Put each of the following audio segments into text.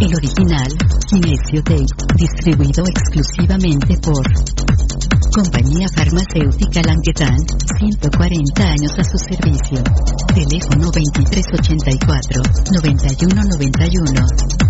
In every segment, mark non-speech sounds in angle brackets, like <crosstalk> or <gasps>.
El original, Kinesio Tape, distribuido exclusivamente por Compañía Farmacéutica Languedan, 140 años a su servicio. Teléfono 2384-9191.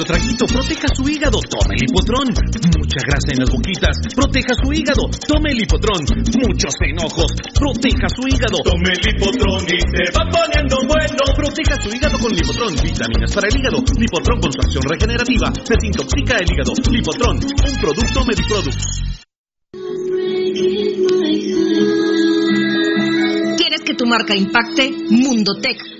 Mucho traguito, proteja su hígado, tome el hipotrón. Mucha grasa en las boquitas, proteja su hígado, tome el hipotrón. Muchos enojos, proteja su hígado. Tome el hipotrón y se va poniendo bueno. Proteja su hígado con Lipotrón, vitaminas para el hígado. Lipotrón con su acción regenerativa, desintoxica el hígado. Lipotrón, un producto Mediproducts. ¿Quieres que tu marca impacte? Mundotech,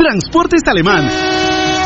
Transportes Alemán.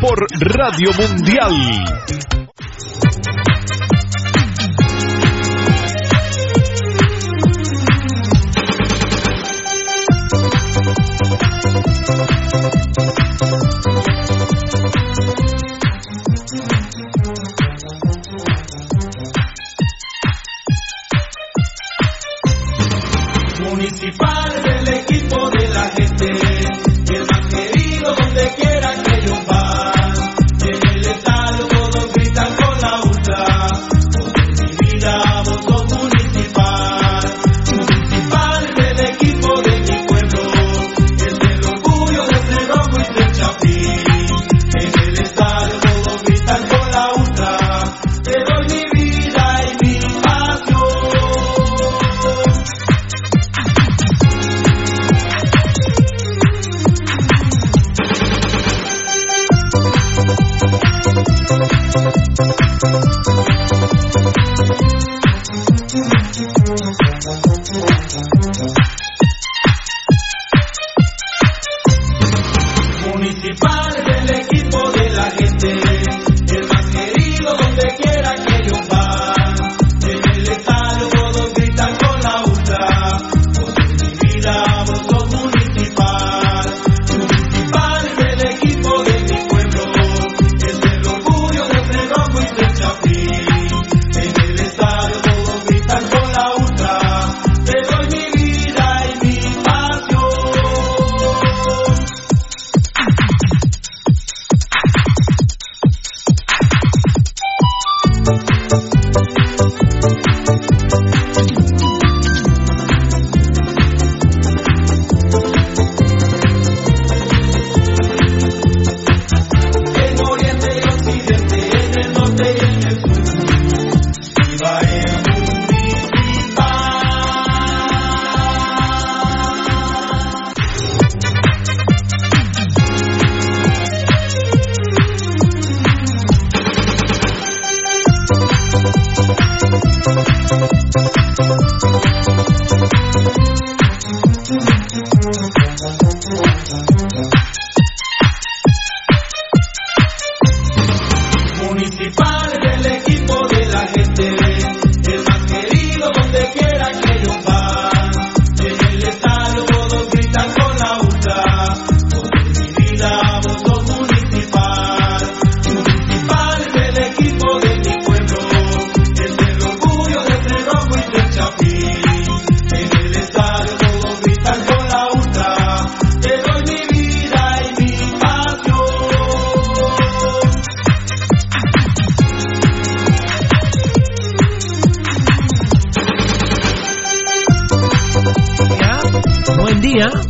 Por Radio Mundial. Municipal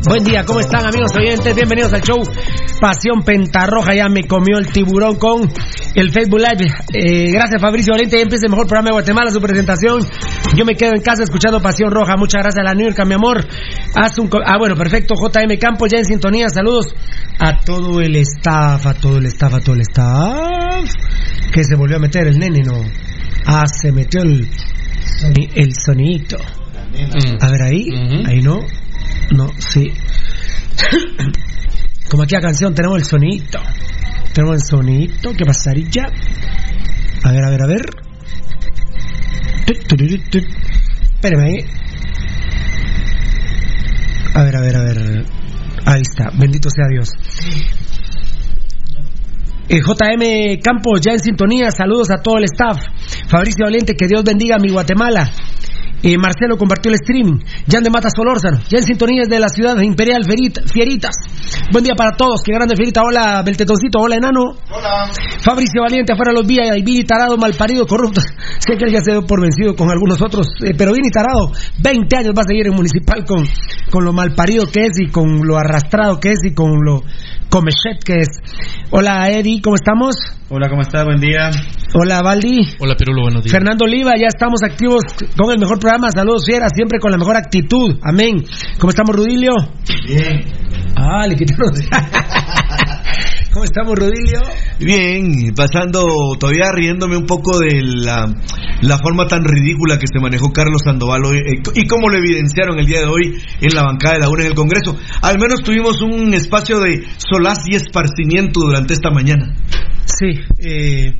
Buen día, ¿cómo están amigos oyentes? Bienvenidos al show Pasión Pentarroja, ya me comió el tiburón con el Facebook Live. Eh, gracias Fabricio Valente, ya empieza el mejor programa de Guatemala, su presentación. Yo me quedo en casa escuchando Pasión Roja, muchas gracias a la New York, mi amor. Haz un ah, bueno, perfecto, JM Campos ya en sintonía, saludos a todo el staff, a todo el staff, a todo el staff. Que se volvió a meter el nene, ¿no? Ah, se metió el, el sonidito. A ver ahí, ahí no, no, sí. Como aquí la canción tenemos el sonito, tenemos el sonito, ¿qué pasaría? A ver, a ver, a ver. Espérame ahí. A ver, a ver, a ver. Ahí está, bendito sea Dios. Eh, JM Campos, ya en sintonía, saludos a todo el staff. Fabricio Valiente, que Dios bendiga a mi Guatemala. Eh, Marcelo compartió el streaming. Jan de Mata Solórzano, ya en sintonía de la ciudad de Imperial Fieritas. Buen día para todos, qué grande Fierita. Hola Beltetoncito, hola Enano. Hola. Fabricio Valiente, afuera los vías, y Vini Tarado, malparido, corrupto. <laughs> Sé que él ya se dio por vencido con algunos otros, eh, pero Vini Tarado, 20 años va a seguir en municipal con, con lo malparido que es y con lo arrastrado que es y con lo comechet que es. Hola Eddie, ¿cómo estamos? Hola, ¿cómo estás? Buen día. Hola Valdi. Hola Pirulo, buenos días. Fernando Oliva, ya estamos activos con el mejor programa. Saludos, Fiera, siempre con la mejor actitud. Amén. ¿Cómo estamos, Rudilio? Bien. Ah, le quitaron. <laughs> ¿Cómo estamos, Rudilio? Bien, pasando, todavía riéndome un poco de la, la forma tan ridícula que se manejó Carlos Sandoval hoy eh, y cómo lo evidenciaron el día de hoy en la bancada de la UNA en el Congreso. Al menos tuvimos un espacio de solaz y esparcimiento durante esta mañana. Sí, eh,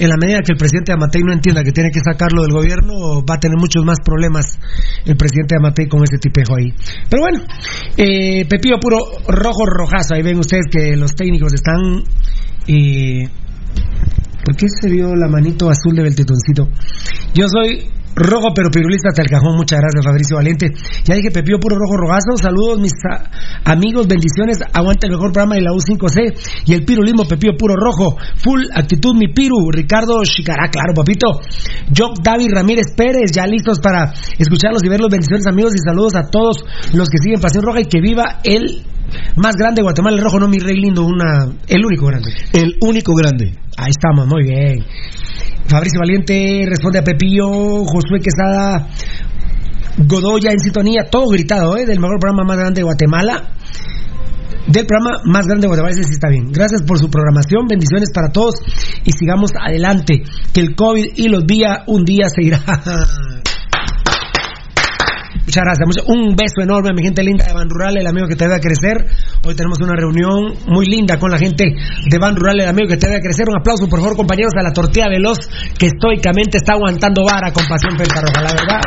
en la medida que el presidente Amatei no entienda que tiene que sacarlo del gobierno, va a tener muchos más problemas el presidente Amatei con ese tipejo ahí. Pero bueno, eh, Pepillo puro rojo rojazo. Ahí ven ustedes que los técnicos están. Eh, ¿Por qué se vio la manito azul de Beltetoncito? Yo soy rojo pero pirulista hasta el cajón. Muchas gracias, Fabricio Valente. Ya dije Pepillo puro rojo rojazo. Saludos, mis amigos, bendiciones. Aguanta el mejor programa de la U5C y el pirulismo Pepillo puro rojo. Full actitud, mi piru. Ricardo Chicará, claro, papito. Jock David Ramírez Pérez, ya listos para escucharlos y verlos. Bendiciones, amigos, y saludos a todos los que siguen Pasión Roja y que viva el más grande de Guatemala, el rojo, no mi rey lindo, una, el único grande. El único grande. Ahí estamos, muy bien. Fabricio Valiente responde a Pepillo, Josué Quesada, Godoya en sintonía, todo gritado, ¿eh? Del mejor programa más grande de Guatemala. Del programa más grande de Guatemala, ese sí está bien. Gracias por su programación, bendiciones para todos y sigamos adelante. Que el COVID y los días un día se irá. <laughs> Muchas gracias. Un beso enorme a mi gente linda de Ban Rural, el amigo que te a crecer. Hoy tenemos una reunión muy linda con la gente de Ban Rural, el amigo que te a crecer. Un aplauso, por favor, compañeros, a la tortilla veloz que estoicamente está aguantando vara con pasión pentarroja. La verdad,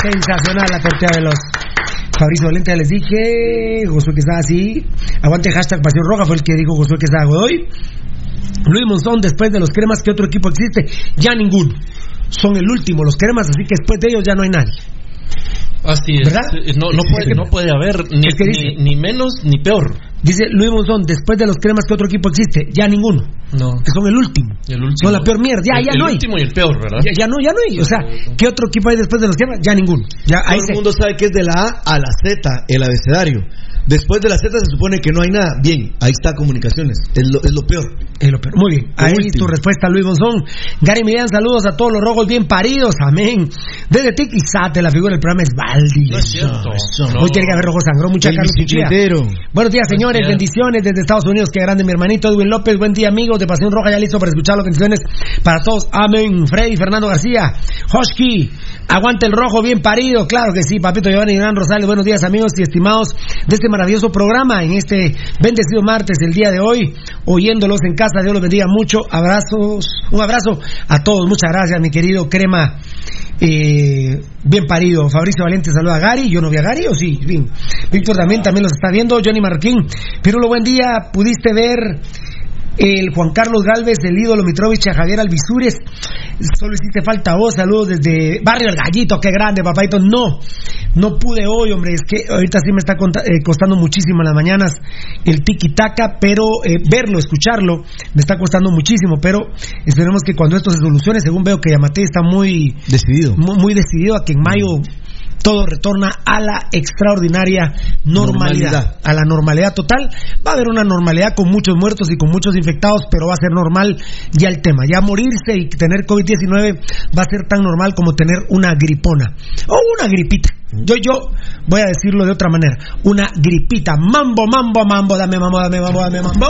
sensacional la tortilla veloz. Fabricio Valente, ya les dije. Josué que está así. Aguante hashtag pasión roja, fue el que dijo Josué que está Godoy. Luis Monzón, después de los cremas, ¿qué otro equipo existe? Ya ninguno. Son el último, los cremas, así que después de ellos ya no hay nadie. Así es. ¿Verdad? No, no, puede, no puede haber ni, Es que dice- ni, ni menos ni peor. Dice Luis Monzón, después de los cremas, ¿qué otro equipo existe? Ya ninguno. No. Que son el último. El último. Son la peor mierda. Ya, el, ya el no hay. último y el peor, ¿verdad? Ya, ya no, ya no hay. O sea, ¿qué otro equipo hay después de los cremas? Ya ninguno. Ya, ahí Todo el se- mundo sabe que es de la A a la Z, el abecedario. Después de la Z se supone que no hay nada. Bien, ahí está comunicaciones. Es lo, es lo peor. Es lo peor. Muy bien. Lo Ahí último. tu respuesta, Luis Monzón. Gary Millán, saludos a todos los rojos bien paridos. Amén. Desde Tiquizate, la figura del programa es Baldi. No es cierto. No. Hoy tiene que haber rojo sangrón. Mucha El Carlos Cuchilla. bicicletero. Buenos días, señores. Bendiciones desde Estados Unidos. Qué grande, mi hermanito Edwin López. Buen día, amigos de Pasión Roja. Ya listo para escucharlo. Bendiciones para todos. Amén. Freddy Fernando García. Hosky. Aguante el rojo bien parido. Claro que sí, papito Giovanni Gran Rosales. Buenos días, amigos y estimados de este maravilloso programa en este bendecido martes, el día de hoy. Oyéndolos en casa. Dios los bendiga mucho. Abrazos. Un abrazo a todos. Muchas gracias, mi querido Crema. Eh, bien parido. Fabricio Valente saluda a Gary. Yo no vi a Gary, o sí. Bien. Víctor también, también los está viendo. Johnny Marquín. Pirulo, buen día. ¿Pudiste ver el Juan Carlos Galvez, el ídolo Mitrovich a Javier Alvisures? Solo hiciste falta vos. Saludos desde Barrio El Gallito. Qué grande, papaito. No, no pude hoy, hombre. Es que ahorita sí me está eh, costando muchísimo en las mañanas el tiki-taka, pero eh, verlo, escucharlo, me está costando muchísimo. Pero esperemos que cuando esto se solucione, según veo que Yamate está muy Decidido. muy, muy decidido a que en mayo todo retorna a la extraordinaria normalidad, Normalidad. a la normalidad total. Va a haber una normalidad con muchos muertos y con muchos infectados, pero va a ser normal ya el tema. Ya morirse y tener COVID-19 va a ser tan normal como tener una gripona o una gripita. Yo, yo voy a decirlo de otra manera, una gripita. Mambo, mambo, mambo, dame mambo, dame mambo, dame mambo.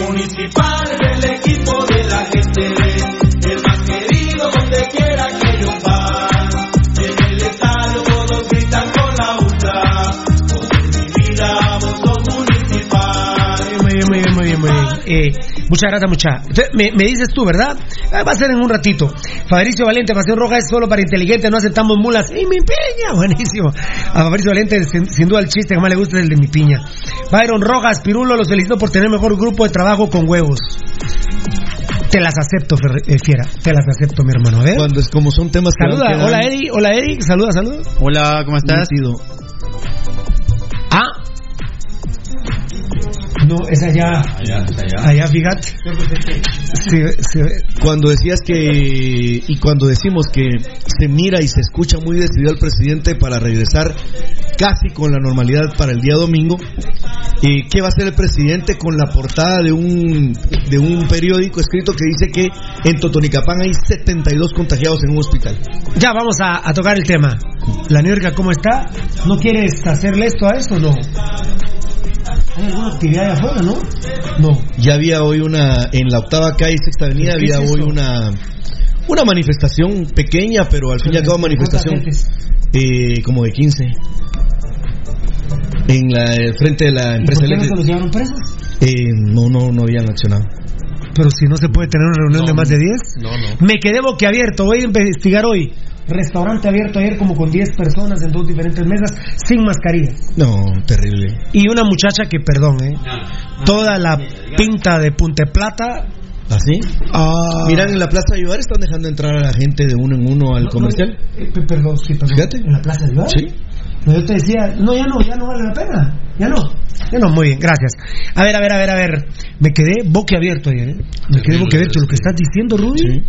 Municipal. Eh, muchas gracias, mucha. Entonces, me, me dices tú, ¿verdad? Ah, va a ser en un ratito. Fabricio Valente, Pasión Roja es solo para inteligentes, no aceptamos mulas. ¡Y mi piña! <laughs> Buenísimo. A Fabricio Valente, sin, sin duda, el chiste que más le gusta es el de mi piña. Byron Rojas, Pirulo, los felicito por tener mejor grupo de trabajo con huevos. Te las acepto, eh, Fiera. Te las acepto, mi hermano. A ver. Cuando es como son temas que Saluda, quedan- hola Eddie, hola Eric, saluda, saluda. Hola, ¿cómo estás? Ah. No, es allá. Allá, allá. Allá, fíjate. Sí, sí. Cuando decías que, y cuando decimos que se mira y se escucha muy decidido al presidente para regresar casi con la normalidad para el día domingo, eh, ¿qué va a hacer el presidente con la portada de un, de un periódico escrito que dice que en Totonicapán hay 72 contagiados en un hospital? Ya vamos a, a tocar el tema. La New York, ¿cómo está? ¿No quieres hacerle esto a esto o no? ¿Hay alguna actividad de afuera, no? No. Ya había hoy una, en la octava calle, sexta avenida, ¿Qué es había hoy una, una manifestación pequeña, pero al fin y al cabo manifestación eh, como de 15. En la el frente de la ¿Y empresa por qué no se los llevaron presos? Eh, no, no, no habían accionado. Pero si no se puede tener una reunión de más de 10. No, no. Me quedé boquiabierto. Voy a investigar hoy. Restaurante abierto ayer como con 10 personas en dos diferentes mesas sin mascarilla. No, terrible. Y una muchacha que, perdón, ¿eh? Toda la pinta de Punte Plata. ¿Así? Ah. Miran, en la Plaza de Ayudar están dejando entrar a la gente de uno en uno al No, comercial. no, eh, pe- perdón, sí, perdón. Fíjate. ¿En la Plaza de Ayudar? Sí. No, yo te decía, no, ya no, ya no vale la pena. Ya no. Ya no, muy bien, gracias. A ver, a ver, a ver, a ver. Me quedé boquiabierto ayer, ¿eh? Me quedé boquiabierto. Lo que estás diciendo, Rudy. Sí.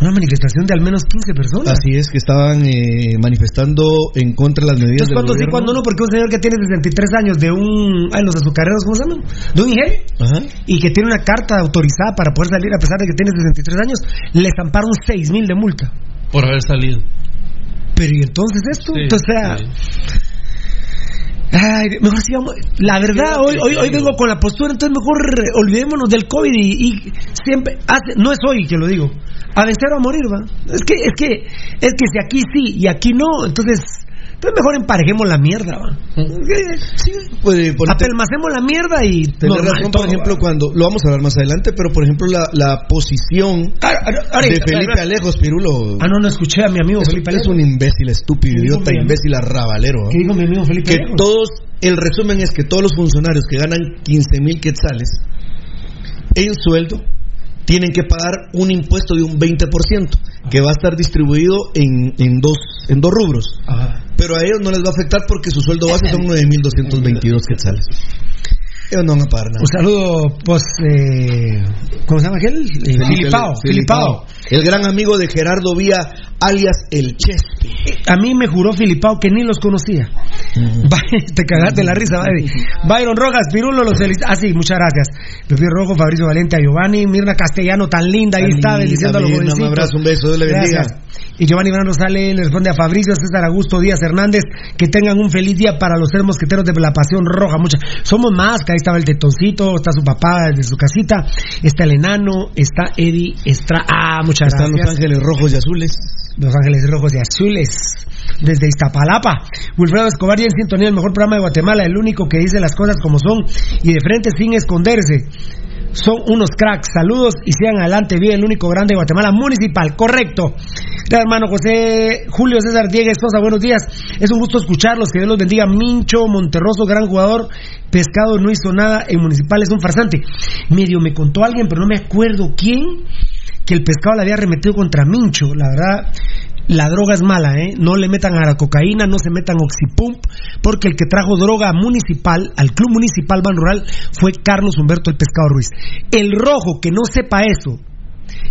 Una manifestación de al menos 15 personas. Así es, que estaban eh, manifestando en contra de las medidas Entonces, del ¿cuándo sí, cuándo no? Porque un señor que tiene 63 años de un. Ay, los azucareros, ¿cómo se llaman? De un ingenio. Ajá. Y que tiene una carta autorizada para poder salir a pesar de que tiene 63 años, le estamparon 6 mil de multa. Por haber salido. Pero ¿y entonces esto? Sí, Entonces, o sea, sí. Ay, mejor sigamos. La verdad, hoy, hoy, hoy vengo con la postura, entonces mejor olvidémonos del COVID y, y siempre, hace, no es hoy que lo digo, a vencer o a morir, va. Es que, es que, es que si aquí sí y aquí no, entonces, entonces mejor emparejemos la mierda, va. Sí, Puede ponerte- apelmacemos la mierda y Tener normal razón, todo, por ejemplo, va. cuando lo vamos a hablar más adelante, pero por ejemplo la, la posición Ah, ah, de Felipe Alejos Pirulo Ah, no, no escuché a mi amigo es, Felipe es Alejos. un imbécil estúpido, ¿Qué dijo idiota, imbécil, arrabalero. ¿no? ¿Qué dijo mi amigo Felipe Que Alejos? todos, el resumen es que todos los funcionarios que ganan 15 mil quetzales en sueldo tienen que pagar un impuesto de un 20% que va a estar distribuido en, en, dos, en dos rubros. Ajá. Pero a ellos no les va a afectar porque su sueldo base son 9.222 quetzales. Ellos no van a pagar nada. Un saludo, pues, eh, ¿cómo se llama aquel? Eh, Filipao, Filipao. El gran amigo de Gerardo Vía, alias El Chespi. A mí me juró Filipao que ni los conocía. <laughs> Te cagaste la risa, Eddie. Byron Rojas, Pirulo, los feliz. Ah, sí, muchas gracias. Pepe Rojo, Fabricio Valente, a Giovanni, Mirna Castellano, tan linda, ahí está, linda, bendiciendo a los un abrazo, un beso, Dios le bendiga. Gracias. Y Giovanni Brano sale, le responde a Fabricio, César Augusto Díaz Hernández, que tengan un feliz día para los tres mosqueteros de la Pasión Roja. Mucha. Somos más, que ahí estaba el tetoncito, está su papá desde su casita, está el enano, está Eddie, está... Ah, muchas Están gracias. Los Ángeles Rojos y Azules. Los Ángeles Rojos y Azules. Desde Iztapalapa. Wilfredo Escobar y en sintonía, el mejor programa de Guatemala, el único que dice las cosas como son y de frente sin esconderse. Son unos cracks. Saludos y sigan adelante. Vive el único grande de Guatemala municipal. Correcto. Gracias, hermano José Julio César Diegues Sosa. Buenos días. Es un gusto escucharlos. Que Dios los bendiga. Mincho Monterroso, gran jugador. Pescado no hizo nada en municipal. Es un farsante. Medio me contó alguien, pero no me acuerdo quién que el pescado le había remetido contra Mincho. La verdad, la droga es mala, ¿eh? No le metan a la cocaína, no se metan oxipump, porque el que trajo droga municipal, al club municipal Ban Rural, fue Carlos Humberto el Pescado Ruiz. El rojo que no sepa eso,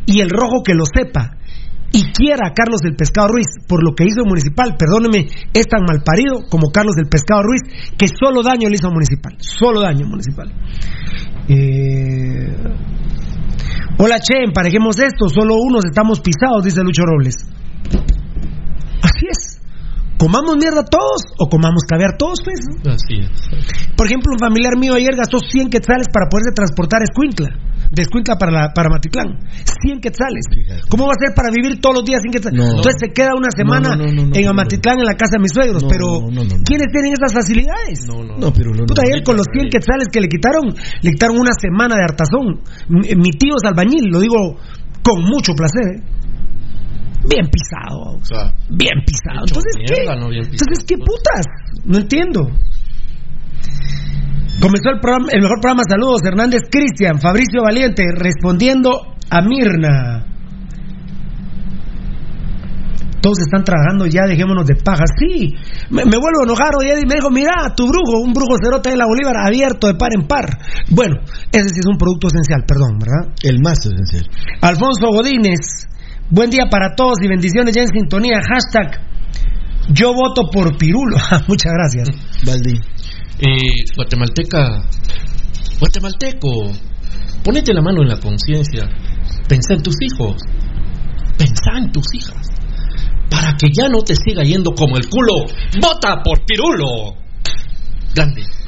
y el rojo que lo sepa, y quiera a Carlos del Pescado Ruiz por lo que hizo en Municipal, perdóneme, es tan mal parido como Carlos del Pescado Ruiz, que solo daño le hizo Municipal, solo daño Municipal. Eh... Hola Che, emparejemos esto, solo unos estamos pisados, dice Lucho Robles. Así es. ¿Comamos mierda todos o comamos caviar todos, pues? Así es. Por ejemplo, un familiar mío ayer gastó 100 quetzales para poderse transportar a Escuintla. De Escuintla para, la, para Matitlán. 100 quetzales. ¿Cómo va a ser para vivir todos los días sin quetzales? No. Entonces se queda una semana No, no, en Amatitlán, en la casa de mis suegros. Pero. ¿quiénes tienen esas facilidades? No, no. Puta, ayer con los 100 quetzales que le quitaron, le quitaron una semana de hartazón. Mi, mi tío es albañil, lo digo con mucho placer. ¿eh? Bien pisado. O sea, Bien pisado. Entonces, ¿qué? no bien pisado. Entonces, ¿qué putas? No entiendo. Comenzó el, programa, el mejor programa. Saludos, Hernández Cristian, Fabricio Valiente, respondiendo a Mirna. Todos están trabajando ya, dejémonos de paja. Sí, me, me vuelvo a enojar hoy y me dijo, mira, tu brujo, un brujo cerote de la Bolívar abierto de par en par. Bueno, ese sí es un producto esencial, perdón, ¿verdad? El más esencial. Alfonso Godínez, buen día para todos y bendiciones ya en sintonía. Hashtag yo voto por Pirulo. <laughs> Muchas gracias. Valdi. Eh, guatemalteca, guatemalteco, ponete la mano en la conciencia, pensá en tus hijos, pensá en tus hijas, para que ya no te siga yendo como el culo, vota por Pirulo. Grande.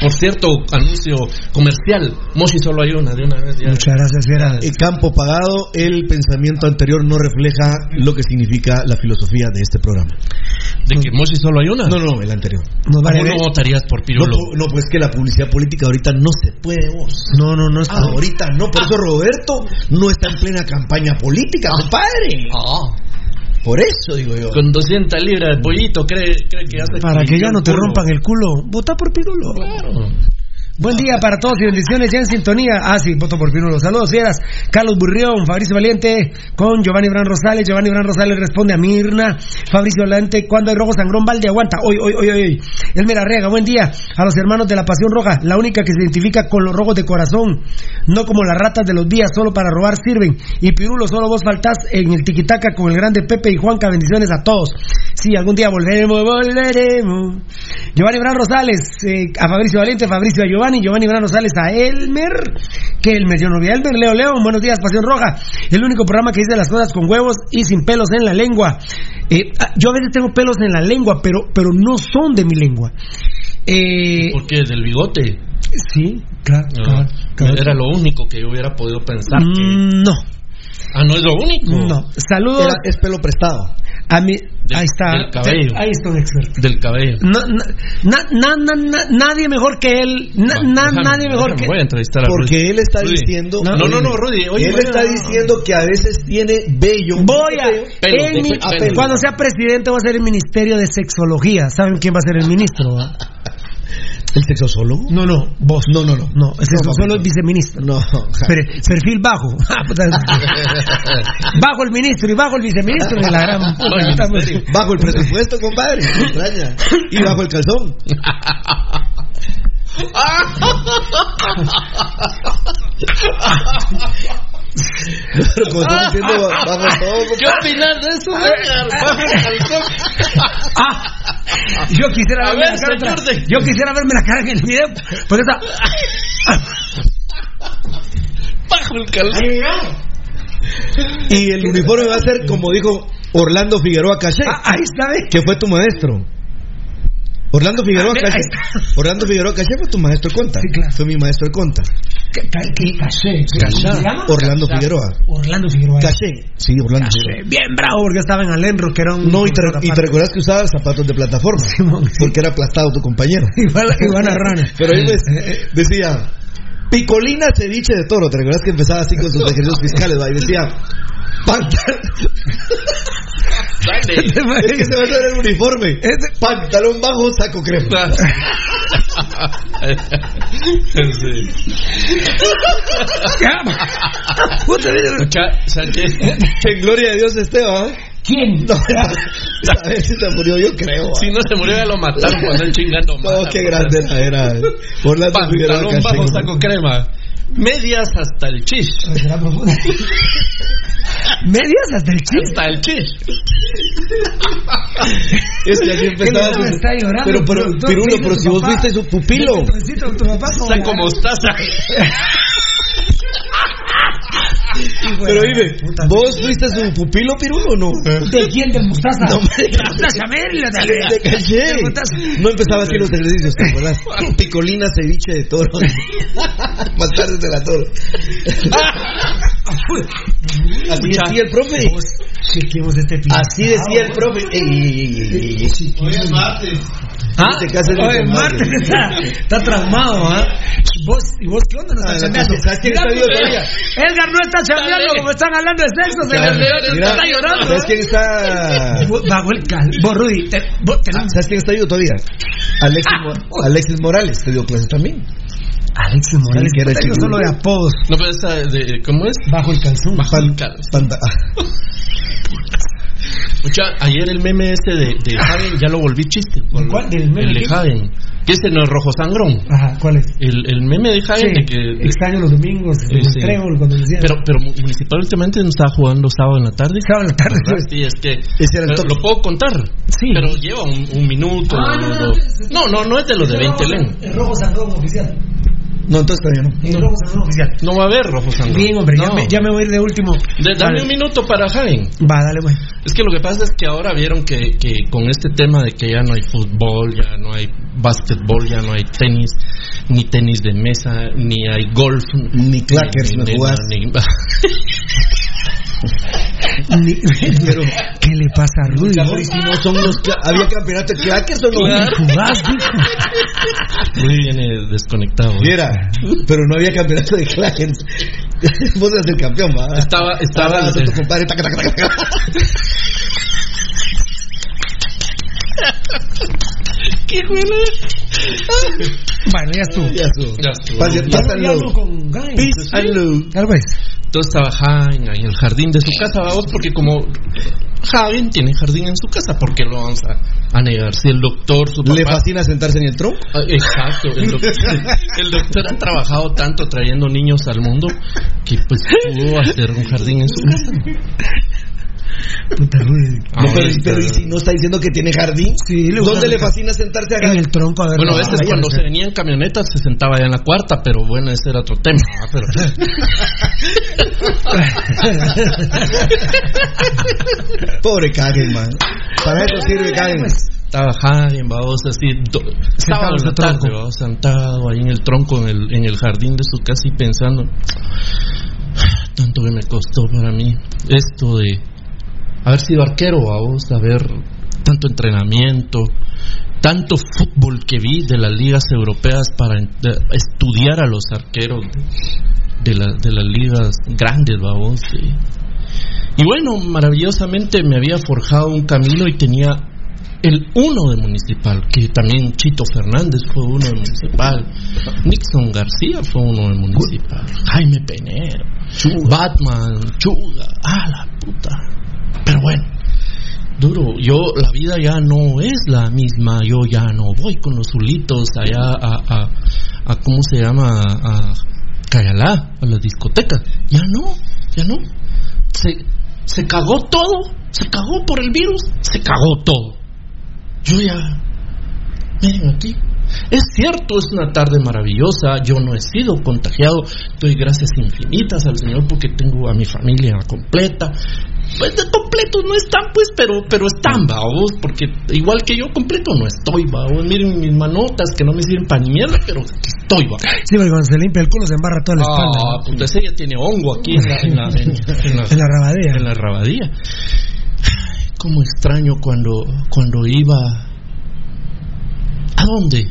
Por cierto, anuncio comercial, Moshi solo hay una, de una vez ya. Muchas gracias, Fiera. El campo pagado, el pensamiento anterior no refleja lo que significa la filosofía de este programa. ¿De que Moshi solo hay una? No, no, el anterior. Nos vale ¿Cómo ver- no votarías por No, Pirulo? pu- no, pues que la publicidad política ahorita no se puede, vos. No, no, no es Ahorita no, por eso Roberto no está en plena campaña política, compadre. Ah. Por eso digo yo. Con 200 libras de pollito, cree, cree que hace Para que ya no te rompan el culo, vota por Pirulo. Claro. Buen día para todos y bendiciones ya en sintonía. Ah, sí, voto por Pirulo. Saludos, fieras. Carlos Burrión, Fabricio Valiente, con Giovanni Bran Rosales. Giovanni Bran Rosales responde a Mirna. Fabricio Valiente, cuando hay rojo sangrón, Valde aguanta. Hoy, hoy, hoy, hoy. Elmer Arrega, buen día. A los hermanos de la Pasión Roja, la única que se identifica con los rojos de corazón. No como las ratas de los días, solo para robar sirven. Y Pirulo, solo vos faltás en el tiquitaca con el grande Pepe y Juanca. Bendiciones a todos. Sí, algún día volveremos, volveremos. Giovanni Bran Rosales, eh, a Fabricio Valiente, Fabricio a Giovanni, Giovanni Bran Rosales a Elmer, que Elmer, yo no vi a Elmer, Leo León, buenos días, Pasión Roja, el único programa que dice las cosas con huevos y sin pelos en la lengua. Eh, ah, yo a veces tengo pelos en la lengua, pero, pero no son de mi lengua. Eh, ¿Por qué? ¿Del bigote? sí, claro, No, claro, claro. Era lo único que yo hubiera podido pensar. que- Mm, no, Ah, no es lo único. no. Saludos Era- es pelo prestado. A mi... ahí está. del cabello. Ahí está un experto. Del cabello. No, na- na- na- na- na- nadie mejor que él. na- Va, na- déjame, nadie mejor déjame, que Voy a entrevistar a Porque Rudy. él está Rudy. diciendo. No, no, no, Rudy, oye, él está no, no. diciendo que a veces tiene bello. Voy a. Pelo, en mi- pelo, pelo. cuando sea presidente, va a ser el ministerio de sexología. ¿Saben quién va a ser el ministro? ¿El sexólogo? No, no, vos. No, no, no. No, No, es solo el viceministro. No. Pero, perfil bajo. <laughs> Ah, puta. <laughs> bajo el ministro y bajo el viceministro de la gran. Bajo el presupuesto, compadre. <laughs> Extraña. Y bajo el calzón. Pero como estamos diciendo, bajo todo, ¿Qué opinas de eso. Ah, yo quisiera A verme ver, la cara señor otra- de- Yo quisiera verme la cara en el video. Por esa. Bajo el calzón. Y el uniforme va a ser como dijo Orlando Figueroa Caché, Ah, ahí está, ¿ves? que fue tu maestro. Orlando Figueroa Ah, Caché. Orlando Figueroa Caché fue tu maestro de conta. Sí, claro. Fue mi maestro de conta. ¿Qué, qué, qué caché? Orlando Figueroa. Orlando Figueroa. Caché. Sí, Orlando Caché. Figueroa. Bien bravo porque estaba en Alenro, que era un. No, y te, y te recuerdas que usaba zapatos de plataforma. Sí. Porque era aplastado tu compañero. Igual, <laughs> igual a Rana. <laughs> Pero ahí pues, decía, picolina ceviche de toro. ¿Te recuerdas que empezaba así con sus <laughs> ejercicios fiscales? va? Y decía, pantalón. Dale. <laughs> es que se va a hacer el uniforme. Ese- Pantalón bajo, saco crema. <laughs> Sí. Puta, mira. Escucha, ¿sabes qué? Que en gloria de Dios esté, ¿va? ¿Quién? <laughs> No, a ver si se murió, yo creo. Si no se murió, ya lo mataron cuando él chingando No, más. qué grande era. Figueroa Pantalón bajo, saco crema. Medias hasta el chis. Medias hasta el chiste. Hasta el chis. Es que así empezaba. Él me su- está llorando, Pero, pero, pero si vos viste su pupilo. Tu papá como Está como mostaza. Pero dime, ¿vos fuiste su pupilo pirulo o no? ¿De quién? ¿Del Mostaza? No, hombre. Mostaza, dale. Te caché. No empezaba así los ejercicios, ¿te acuerdas? <laughs> Picolina, ceviche de toro. <laughs> Más tarde de la toro. <laughs> Así decía el profe. Chequemos este. Así decía el profe. Ey, ey, ey, ey, ey. Hoy es martes. ¿Ah? Te casas de Oye, está, está traumado, ¿ah? ¿Vos, ¿Y vos qué onda? No Ah, estás no, chambeando. ¿sabes quién está vivo todavía? Edgar no está chambeando como están hablando de sexo. Se Mira, le mira, está llorando. ¿Sabes quién está? Bajo el cal. Vos, Rudy, te- vos tenés- ¿Sabes quién está vivo todavía? Alexis, Mo- Alexis Morales, te dio clases también. Alexis Morales. que era chico. solo de apodos. No, pero esa de, ¿cómo es? Bajo el calzón. Bajo el cal- Panda- <laughs> <laughs> Mucha, ayer el meme ese de, de Hagen ya lo volví chiste. ¿De cuál? ¿Del meme El de qué? Hagen. Que ese no es rojo sangrón. Ajá, ¿cuál es? El, el meme de Hagen Sí, de que. extraño los domingos, Sí, el sí. trébol, cuando decían. Pero, pero municipal últimamente no estaba jugando sábado en la tarde. Sábado en la tarde, ¿Verdad? sí. Es que. Ese era el lo puedo contar. Sí. Pero lleva un, un minuto. Ah, no, no, no, no es de los de 20 len. El rojo sangrón oficial. No, entonces todavía no. Sangrón oficial. No va a haber rojo sangrón. Bien, hombre, ya, No. me, ya me voy a ir de último. De- dame Vale. un minuto para Hagen. Va, dale, pues. Es que lo que pasa es que ahora vieron que, que con este tema de que ya no hay fútbol, ya no hay básquetbol, ya no hay tenis, ni tenis de mesa, ni hay golf, Ni clackers, ni, no ni- ni- <laughs> <laughs> Ni- <laughs> Pero- ¿Qué le pasa a Rudy? Pero ¿y si no son los ¿Había campeonato de clackers o no? Jugás, bien eh, desconectado. Viera, pero no había campeonato de clackers. <laughs> Vos eras el campeón, va. Estaba, estaba, Abrazo a tu compadre. taca, taca, taca, taca. ¿Qué <laughs> bueno? Bueno, ya estuvo. Ya estuvo. Ya estuvo. Tal vez. Entonces estaba en el jardín de su casa, vamos, porque como Hagen tiene jardín en su casa, ¿por qué lo vamos a, a negar? Si el doctor, su papá... ¿Le fascina sentarse en el tronco? Ah, Exacto, el doctor, <laughs> el doctor ha trabajado tanto trayendo niños al mundo que pues pudo hacer un jardín en su casa. Puta. No, Ahora pero, ¿y si no está diciendo que tiene jardín? Sí, le ¿Dónde le fascina sentarse acá? En el tronco, a ver. Bueno, a no, veces vaya, cuando no se sé. venía en camionetas se sentaba ya en la cuarta, pero bueno, ese era otro tema. Pero, <laughs> Pobre Kagen, man. Para eso sirve Kagen. estaba Hagen, vamos, así, do- sábado en la tarde, sentado ahí en el tronco, en el, en el jardín de su casa y pensando, tanto que me costó para mí esto de haber sido arquero, vamos, haber tanto entrenamiento, tanto fútbol que vi de las ligas europeas para de- estudiar a los arqueros de, la- de las ligas grandes, vamos. Y, y bueno, maravillosamente me había forjado un camino y tenía el uno de Municipal, que también Chito Fernández fue uno de Municipal, Nixon García fue uno de Municipal, Jaime Penero, Batman, Chuga, ah la puta. Pero bueno, duro, yo la vida ya no es la misma, yo ya no voy con los zulitos allá a, a, a ¿cómo se llama? A, Cayalá, a las discotecas, ya no, ya no. Se, se cagó todo, se cagó por el virus, se cagó todo. Yo ya, miren aquí. Es cierto, es una tarde maravillosa, yo no he sido contagiado, doy gracias infinitas al Señor porque tengo a mi familia completa. Pues de completos no están, pues, pero, pero están, vaos, porque igual que yo completo no estoy, vaos. Miren mis manotas que no me sirven para ni mierda, pero estoy, vaos. Sí, porque cuando se limpia el culo se embarra toda la espalda. Ah, ¿no? puta, ese ya tiene hongo aquí en la, en la, en, en la- <laughs> En la rabadea. en la rabadía. Ay, Cómo extraño cuando, cuando iba. ¿A dónde?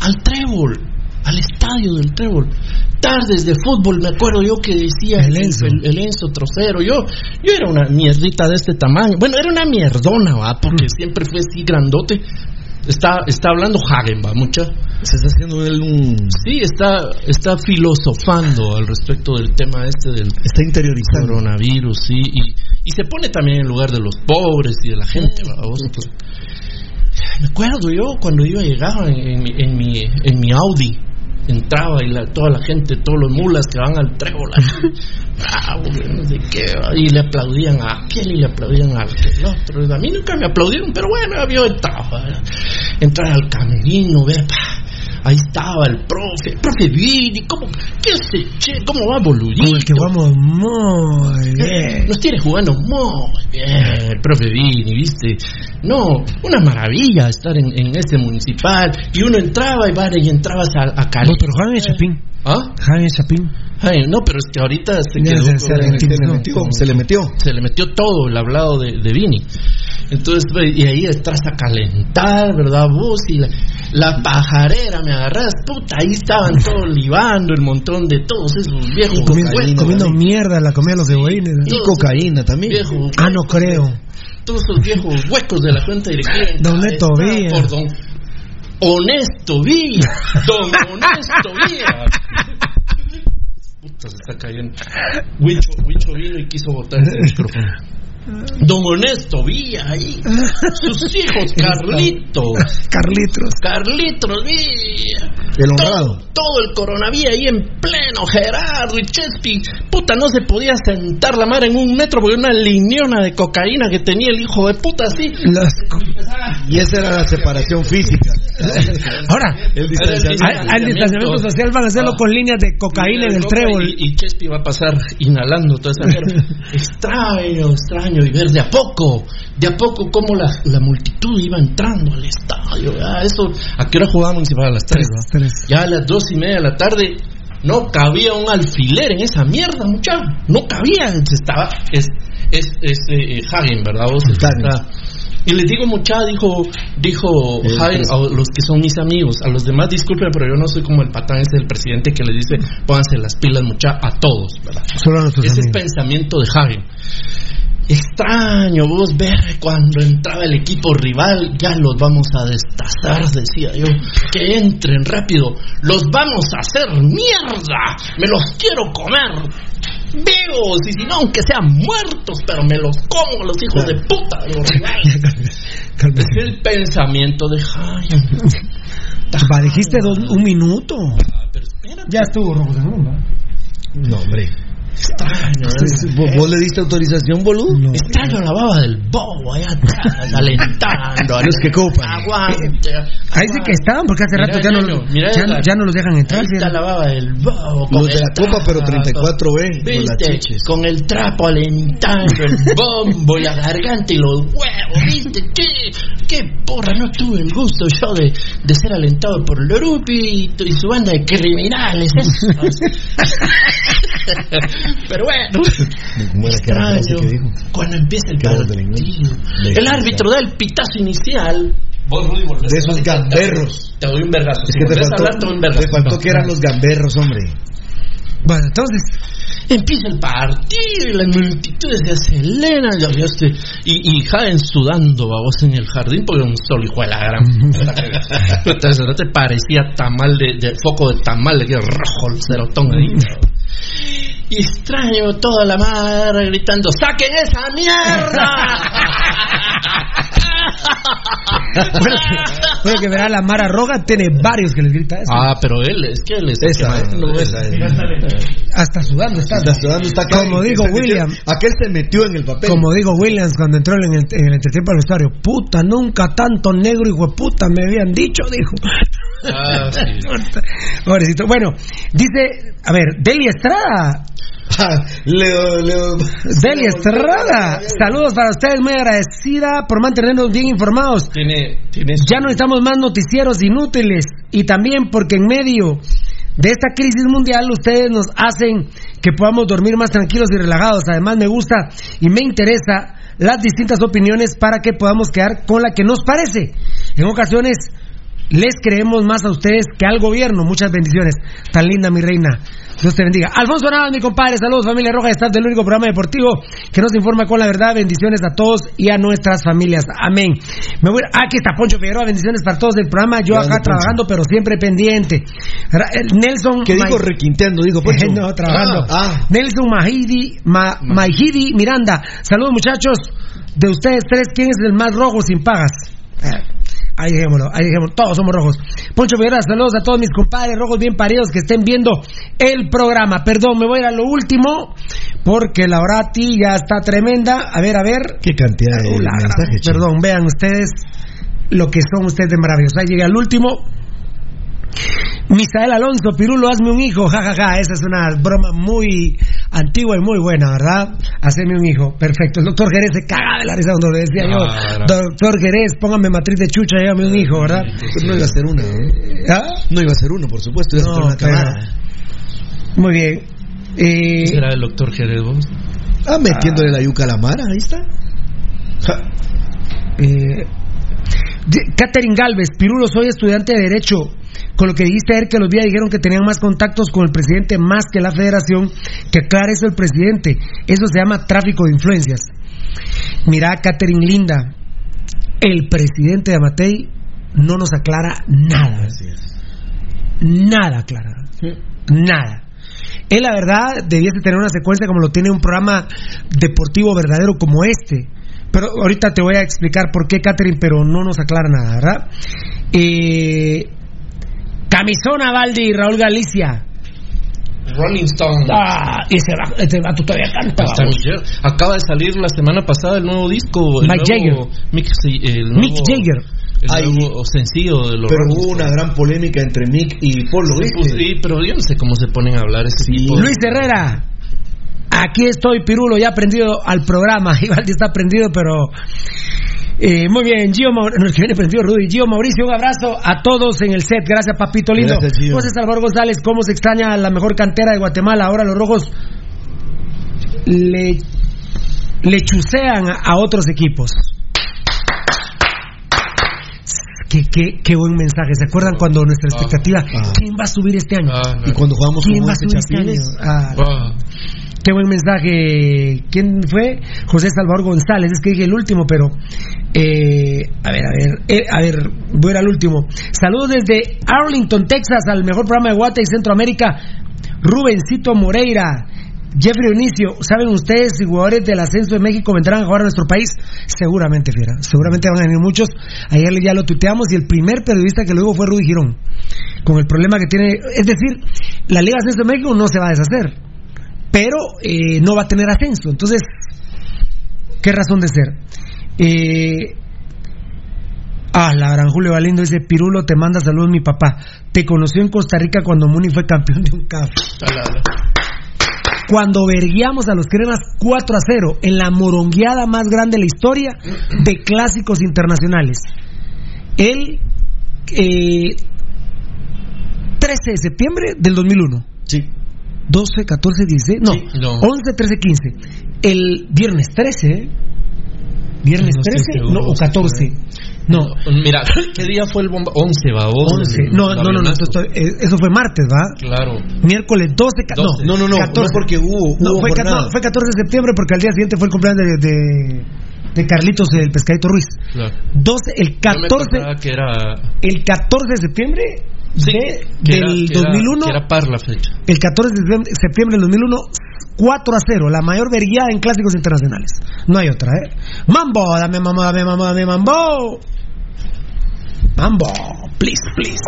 Al trébol, al estadio del trébol. Tardes de fútbol, me acuerdo yo que decía El Enzo. el, el Enzo trocero. Yo, yo era una mierdita de este tamaño. Bueno, era una mierdona, va, porque siempre fue así grandote. Está, está hablando Hagen, va, mucha. Se está haciendo él un. Sí, está, está filosofando al respecto del tema este del Está interiorizando. coronavirus, sí, y, y se pone también en lugar de los pobres y de la gente, vamos. pues. Me acuerdo yo cuando iba llegaba en, en en mi en mi Audi, entraba y la- toda la gente, todos los mulas que van al trébol, bravo, no sé qué, y le aplaudían a aquel y le aplaudían a aquel otro. A mí nunca me aplaudieron, pero bueno, había entrado, entrar al camerino, ver, pa, ahí estaba el profe, profe Vini, ¿cómo, qué se che, cómo va boludito? Como el que jugamos muy bien. Nos tiene jugando muy bien, el profe Vini, ¿viste? No, una maravilla estar en, en este municipal. Y uno entraba y vale, y entrabas a, a Cali. No, pero Jaime Chapín. ¿Ah? Jaime Chapín. Ay, no, pero es que ahorita se quedó se- con- se le metió, Se le metió, se le metió. se le metió todo el hablado de, de Vini. Entonces, pues, y ahí entras a calentar, ¿verdad? Vos y la, la pajarera, me agarras, puta, ahí estaban todos <laughs> libando el montón de todos esos viejos. Y comiendo, comiendo mierda la comida de los cebollines. ¿no? Y cocaína también. viejos, Ah, no creo. todos esos viejos huecos de la cuenta directiva. <laughs> Don Neto Villa. Por don Honesto Villa. Don Honesto Villa. <laughs> Puta, se está cayendo. Huicho, Huicho vino y quiso botar ese micrófono. Don Honesto Villa ahí. Sus <laughs> hijos, Carlitos. Carlitos. Carlitos Villa. El honrado. Todo, todo el coronavirus ahí en pleno, Gerardo y Chespi. Puta, no se podía sentar la madre en un metro porque una lineona de cocaína que tenía el hijo de puta así. Las- Y esa era la separación física. <laughs> Ahora, El distanciamiento. al, al distanciamiento social van a hacerlo Ah. con líneas de cocaína en el trébol. Y, y Chespi va a pasar inhalando toda esa mierda. <laughs> extraño, extraño. Y ver de a poco, de a poco cómo la, la multitud iba entrando al estadio. ¿verdad? Eso, ¿A qué hora jugaba Municipal? A las 3. Tres. Ya a las dos y media de la tarde no cabía un alfiler en esa mierda, muchacho. No cabía. Se estaba. Es, es, es eh, Hagen, ¿verdad? Vos Hagen. está- y les digo, mucha, dijo, dijo El Hagen pres- a los que son mis amigos, a los demás disculpen, pero yo no soy como el patán ese del presidente que les dice, pónganse las pilas, mucha, a todos, ¿verdad? Solo a nuestros Ese es amigos. pensamiento de Hagen. Extraño vos ver cuando entraba el equipo rival, ya los vamos a destazar, decía yo. Que entren rápido, los vamos a hacer mierda, me los quiero comer. Vivos, y si no, aunque sean muertos, pero me los como los hijos de puta de los rivales. <laughs> Es el pensamiento de. Va, dijiste <laughs> dos- un minuto. Ah, pero. Ya estuvo rojo de mundo. No, hombre. Extraño, ¿eh? ¿Vos, vos le diste autorización, boludo? No. Extraño la baba del bobo allá atrás, <laughs> alentando. Los que copan. Aguante. Ahí sí que estaban, porque hace rato ya no, ya, la- ya no los dejan entrar. Ahí está la baba del bobo. con Los de la copa, pero trapo. 34B, con las ¿Viste? chiches. Con el trapo alentando el bombo, la garganta y los huevos, ¿viste? ¿Qué, qué porra? No tuve el gusto yo de, de ser alentado por Lorupi y, y su banda de criminales. esos. <laughs> <laughs> pero bueno, ¿Cómo era que era la frase extraño. Cuando empieza el partido, el árbitro da el pitazo inicial. Vos, Rudy, De esos gamberros. Te doy un vergazo. Es Si que te volvés a faltó, hablar, te doy un vergazo. te faltó que eran los gamberros, hombre. Bueno, entonces, Empieza el partido y las multitudes se aceleran. Y, y Jaden sudando, babos, en el jardín, porque un sol hijo de la gran. Te parecía tamal de, de foco de tamal, que rojo el cerotón ahí. Y extraño toda la madre gritando: ¡Saquen esa mierda! <laughs> bueno, que, bueno, que verá la Mara Roga, tiene varios que les grita eso. Ah, pero él, es que él es. Esa, eh, no, esa. Hasta sudando está. Está sudando, está acá. Como digo Se metió- William. Aquel se metió en el papel. Como digo Williams cuando entró en el, en el entretiempo al vestuario, puta, nunca tanto negro hijo de puta me habían dicho, dijo. Ah, sí. <laughs> Pobrecito. Bueno, dice, a ver, Deli Estrada, <laughs> Leo, Leo. Deli Estrada, saludos para ustedes, muy agradecida por mantenernos bien informados. Tiene, tiene Ya no necesitamos más noticieros inútiles y también porque en medio de esta crisis mundial ustedes nos hacen que podamos dormir más tranquilos y relajados. Además me gusta y me interesa las distintas opiniones para que podamos quedar con la que nos parece. En ocasiones les creemos más a ustedes que al gobierno. Muchas bendiciones. Tan linda mi reina. Dios te bendiga. Alfonso Navas, mi compadre. Saludos, familia roja. Estás del único programa deportivo que nos informa con la verdad. Bendiciones a todos y a nuestras familias. Amén. Me voy, ah, aquí está Poncho Figueroa. Bendiciones para todos del programa. Yo Grande, acá Poncho. trabajando, pero siempre pendiente. Eh, Nelson. ¿Qué dijo requinteando? Dijo, <laughs> Poncho. no, trabajando. Ah, ah. Nelson Mahidi, Ma- Mahidi Miranda. Saludos, muchachos. De ustedes tres, ¿quién es el más rojo sin pagas? Ahí dejémoslo, ahí dejémoslo, todos somos rojos. Poncho Figueroa, saludos a todos mis compadres rojos bien paridos que estén viendo el programa. Perdón, me voy a ir a lo último, porque la Orati ya está tremenda. A ver, a ver. Qué cantidad de Uh, mensajes. Perdón, vean ustedes lo que son ustedes de maravillosos. Ahí llegué al último. Misael Alonso, Pirulo, hazme un hijo, jajaja, esa es una broma muy antigua y muy buena, ¿verdad? Haceme un hijo, perfecto. El doctor Jerez se caga de la risa cuando le decía yo, Claro. doctor Jerez, póngame matriz de chucha, llévame un hijo, ¿verdad? Pues no iba a ser uno, ¿no? ¿Ah? No iba a ser uno, por supuesto, iba a ser una. Muy bien. Eh, ¿Será el doctor Jerez vos? Ah, metiéndole la yuca a la mara, ahí está. Eh, Catherine Galvez, Pirulo, soy estudiante de Derecho. Con lo que dijiste ayer que los días dijeron que tenían más contactos con el presidente más que la federación, que aclare eso el presidente. Eso se llama tráfico de influencias. Mira, Catherine Linda, el presidente de Amatei no nos aclara nada. Nada aclara. Nada. Él, la verdad, debiese tener una secuencia como lo tiene un programa deportivo verdadero como este. Pero ahorita te voy a explicar por qué, Catherine, pero no nos aclara nada, ¿verdad? Eh, Camisona Valdi y Raúl Galicia. Rolling Stone. Ah, ese, va- ese vato todavía canta. Jagger. Acaba de salir la semana pasada el nuevo disco. El Mike nuevo Mick, sí, el nuevo- Mick Jagger. El Ay, nuevo sencillo de los Pero Rolling hubo una gran polémica entre Mick y Paul, ¿lo Sí, viste? pues, sí, pero yo no sé cómo se ponen a hablar ese tipo de- Luis Herrera. Aquí estoy, Pirulo, ya aprendido al programa. <laughs> Ivaldi está aprendido, pero. Eh, muy bien, Gio Mauricio. No, el que viene prendido, Rudy. Gio Mauricio, un abrazo a todos en el set. Gracias, papito lindo. Gracias. José Salvador González, ¿cómo se extraña la mejor cantera de Guatemala? Ahora los rojos le, le chusean a, otros equipos. Qué, qué, qué buen mensaje. ¿Se acuerdan cuando nuestra expectativa? Ah. ¿Quién va a subir este año? Ah, no. Y cuando jugamos ¿Quién con va a este subir este año? Qué buen mensaje. ¿Quién fue? José Salvador González. Es que dije el último, pero. eh, a ver, a ver. eh, a ver, voy a ir al último. Saludos desde Arlington, Texas, al mejor programa de Guate y Centroamérica. Rubencito Moreira. Jeffrey Onicio, ¿saben ustedes si jugadores del ascenso de México vendrán a jugar a nuestro país? Seguramente, Fiera. Seguramente van a venir muchos. Ayer ya lo tuiteamos y el primer periodista que lo dijo fue Rudy Girón. Con el problema que tiene. Es decir, la Liga Ascenso de México no se va a deshacer pero eh, no va a tener ascenso. Entonces, ¿qué razón de ser? Eh, ah, la gran Julio Valindo dice, Pirulo, te manda saludos mi papá. Te conoció en Costa Rica cuando Muni fue campeón de un CAF. Cuando verguiamos a los cremas 4 a 0 en la morongueada más grande de la historia de clásicos internacionales. El eh, 13 de septiembre del 2001. Sí. 12, 14, 16, no, Sí, no. 11, 13, 15. El viernes 13, ¿eh? Viernes No estoy 13, seguro, no, o 14. No, Mira, ¿qué día fue el bomba? 11, va, vos. 11. No, no, no, no, eh, eso fue martes, ¿va? Claro. Miércoles 12, ca- 12. no, No, no, no, 14. no porque hubo, No, hubo fue, ca- jornada. no, fue 14 de septiembre porque al día siguiente fue el cumpleaños de, de, de Carlitos, el pescadito Ruiz. Claro. 12, el Yo me 14, acordaba que era. el 14 de septiembre Sí, de- del era- 2001. que era par la fecha. El 14 de septiembre- septiembre del 2001, 4 a 0, la mayor verguiada en clásicos internacionales. No hay otra, ¿eh? Mambo, dame mambo, dame mambo, dame mambo. Mambo, please, please.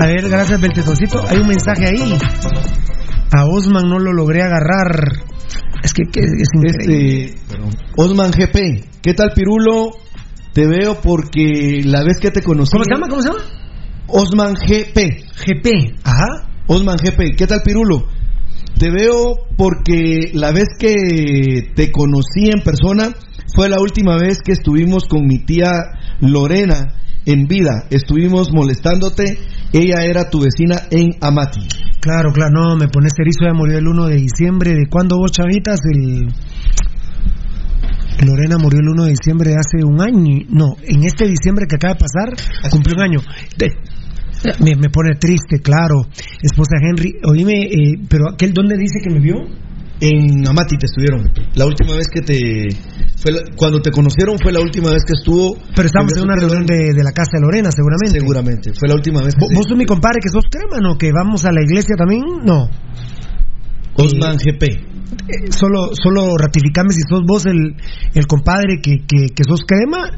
A ver, gracias, Beltetoncito. Hay un mensaje ahí. A Osman no lo logré agarrar. Es que, que es increíble. Este, Osman GP, ¿qué tal Pirulo? Te veo porque la vez que te conocí. ¿Cómo se llama? ¿Cómo se llama? Osman GP. GP. Ajá. Osman GP, ¿qué tal Pirulo? Te veo porque la vez que te conocí en persona fue la última vez que estuvimos con mi tía Lorena en vida. Estuvimos molestándote ella era tu vecina en Amati. Claro, claro, no, me pones erizo, ya murió el 1 de diciembre. ¿De cuándo vos, chavitas? El... Lorena murió el 1 de diciembre de hace un año. No, en este diciembre que acaba de pasar, cumplió un año. De- me, me pone triste, claro. Esposa Henry, oíme, eh, pero aquel, ¿dónde dice que me vio? En Amati te estuvieron. La última vez que te. Fue la- cuando te conocieron fue la última vez que estuvo. Pero estamos en una reunión de, de la casa de Lorena, seguramente. Seguramente, fue la última vez que ¿Vos, sos mi compadre que sos crema, no? ¿Que vamos a la iglesia también? No. Osman GP. Eh, solo, solo ratificame si sos vos el, el compadre que, que, que sos crema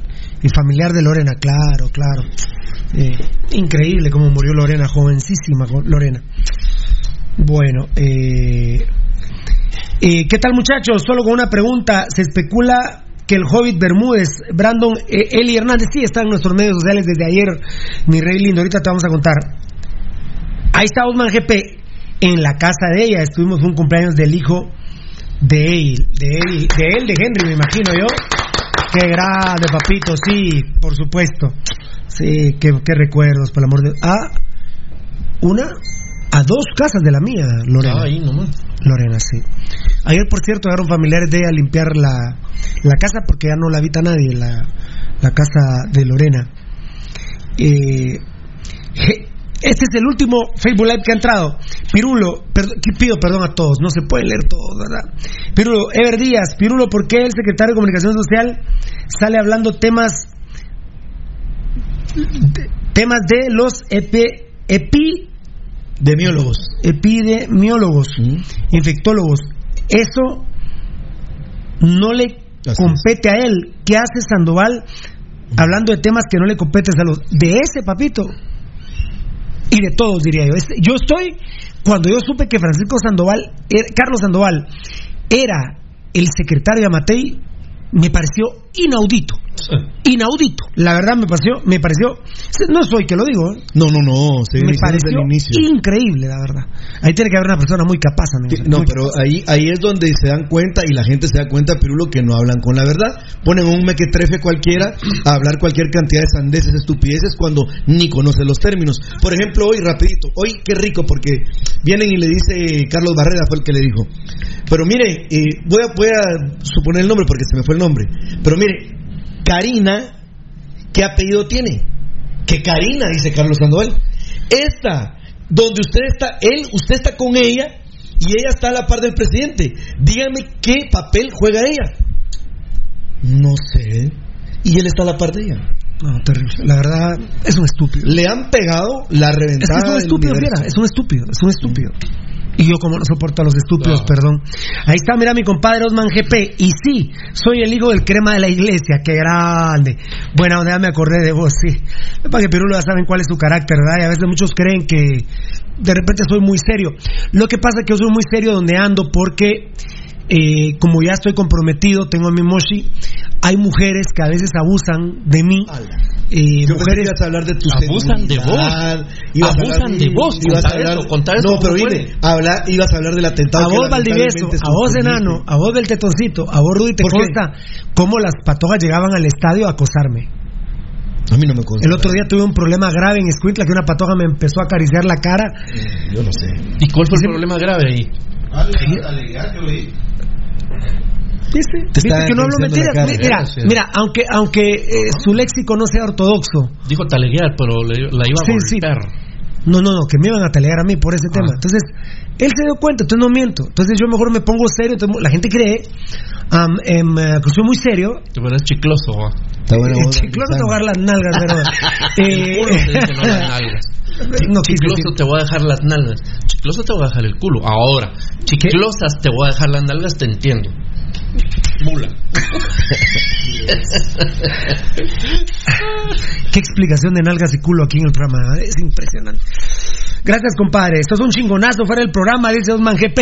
y familiar de Lorena, claro, claro. Eh, increíble cómo murió Lorena, jovencísima jo- Lorena. Bueno, eh, eh, ¿qué tal muchachos? Solo con una pregunta, se especula que el Hobbit Bermúdez, Brandon, eh, Eli Hernández, sí está en nuestros medios sociales desde ayer, mi rey lindo, ahorita te vamos a contar. Ahí está Osman GP en la casa de ella. Estuvimos un cumpleaños del hijo de él, de él, de él, de Henry, me imagino yo. Qué grande, papito, sí, por supuesto. Sí, qué, recuerdos, por el amor de A una, a dos casas de la mía, Lorena. Ah, ahí nomás. Lorena, sí. Ayer, por cierto, llegaron familiares de ella a limpiar la, la casa porque ya no la habita nadie, la, la casa de Lorena. Eh, este es el último Facebook Live que ha entrado. Pirulo, perd- pido perdón a todos, no se pueden leer todos, ¿verdad? Pirulo, Ever Díaz, Pirulo, ¿por qué el secretario de Comunicación Social sale hablando temas de- temas de los epi, epi Demiólogos. epidemiólogos, infectólogos. Eso no le compete a él. ¿Qué hace Sandoval hablando de temas que no le competen a los de ese papito? Y de todos, diría yo. Este- Yo estoy, cuando yo supe que Francisco Sandoval, era- Carlos Sandoval, era el secretario de Amatei, me pareció inaudito. Inaudito. La verdad me pareció, me pareció, no soy que lo digo, ¿eh? No, no, no. Se me pareció desde el inicio. increíble, la verdad. Ahí tiene que haber una persona muy capaz, amigo. No, Muy pero ahí, ahí es donde se dan cuenta y la gente se da cuenta, Pirulo, que no hablan con la verdad. Ponen un mequetrefe cualquiera a hablar cualquier cantidad de sandeces, estupideces, cuando ni conoce los términos. Por ejemplo, hoy, rapidito, hoy qué rico, porque vienen y le dice, Carlos Barrera fue el que le dijo, pero mire, eh, voy, a, voy a suponer el nombre porque se me fue el nombre, pero mire, Karina, ¿qué apellido tiene? Que Karina, dice Carlos Sandoval. Esta, donde usted está, él, usted está con ella y ella está a la par del presidente. Dígame qué papel juega ella. No sé. Y él está a la par de ella. No, terrible. La verdad, es un estúpido. Le han pegado la Es que reventada. es un estúpido, fiera, es un estúpido, es un estúpido. Y yo como no soporto a los estúpidos, No. perdón. Ahí está, mira mi compadre Osman GP. Y sí, soy el hijo del crema de la iglesia, qué grande. Buena onda, ya me acordé de vos, sí. Para que Pirulo ya saben cuál es su carácter, ¿verdad? Y a veces muchos creen que de repente soy muy serio. Lo que pasa es que yo soy muy serio donde ando porque eh, como ya estoy comprometido, tengo a mi moshi, hay mujeres que a veces abusan de mí. Eh, Yo mujeres ibas a hablar de tu Abusan de vos. ibas Abusan de vos. ibas a Contar hablar- eso, contar eso No, pero dime, habla- ibas a hablar del atentado. A vos, Valdivieso, a vos. Enano, a vos, del Tetoncito, a vos, Rudy, te consta cómo las patojas llegaban al estadio a acosarme. A mí no me consta. El otro día tuve un problema grave en Escuintla que una patoja me empezó a acariciar la cara. Yo no sé. ¿Y cuál fue el problema grave ahí? ¿Viste? Te ¿Viste que no hablo mentiras? cara. Mira, Sí. mira, aunque, aunque eh, su léxico no sea ortodoxo. Dijo taleguear, pero le- la iba a Sí, sí. No, no, no, que me iban a talear a mí por ese tema. Entonces, él se dio cuenta, entonces no miento. Entonces yo mejor me pongo serio. entonces la gente cree eh, que soy muy serio. Tú eres chicloso, ¿va? Está bueno, Eh, chicloso te voy a dar las nalgas, pero. <laughs> eh, te no las nalgas. <laughs> no quise Chicloso te voy a dejar las nalgas. Chicloso te voy a dejar el culo. Ahora, chiclosas te voy a dejar las nalgas, te entiendo. Mula. <laughs> Qué explicación de nalgas y culo aquí en el programa. ¿eh? Es impresionante. Gracias, compadre. Esto es un chingonazo fuera del programa, dice Osman GP.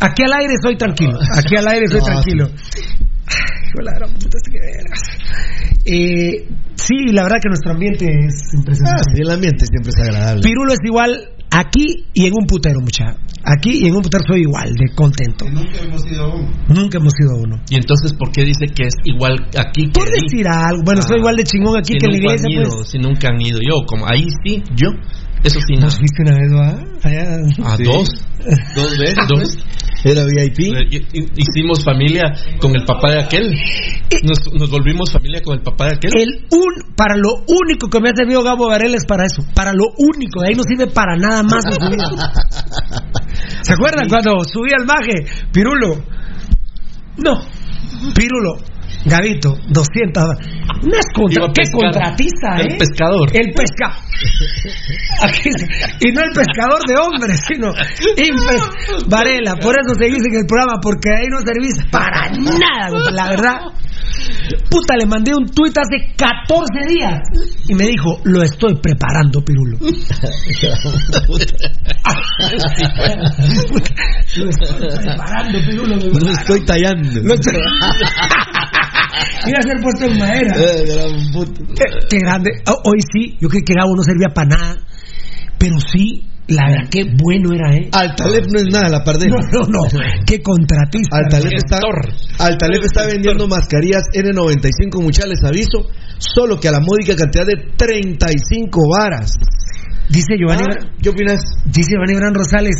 Aquí al aire soy tranquilo. <laughs> Aquí al aire soy No, tranquilo. Eh, sí, la verdad que nuestro ambiente es Ah, impresionante. sí, el ambiente siempre es agradable. Pirulo es igual aquí y en un putero, muchacha. Aquí y en un putero soy igual, de contento. Nunca hemos sido uno. Nunca hemos sido uno. Y entonces, ¿por qué dice que es igual aquí que Por decir algo, bueno, soy Ah, igual de chingón aquí si que en la nunca iglesia, han ido, pues. Si nunca han ido yo, como ahí sí, yo, Eso sí, no. ¿Nos viste una vez, va? A Sí. dos. Dos veces. <laughs> Dos. Era VIP. Eh, hi- hi- Hicimos familia con el papá de aquel. Nos, nos volvimos familia con el papá de aquel. El un, para lo único que me ha servido Gabo Varela es para eso. Para lo único. De ahí no sirve para nada más. <laughs> ¿Se acuerdan cuando subí al maje? Pirulo. No. Pirulo. Gavito, 200. No es contra, ¿Qué pescar. contratiza, eh? El pescador. El pesca. Aquí se- y no el pescador de hombres, sino impes- Varela. Por eso seguís en el programa, porque ahí no servís para nada, la verdad. Puta, le mandé un tuit hace 14 días y me dijo, lo estoy preparando, Pirulo. <laughs> lo estoy preparando, Pirulo. Lo estoy tallando. Lo estoy... <laughs> Iba a ser puesto en madera. Eh. Qué, qué grande. Oh, Hoy sí, yo creí que Gabo no servía para nada. Pero sí, la verdad, qué bueno era, ¿eh? Altalef no es nada, la par de No, no, no. Qué contratista. Altalef está. Altalef está vendiendo mascarillas N95, muchachos, les aviso, solo que a la módica cantidad de 35 varas. Dice Giovanni, Ah, ¿Qué opinas? dice Giovanni Gran Rosales.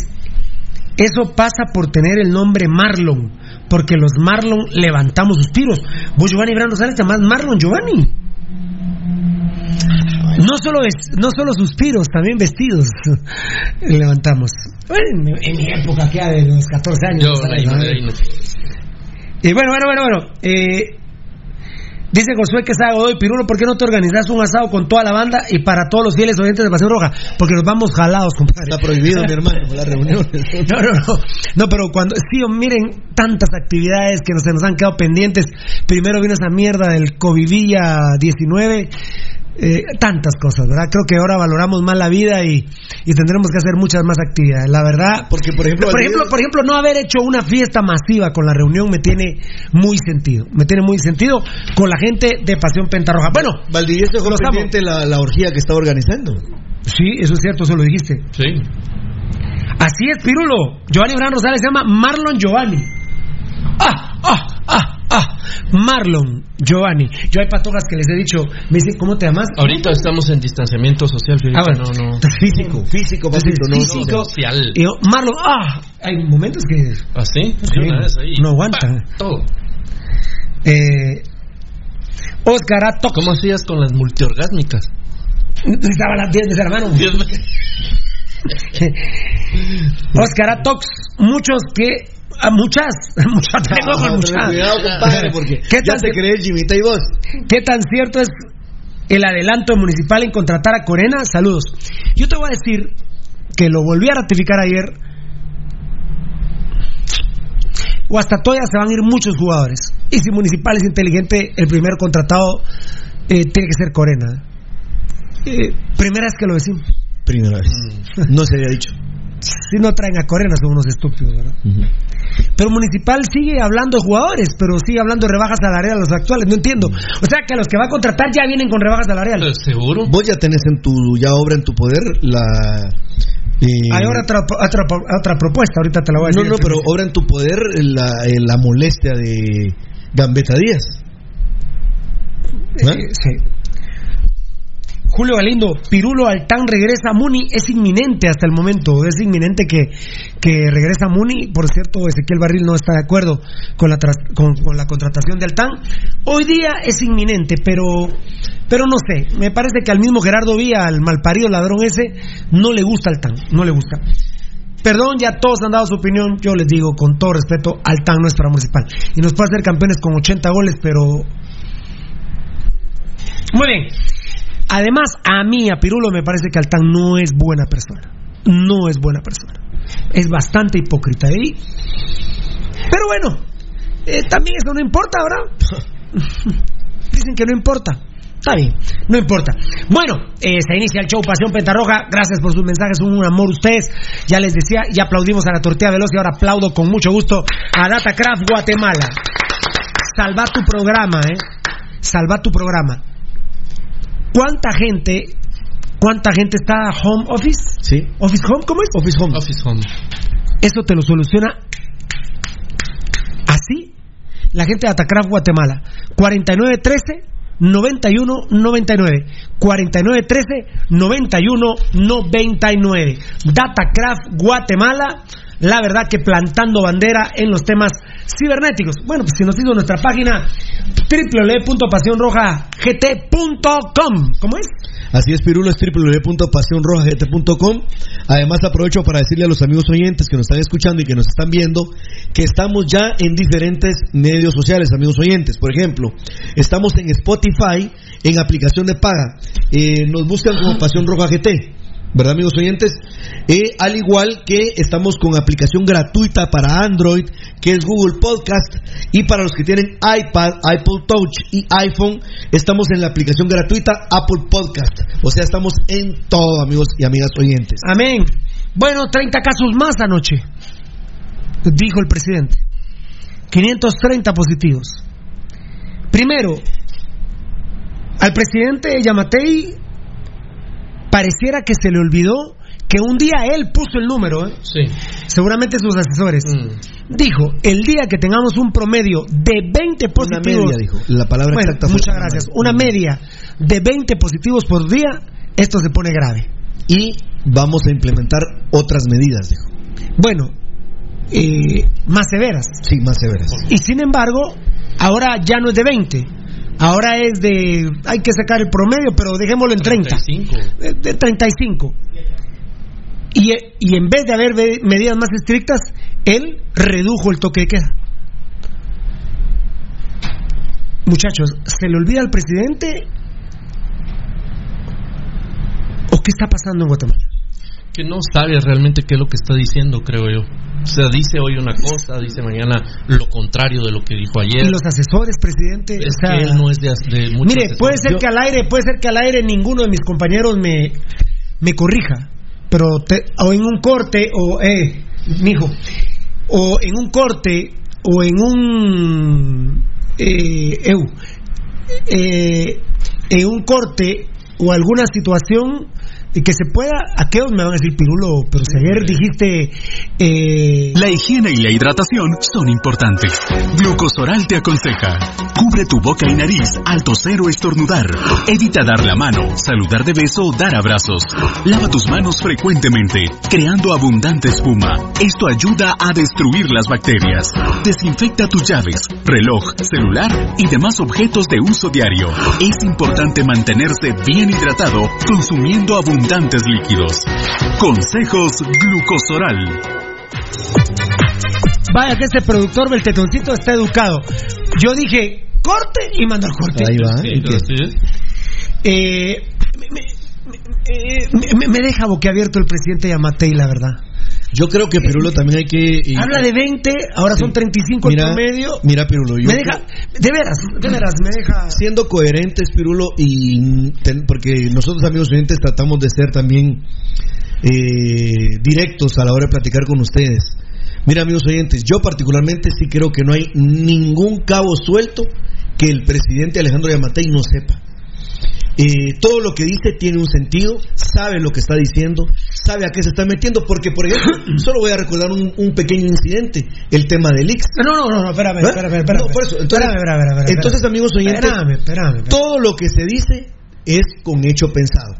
Eso pasa por tener el nombre Marlon, porque los Marlon levantamos suspiros. Vos, Giovanni Gran Rosales, te llamás Marlon Giovanni. No solo, es, no solo suspiros, también vestidos <laughs> levantamos. Bueno, en, mi época, que de los 14 años. Yo ¿sabes? ahí no, ahí no. Y bueno, bueno, bueno, bueno. Eh, dice Josué que sabe hoy, Pirulo, ¿por qué no te organizas un asado con toda la banda y para todos los fieles oyentes de Pasión Roja? Porque nos vamos jalados, compadre. Está prohibido, mi hermano, <laughs> las reuniones. No, no, no. No, pero cuando. Sí, miren, tantas actividades que nos, se nos han quedado pendientes. Primero vino esa mierda del Covivilla 19. Eh, tantas cosas, ¿verdad? Creo que ahora valoramos más la vida y, y tendremos que hacer muchas más actividades. La verdad. Porque, por ejemplo, por ejemplo, por ejemplo, no haber hecho una fiesta masiva con la reunión me tiene muy sentido. Me tiene muy sentido con la gente de Pasión Pentarroja. Bueno, Valdivieso dejó pendiente la, la orgía que estaba organizando. sí, eso es cierto, eso lo dijiste. Sí. Así es, Pirulo. Giovanni Gran Rosales se llama Marlon Giovanni. Ah, ah, ah, ah. Marlon Giovanni. Yo hay patojas que les he dicho, me dicen, ¿cómo te llamas? Ahorita estamos en distanciamiento social, Felipe. Ah, bueno. No, no. Físico, físico, papito, no, no, Físico. no. Social. Y yo, Marlon, ah, hay momentos que ¿Ah, sí? Ahí. no aguanta. Pa, Todo. eh, Oscar Atox. ¿Cómo hacías con las multiorgásmicas? Estaba las 10 de la mano. <laughs> Oscar Atox, muchos que. A muchas, <laughs> muchas, tengo con muchas. Cuidado, compadre, porque ¿Qué ya tal te crees, Jimita y vos. ¿Qué tan cierto es el adelanto municipal en contratar a Corena? Saludos. Yo te voy a decir que lo volví a ratificar ayer. O hasta todavía se van a ir muchos jugadores. Y si Municipal es inteligente, el primer contratado eh, tiene que ser Corena. Eh, primera vez que lo decimos. Primera vez. No se había dicho. Si no traen a Corena, son unos estúpidos, ¿verdad? Pero Municipal sigue hablando de jugadores, pero sigue hablando de rebajas salariales a los actuales. No entiendo. O sea que a los que va a contratar ya vienen con rebajas salariales. ¿Seguro? Vos ya tenés en tu ya obra en tu poder la eh, Hay ahora otra, otra, otra propuesta, ahorita te la voy a no, decir. no, pero obra en tu poder la, eh, la molestia de Gambetta Díaz. Eh, sí. Julio Galindo, Pirulo Altán regresa a Muni, es inminente hasta el momento, es inminente que, que regresa a Muni, por cierto Ezequiel Barril no está de acuerdo con la, con la contratación de Altán, hoy día es inminente, pero, pero no sé, me parece que al mismo Gerardo Vía, al malparido ladrón ese, no le gusta Altán, no le gusta. Perdón, ya todos han dado su opinión. Yo les digo con todo respeto, Altán no es para municipal. Y nos puede hacer campeones con 80 goles, pero. Muy bien. Además, a mí, a Pirulo, me parece que Altán no es buena persona. No es buena persona. Es bastante hipócrita. ¿eh? Pero bueno, eh, también eso no importa, ¿verdad? <laughs> Dicen que no importa. Está bien, no importa. Bueno, eh, se inicia el show Pasión Pentarroja. Gracias por sus mensajes, un amor ustedes. Ya les decía, ya aplaudimos a la tortilla veloz y ahora aplaudo con mucho gusto a Datacraft Guatemala. Salva tu programa, ¿eh? Salva tu programa. ¿Cuánta gente, cuánta gente está home office? Sí. ¿Office home? ¿Cómo es? Office Home. Office Home. Eso te lo soluciona así la gente de Atacraft Guatemala. 4913 91 99. 49 13 91 99. Datacraft Guatemala. La verdad que plantando bandera en los temas cibernéticos. Bueno, pues si nos hizo nuestra página www.pasionrojagt.com. ¿Cómo es? Así es, Pirulo, es www.pasionrojagt.com. Además, aprovecho para decirle a los amigos oyentes que nos están escuchando y que nos están viendo que estamos ya en diferentes medios sociales, amigos oyentes. Por ejemplo, estamos en Spotify, en aplicación de paga. Eh, nos buscan como <gasps> Pasión Roja GT. ¿Verdad, amigos oyentes? Eh, al igual que estamos con aplicación gratuita para Android, que es Google Podcast, y para los que tienen iPad, Apple Touch y iPhone, estamos en la aplicación gratuita Apple Podcast. O sea, estamos en todo, amigos y amigas oyentes. Amén. Bueno, 30 casos más anoche, dijo el presidente. 530 positivos. Primero, al presidente Yamatei pareciera que se le olvidó que un día él puso el número, ¿eh? Sí. seguramente sus asesores. Dijo, el día que tengamos un promedio de 20 positivos. media, dijo. La palabra Bueno, exacta fue Muchas una gracias. media. Una media de 20 positivos por día, esto se pone grave. Y vamos a implementar otras medidas, dijo. Bueno, eh, más severas. Sí, más severas. Y sin embargo, ahora ya no es de 20. Ahora es de. Hay que sacar el promedio, pero dejémoslo en 30. 35. De, de 35. Y, eh, y en vez de haber medidas más estrictas, él redujo el toque de queda. Muchachos, ¿se le olvida al presidente? ¿O qué está pasando en Guatemala? Que no sabe realmente qué es lo que está diciendo, creo yo. O sea, dice hoy una cosa, dice mañana lo contrario de lo que dijo ayer. Y los asesores, presidente. Es o sea, que él no es de, de Mire, asesores. puede ser Yo- que al aire, puede ser que al aire ninguno de mis compañeros me, me corrija, pero te- o en un corte o eh, mijo, o en un corte o en un eh, eu, eh, en un corte o alguna situación que se pueda, aquellos me van a decir pirulo, pero si ayer dijiste eh, La higiene y la hidratación son importantes. Glucosoral te aconseja. Cubre tu boca y nariz al toser o estornudar. Evita dar la mano, saludar de beso dar abrazos. Lava tus manos frecuentemente, creando abundante espuma. Esto ayuda a destruir las bacterias. Desinfecta tus llaves, reloj, celular y demás objetos de uso diario. Es importante mantenerse bien hidratado consumiendo abundantes líquidos. Consejos Glucosoral. Vaya que este productor del tetoncito está educado. Yo dije, corte y mando al corte. Ahí va. Eh, me, me- me- me- me deja boquiabierto el presidente Yamatei, la verdad. Yo creo que Pirulo también hay que. y- Habla de 20, ahora son 35 mira, en promedio. Mira, Pirulo, yo Me deja, de veras, de veras, me deja. siendo coherentes, Pirulo, y ten- porque nosotros amigos oyentes tratamos de ser también eh, directos a la hora de platicar con ustedes. Mira, amigos oyentes, yo particularmente sí creo que no hay ningún cabo suelto que el presidente Alejandro Yamatei no sepa. Eh, todo lo que dice tiene un sentido, sabe lo que está diciendo, sabe a qué se está metiendo, porque por ejemplo, <clears throat> solo voy a recordar un, un pequeño incidente, el tema del IX. No, no, no, no, espérame, ¿Eh? espérame, espérame. No, por eso, entonces, espérame, espérame, espérame, espérame. entonces, amigos oyentes, Espérame, todo lo que se dice es con hecho pensado.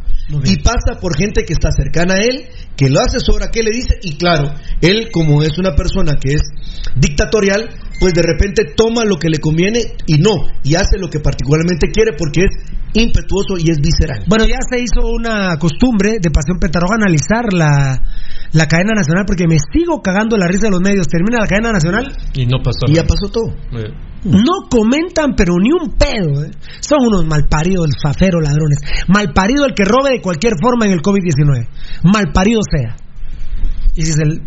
Y pasa por gente que está cercana a él, que lo asesora, que le dice, y claro, él como es una persona que es dictatorial, pues de repente toma lo que le conviene y no, y hace lo que particularmente quiere porque es impetuoso y es visceral. Bueno, ya se hizo una costumbre de Pasión Pentarroja analizar la, la cadena nacional porque me sigo cagando la risa de los medios. Termina la cadena nacional, Y no pasó Y ya pasó todo. Eh, no comentan, pero ni un pedo. ¿eh? Son unos malparidos, faferos, ladrones. Malparido el que robe de cualquier forma en el COVID-19. Malparido sea. Y ese es el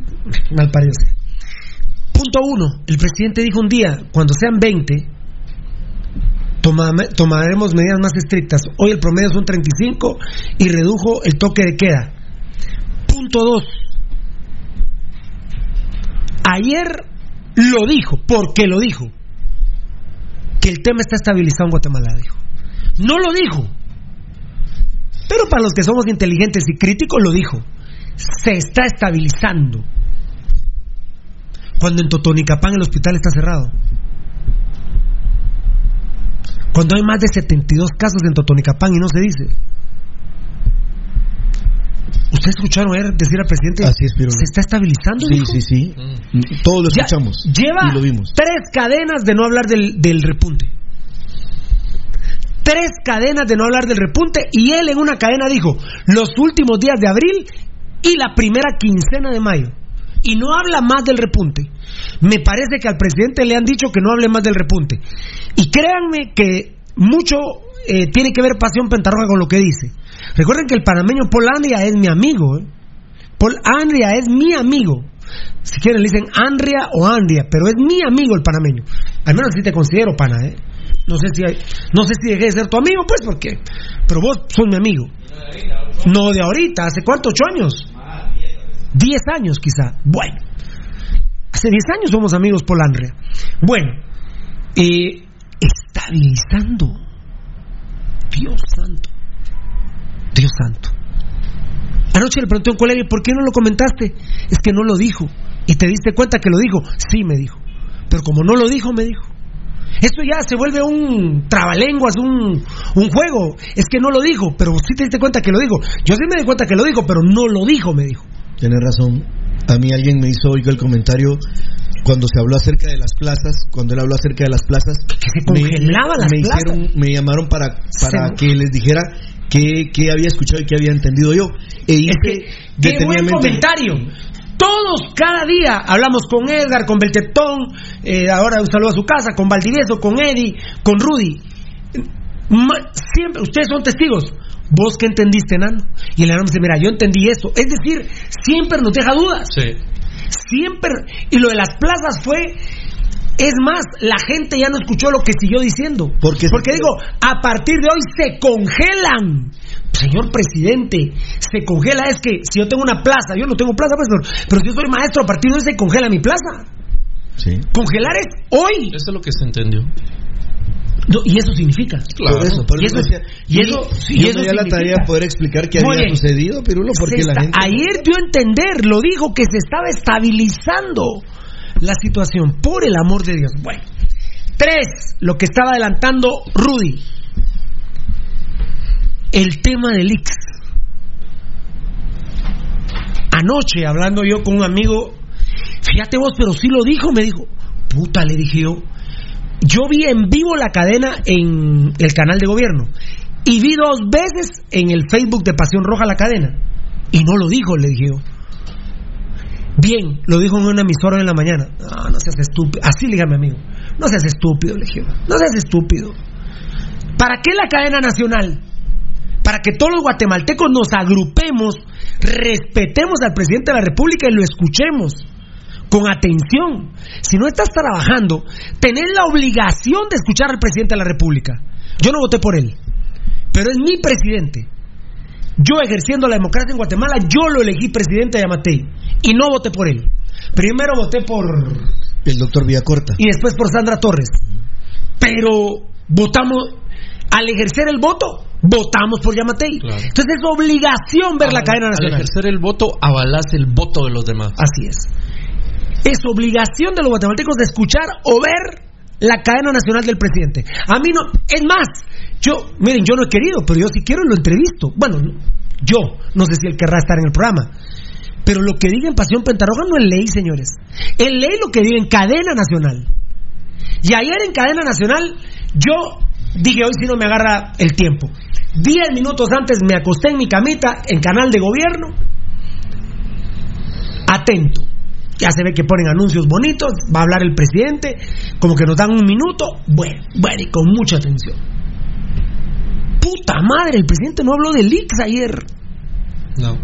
malparido sea. Punto uno. El presidente dijo un día, cuando sean 20, tomame- tomaremos medidas más estrictas. Hoy el promedio son 35 y redujo el toque de queda. Punto dos. Ayer lo dijo, porque lo dijo, que el tema está estabilizado en Guatemala, dijo. No lo dijo. Pero para los que somos inteligentes y críticos lo dijo. Se está estabilizando. Cuando en Totonicapán el hospital está cerrado. Cuando hay más de 72 casos en Totonicapán y no se dice. ¿Ustedes escucharon ayer decir al presidente? Así es. ¿Se está estabilizando? Sí, dijo? sí, sí. Todos lo Ya escuchamos. Lleva y lo vimos. tres cadenas de no hablar del, del repunte. Tres cadenas de no hablar del repunte y él en una cadena dijo los últimos días de abril y la primera quincena de mayo. Y no habla más del repunte. Me parece que al presidente le han dicho que no hable más del repunte. Y créanme que mucho eh, tiene que ver Pasión Pentarroja con lo que dice. Recuerden que el panameño Paul Andria es mi amigo. ¿eh? Paul Andria es mi amigo. Si quieren le dicen Andria o Andria, pero es mi amigo el panameño. Al menos si te considero pana, ¿eh? No sé si hay- no sé si dejé de ser tu amigo, pues, porque pero vos sos mi amigo. No de ahorita, ¿hace cuánto? ¿Ocho años? Diez años quizá. Bueno, hace diez años somos amigos Paul Andria. Bueno, estabilizando. Dios santo. Dios santo. Anoche le pregunté a un colega, ¿por qué no lo comentaste? Es que no lo dijo. ¿Y te diste cuenta que lo dijo? Sí, me dijo. Pero como no lo dijo, me dijo. Esto ya se vuelve un trabalenguas, un, un juego. Es que no lo dijo, pero sí te diste cuenta que lo dijo. Yo sí me di cuenta que lo dijo, pero no lo dijo, me dijo. Tienes razón. A mí alguien me hizo hoy el comentario cuando se habló acerca de las plazas, cuando él habló acerca de las plazas, que se congelaban las me plazas. hicieron- me llamaron para, para Se- que les dijera qué, qué había escuchado y qué había entendido yo. E hice Qué buen comentario. Todos cada día hablamos con Edgar, con Beltetón, eh, ahora un saludo a su casa, con Valdivieso, con Eddie, con Rudy. Ma- Siempre, ustedes son testigos. ¿Vos qué entendiste, Nano? Y el enano me dice, mira, yo entendí esto. Es decir, siempre nos deja dudas. Sí. Siempre. Y lo de las plazas fue. Es más, la gente ya no escuchó lo que siguió diciendo. Porque, Porque digo, a partir de hoy se congelan. Señor presidente, se congela. Es que si yo tengo una plaza, yo no tengo plaza, pero, pero si yo soy maestro, a partir de hoy se congela mi plaza. Sí. Congelar es hoy. Eso es lo que se entendió. No, y eso significa. Claro. Por eso, por Y eso, decía, y eso- y eso me la tarea de poder explicar qué había bien. sucedido, Pirulo, porque la está- gente... Ayer dio a entender, lo dijo, que se estaba estabilizando la situación, por el amor de Dios. Bueno, tres, lo que estaba adelantando Rudy. El tema del Ix. Anoche, hablando yo con un amigo, fíjate vos, pero sí lo dijo, me dijo. Puta, le dije yo. Yo vi en vivo la cadena en el canal de gobierno y vi dos veces en el Facebook de Pasión Roja la cadena y no lo dijo, le dije yo. Bien, lo dijo en una emisora en la mañana. No, no seas estúpido. Así le mi amigo. No seas estúpido, le dije. No seas estúpido. ¿Para qué la cadena nacional? Para que todos los guatemaltecos nos agrupemos, respetemos al presidente de la República y lo escuchemos con atención. Si no estás trabajando, tenés la obligación de escuchar al presidente de la República. Yo no voté por él, pero es mi presidente. Yo ejerciendo la democracia en Guatemala, yo lo elegí presidente de Yamatei y no voté por él. Primero voté por El doctor Villacorta. y después por Sandra Torres. Pero votamos, al ejercer el voto, votamos por Yamatei. Claro. Entonces es obligación ver la cadena Al nacional. ejercer el voto, avalás el voto de los demás. Así es. Es obligación de los guatemaltecos de escuchar o ver la cadena nacional del presidente. A mí no, es más, yo, miren, yo no he querido, pero yo si quiero lo entrevisto. Bueno, yo, no sé si él querrá estar en el programa. Pero lo que diga en Pasión Pentarroja no es ley, señores. Es ley lo que diga en cadena nacional. Y ayer en cadena nacional, yo dije, hoy si no me agarra el tiempo. Diez minutos antes me acosté en mi camita en canal de gobierno, atento. Ya se ve que ponen anuncios bonitos, va a hablar el presidente, como que nos dan un minuto. Bueno, bueno, y con mucha atención. Puta madre, el presidente no habló de leaks ayer. No.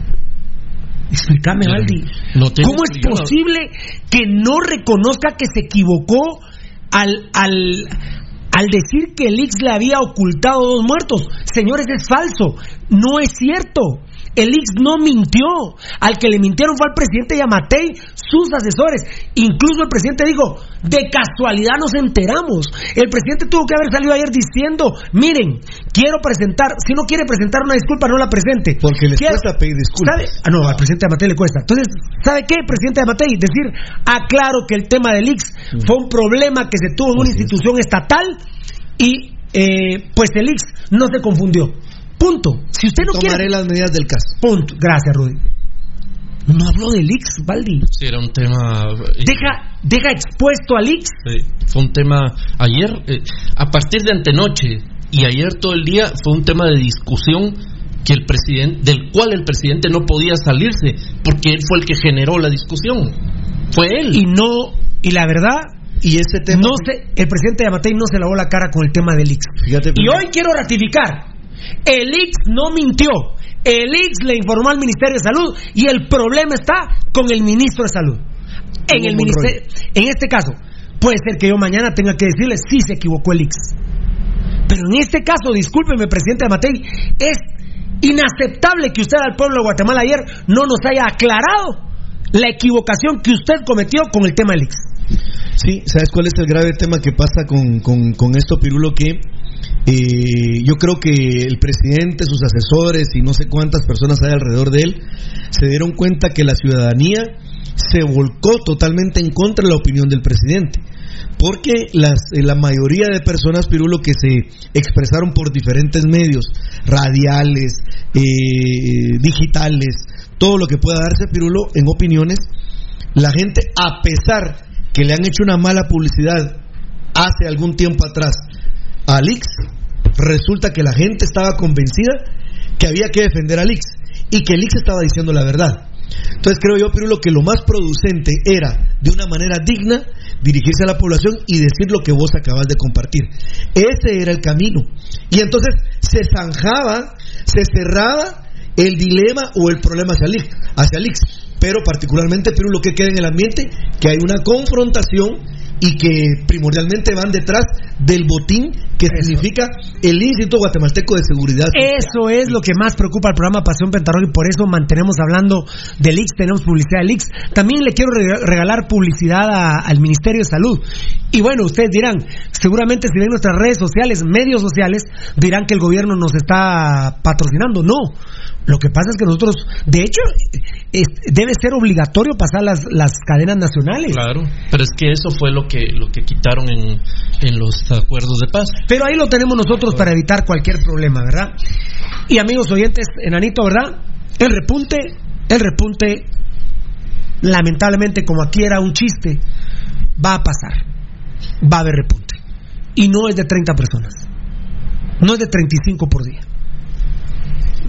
Explícame, No, Aldi. no ¿Cómo es posible que no reconozca que se equivocó al, al, al decir que el Ix le había ocultado dos muertos? Señores, es falso. No es cierto. El Ix no mintió. Al que le mintieron fue al presidente Yamatei, sus asesores. Incluso el presidente dijo, de casualidad nos enteramos. El presidente tuvo que haber salido ayer diciendo, miren, quiero presentar, si no quiere presentar una disculpa, no la presente. Porque les Quiero- cuesta pedir disculpas. ¿Sabe? Ah, no, al presidente Amatei le cuesta. Entonces, ¿sabe qué, presidente Amatei? Decir, aclaro que el tema del Ix fue un problema que se tuvo en una institución estatal y eh, pues el Ix no se confundió. Punto. Si usted no Tomaré quiere. las medidas del caso. Punto. Gracias, Rudy. No habló del Ix, Baldi. Sí, era un tema. eh, Deja, deja expuesto al Ix. Sí, fue un tema ayer, eh, a partir de antenoche y ayer todo el día fue un tema de discusión que el presidente, del cual el presidente no podía salirse, porque él fue el que generó la discusión. Fue él. Y no, y la verdad, Y ese tema. no se, el presidente Yamatei no se lavó la cara con el tema del Ix. Fíjate, Y hoy quiero ratificar, el Ix no mintió. El Ix le informó al Ministerio de Salud y el problema está con el ministro de Salud. En el ministerio, en este caso, puede ser que yo mañana tenga que decirle si se equivocó el Ix. Pero en este caso, discúlpeme, presidente Matei, es inaceptable que usted al pueblo de Guatemala ayer no nos haya aclarado la equivocación que usted cometió con el tema del Ix. Sí, ¿sabes cuál es el grave tema que pasa con, con- con esto, Pirulo? Que eh, yo creo que el presidente, sus asesores y no sé cuántas personas hay alrededor de él se dieron cuenta que la ciudadanía se volcó totalmente en contra de la opinión del presidente. Porque las, eh, la mayoría de personas, Pirulo, que se expresaron por diferentes medios, radiales, eh, digitales, todo lo que pueda darse, Pirulo, en opiniones, la gente, a pesar que le han hecho una mala publicidad hace algún tiempo atrás a Alix, resulta que la gente estaba convencida que había que defender a Alix y que Alix estaba diciendo la verdad. Entonces creo yo, Pirulo, que lo más producente era, de una manera digna, dirigirse a la población y decir lo que vos acabas de compartir. Ese era el camino. Y entonces se zanjaba, se cerraba el dilema o el problema hacia Alix. Hacia. Pero particularmente, Perú, lo que queda en el ambiente, que hay una confrontación y que primordialmente van detrás del botín que significa el Instituto Guatemalteco de Seguridad. Eso es lo que más preocupa al programa Pasión Pentarroja y por eso mantenemos hablando del IX, tenemos publicidad del IX. También le quiero re- regalar publicidad a- al Ministerio de Salud. Y bueno, ustedes dirán, seguramente si ven nuestras redes sociales, medios sociales, dirán que el gobierno nos está patrocinando. No, lo que pasa es que nosotros, de hecho, es- debe ser obligatorio pasar las, las cadenas nacionales. Claro, pero es que eso fue lo que lo que quitaron en, en los acuerdos de paz. Pero ahí lo tenemos nosotros para evitar cualquier problema, ¿verdad? Y amigos oyentes, enanito, ¿verdad? El repunte, el repunte, lamentablemente, como aquí era un chiste, va a pasar. Va a haber repunte. Y no es de 30 personas. No es de 35 por día.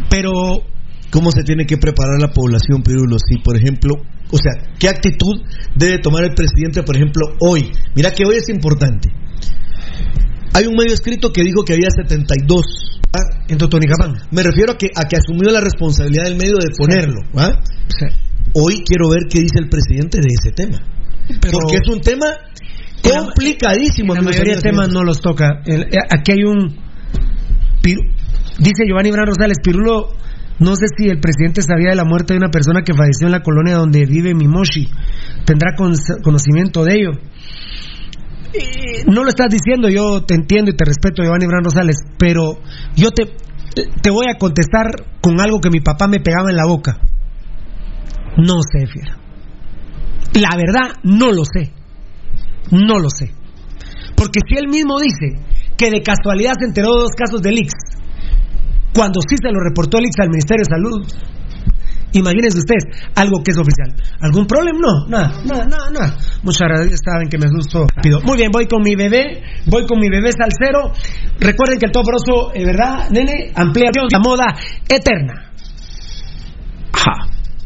Pero ¿Cómo se tiene que preparar la población, Pirulo? Si, por ejemplo, o sea, ¿qué actitud debe tomar el presidente, por ejemplo, hoy? Mira que hoy es importante. Hay un medio escrito que dijo que había 72 ¿ah? en Totonicapán. Me refiero a que, a que asumió la responsabilidad del medio de ponerlo. ¿ah? Hoy quiero ver qué dice el presidente de ese tema. Pero- Porque es un tema complicadísimo. La mayoría de temas no los toca. El- eh, aquí hay un. Dice Giovanni Bran Rosales, Pirulo, no sé si el presidente sabía de la muerte de una persona que falleció en la colonia donde vive Mimoshi. ¿Tendrá con- conocimiento de ello? No lo estás diciendo, yo te entiendo y te respeto, Giovanni Bran Rosales, pero yo te, te voy a contestar con algo que mi papá me pegaba en la boca. No sé, fiera. La verdad, no lo sé. No lo sé. Porque si él mismo dice que de casualidad se enteró de dos casos del IX, cuando sí se lo reportó el al Ministerio de Salud, imagínense ustedes, algo que es oficial. ¿Algún problema? No, nada, nada, nada, nada. Muchas gracias, saben que me asustó. Pido. Muy bien, voy con mi bebé, voy con mi bebé salsero. Recuerden que el toporoso, eh, ¿verdad, nene? Ampliación, la moda eterna. Ajá.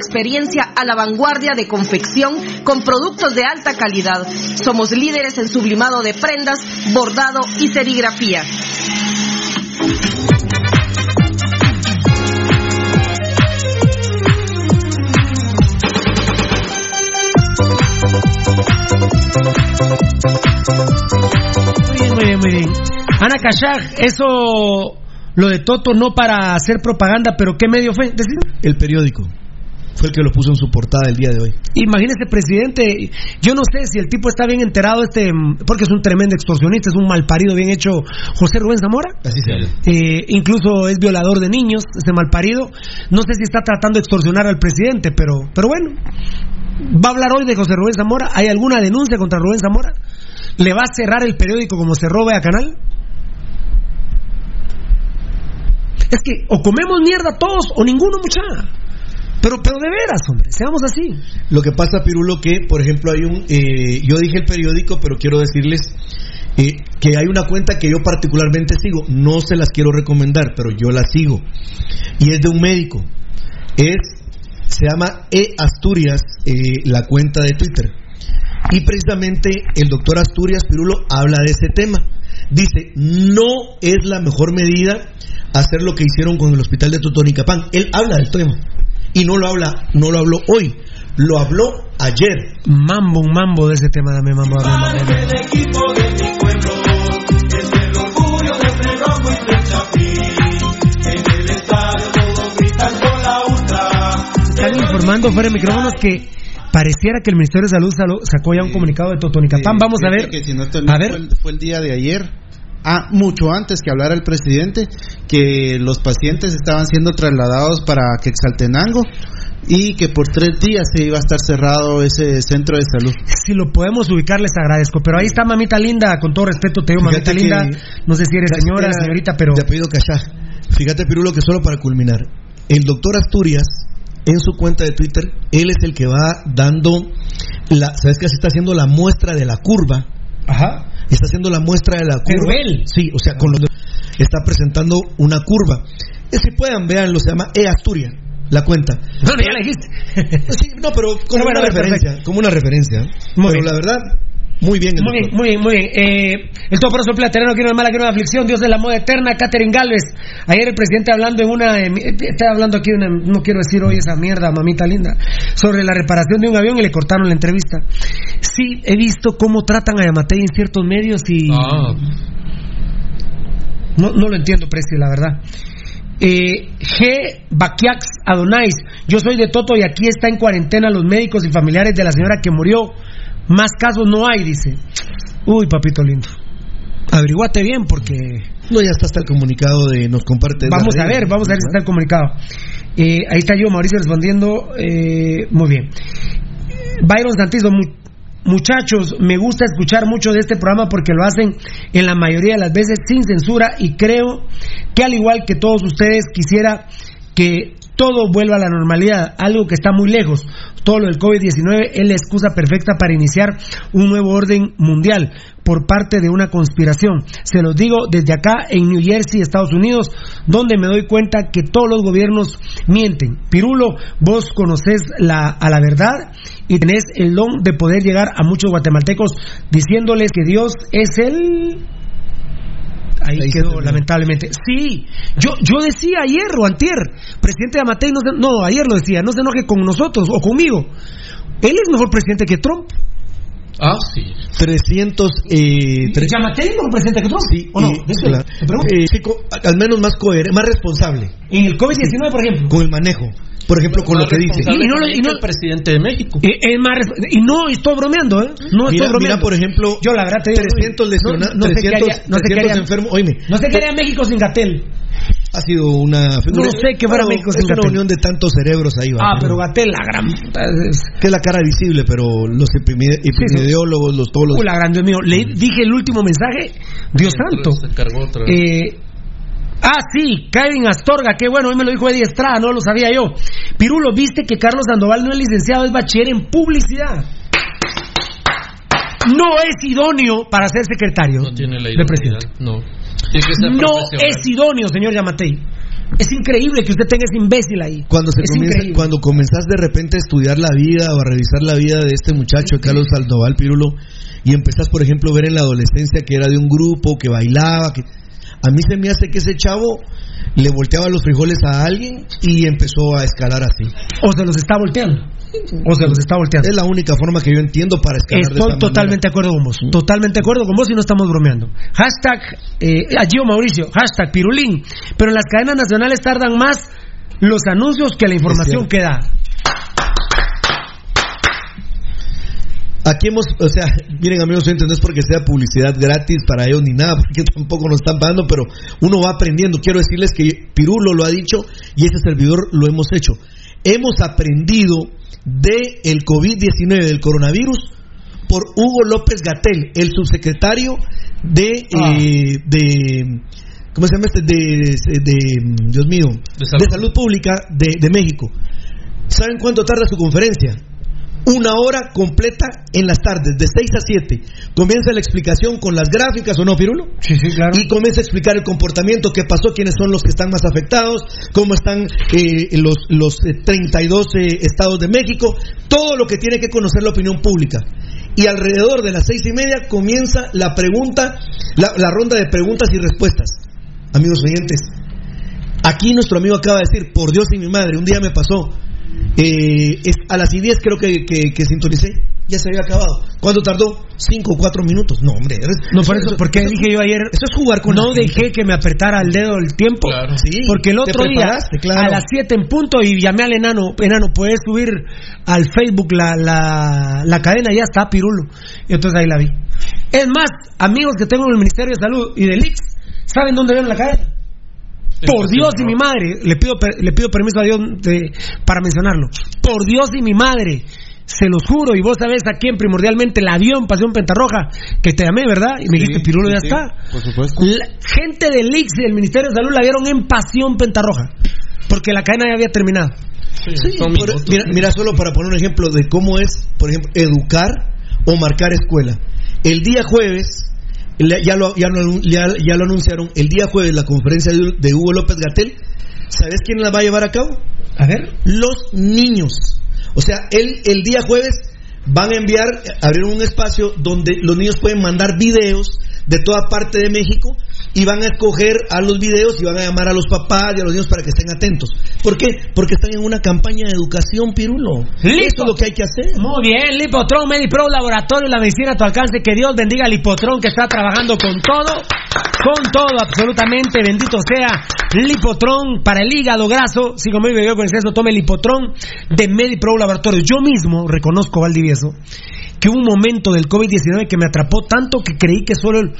experiencia a la vanguardia de confección con productos de alta calidad. Somos líderes en sublimado de prendas, bordado y serigrafía. Muy bien, muy bien, muy bien. Ana Kashag, eso lo de Toto no para hacer propaganda, pero ¿qué medio fue? El periódico fue el que lo puso en su portada el día de hoy. Imagínese, presidente, yo no sé si el tipo está bien enterado, este, porque es un tremendo extorsionista, es un malparido bien hecho José Rubén Zamora. Así se Eh, incluso es violador de niños, este malparido. No sé si está tratando de extorsionar al presidente, pero, pero bueno. Va a hablar hoy de José Rubén Zamora. ¿Hay alguna denuncia contra Rubén Zamora? ¿Le va a cerrar el periódico como cerró a Canal? Es que o comemos mierda todos o ninguno, muchacha. Pero, pero de veras, hombre, seamos así. Lo que pasa, Pirulo, que, por ejemplo, hay un. eh, yo dije el periódico, pero quiero decirles eh, que hay una cuenta que yo particularmente sigo. No se las quiero recomendar, pero yo la sigo. Y es de un médico. Es. Se llama E Asturias, eh, la cuenta de Twitter. Y precisamente el doctor Asturias Pirulo habla de ese tema. Dice, no es la mejor medida hacer lo que hicieron con el hospital de Totonicapán. Él habla del tema. Y no lo habla, no lo habló hoy, lo habló ayer. Mambo, un mambo de ese tema, dame mambo, dame mambo. dame mambo. El equipo de mi pueblo es el orgullo de Cerrojo y de Chapín. En el estadio todos gritan con la ultra. Están informando fuera de micrófonos que pareciera que el Ministerio de Salud sacó ya un comunicado de Totonicapán. Vamos a ver. Que si no estoy A ver. Fue, el, fue el día de ayer. Ah, mucho antes que hablara el presidente, que los pacientes estaban siendo trasladados para Quexaltenango y que por tres días se iba a estar cerrado ese centro de salud. Si lo podemos ubicar, les agradezco. Pero ahí está mamita linda, con todo respeto, te digo, mamita linda. que- No sé si eres señora, Era señorita, pero. De apellido Cachá. Fíjate, Pirulo, que solo para culminar. El doctor Asturias, en su cuenta de Twitter, él es el que va dando. La, ¿Sabes qué? Se está haciendo la muestra de la curva. Ajá. Está haciendo la muestra de la curva. Pero él. Sí, o sea, con los. Está presentando una curva. Eh, Si puedan, veanlo, se llama E Asturias, la cuenta. No, ya la dijiste. Sí, no, pero como bueno, una perfecto. referencia. Como una referencia. Muy pero bien. la verdad, muy bien. Muy bien, muy bien, muy bien. Eh, el todopoderoso platerano quiero mala, quiero de aflicción, Dios de la moda eterna, Catherine Galvez. Ayer el presidente hablando en una, eh, está hablando aquí de una, no quiero decir hoy esa mierda, mamita linda, sobre la reparación de un avión y le cortaron la entrevista. Sí, he visto cómo tratan a Yamatei en ciertos medios y Ah, no, no lo entiendo, Presti, la verdad. Eh, G. Baquiax Adonais, yo soy de Toto y aquí está en cuarentena los médicos y familiares de la señora que murió. Más casos no hay, dice. Uy, papito lindo. Averiguate bien porque No, ya está hasta el comunicado de nos comparte. vamos a ver, vamos a ver si está el comunicado. Eh, ahí está yo, Mauricio, respondiendo. eh, muy bien. Byron Santizo, mu- muchachos, me gusta escuchar mucho de este programa porque lo hacen en la mayoría de las veces sin censura y creo que al igual que todos ustedes quisiera que todo vuelva a la normalidad, algo que está muy lejos. Todo lo del COVID-19 es la excusa perfecta para iniciar un nuevo orden mundial por parte de una conspiración. Se los digo desde acá en New Jersey, Estados Unidos, donde me doy cuenta que todos los gobiernos mienten. Pirulo, vos conoces la, a la verdad y tenés el don de poder llegar a muchos guatemaltecos diciéndoles que Dios es el Ahí, Ahí quedó, lamentablemente. Sí, yo, yo decía ayer o antier, presidente de Amatei, no, no, ayer lo decía, no se enoje con nosotros o conmigo. Él es mejor presidente que Trump. ah, sí. 300. Eh, tre- ¿Yamatei es mejor presidente que Trump? Sí, ¿O no? eh, claro. Eh, sí, al menos más coherente, más responsable En el COVID-19, por ejemplo. con el manejo. Por ejemplo, con lo que dice. Y no y no- el presidente de México. Eh, es más y no estoy bromeando, ¿eh? No estoy Mira, bromeando. mira, por ejemplo, yo la verdad te digo, 300 no- lesionados, no sé qué 300, haría- no sé qué 300 haría- enfermos. Oíme, No sé qué haría México sin Gatel. ha sido una. No sé qué fuera México es una unión de tantos cerebros ahí. va, Ah, pero Gatel, la gran. Que es la cara visible, pero los epidemiólogos, los todos los. Uy, la gran, Dios mío. Le dije el último mensaje. Dios santo. Se cargó otra vez. Eh, ah, sí, Kevin Astorga, qué bueno, hoy me lo dijo Eddie Estrada, no lo sabía yo. Pirulo, viste que Carlos Sandoval no es licenciado, es bachiller en publicidad. No es idóneo para ser secretario no tiene la de presidente. No. Tiene que ser No es idóneo, señor Yamatei. Es increíble que usted tenga ese imbécil ahí. Cuando, se comienza, cuando comenzás de repente a estudiar la vida o a revisar la vida de este muchacho, de Carlos Sandoval Pirulo, y empezás, por ejemplo, a ver en la adolescencia que era de un grupo, que bailaba, que A mí se me hace que ese chavo le volteaba los frijoles a alguien y empezó a escalar así. O se los está volteando. O se los está volteando. Es la única forma que yo entiendo para escalar de Estoy totalmente de acuerdo con vos. Totalmente de acuerdo con vos y no estamos bromeando. Hashtag, eh, a Gio Mauricio, hashtag Pirulín. Pero en las cadenas nacionales tardan más los anuncios que la información que da. Aquí hemos, o sea, miren amigos oyentes, no es porque sea publicidad gratis para ellos ni nada, porque tampoco nos están pagando, pero uno va aprendiendo. Quiero decirles que Pirulo lo ha dicho y este servidor lo hemos hecho. Hemos aprendido de el COVID-19, del coronavirus, por Hugo López Gatel, el subsecretario de, Ah. eh, de ¿cómo se llama este? De, de- Dios mío, de salud, pública de, de México. ¿Saben cuánto tarda su conferencia? Una hora completa en las tardes, de 6 a 7. Comienza la explicación con las gráficas, ¿o no, Pirulo? Sí, sí, claro. Y comienza a explicar el comportamiento, qué pasó, quiénes son los que están más afectados, cómo están eh, los, los eh, 32 eh, estados de México, todo lo que tiene que conocer la opinión pública. Y alrededor de las seis y media comienza la pregunta, la, la ronda de preguntas y respuestas. Amigos oyentes, aquí nuestro amigo acaba de decir, por Dios y mi madre, un día me pasó, eh, es a las 10 creo que, que, que sintonicé, ya se había acabado. ¿Cuánto tardó? 5 o 4 minutos. No, hombre. No, por eso, porque dije yo ayer. Eso es jugar con No la gente. dejé que me apretara el dedo el tiempo. Sí, porque el otro día, claro. a las 7 en punto, y llamé al enano. Enano, puedes subir al Facebook la, la, la cadena, ya está, Pirulo. Y entonces ahí la vi. Es más, amigos que tengo en el Ministerio de Salud y del IX, ¿saben dónde ven la cadena? Por Dios y mi madre, le pido, le pido permiso a Dios de- para mencionarlo. Por Dios y mi madre, se los juro, y vos sabés a quién primordialmente la dio en Pasión Pentarroja, que te llamé, ¿verdad? Y me dijiste, Pirulo ya está. Por supuesto. La gente del IX y del Ministerio de Salud la vieron en Pasión Pentarroja, porque la cadena ya había terminado. Sí, por- mira, mira, solo para poner un ejemplo de cómo es, por ejemplo, educar o marcar escuela. El día jueves, ya lo, ya lo, ya, ya lo anunciaron, el día jueves la conferencia de, de Hugo López Gatel, ¿sabes quién la va a llevar a cabo? A ver. Los niños. O sea, él el día jueves van a enviar, abrir un espacio donde los niños pueden mandar videos de toda parte de México y van a escoger a los videos y van a llamar a los papás y a los niños para que estén atentos. ¿Por qué? Porque están en una campaña de educación, Pirulo. Eso es lo que hay que hacer. Muy bien, Lipotron, Medipro, Laboratorio, la medicina a tu alcance. Que Dios bendiga a Lipotron que está trabajando con todo, con todo, absolutamente. Bendito sea Lipotron para el hígado graso. Si como yo con exceso, tome Lipotron de Medipro Laboratorio. Yo mismo reconozco, Valdivieso, que hubo un momento del COVID-19 que me atrapó tanto que creí que solo el-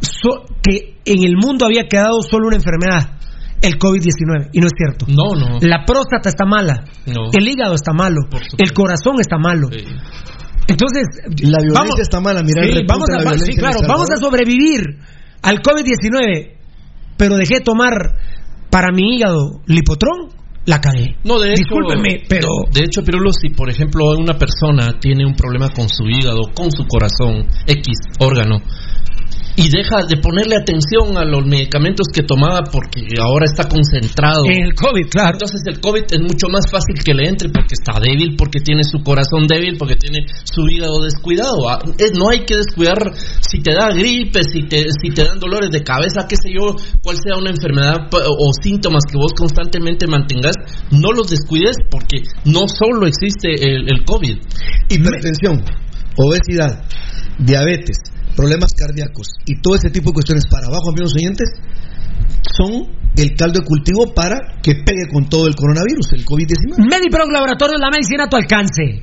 so- que en el mundo había quedado solo una enfermedad. El COVID-19, y no es cierto. No, no. La próstata está mala. No. El hígado está malo. El corazón está malo. Entonces, La violencia está mala, mira Sí, vamos de a, la sí, claro, vamos a sobrevivir al COVID-19, pero dejé tomar para mi hígado lipotrón, la cagué. No, de hecho, Discúlpeme, pero De hecho, Pirulo, si por ejemplo una persona tiene un problema con su hígado, con su corazón, X órgano, y deja de ponerle atención a los medicamentos que tomaba porque ahora está concentrado. En el COVID, claro. Entonces el COVID es mucho más fácil que le entre porque está débil, porque tiene su corazón débil, porque tiene su hígado descuidado. Ah, no hay que descuidar si te da gripe, si te, si te dan dolores de cabeza, qué sé yo, cuál sea una enfermedad o síntomas que vos constantemente mantengas, no los descuides porque no solo existe el, el COVID. Hipertensión, obesidad, diabetes, problemas cardíacos y todo ese tipo de cuestiones para abajo, amigos oyentes, son el caldo de cultivo para que pegue con todo el coronavirus, el COVID-19. Medipro Laboratorio, la medicina a tu alcance.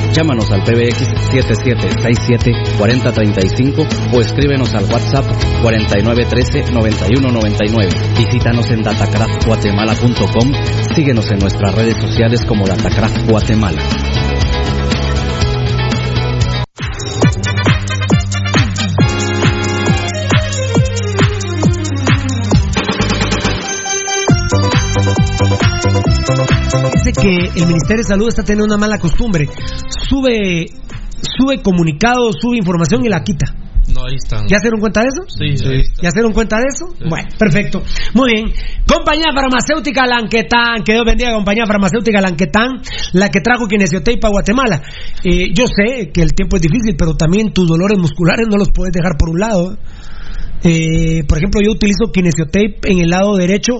Llámanos al PBX 7767-4035 o escríbenos al WhatsApp 4913-9199. Visítanos en datacraftguatemala.com. Síguenos en nuestras redes sociales como Datacraft Guatemala. Parece que el Ministerio de Salud está teniendo una mala costumbre. Sube, sube comunicados, sube información y la quita. No, ahí están. ¿Ya se dieron cuenta de eso? Sí, sí. ¿Ya se dieron cuenta de eso? Bueno, perfecto. Muy bien. Compañía Farmacéutica Lanquetán, que Dios bendiga, compañía Farmacéutica Lanquetán, la que trajo Kinesiotape a Guatemala. Eh, yo sé que el tiempo es difícil, pero también tus dolores musculares no los puedes dejar por un lado. Eh, por ejemplo, yo utilizo Kinesiotape en el lado derecho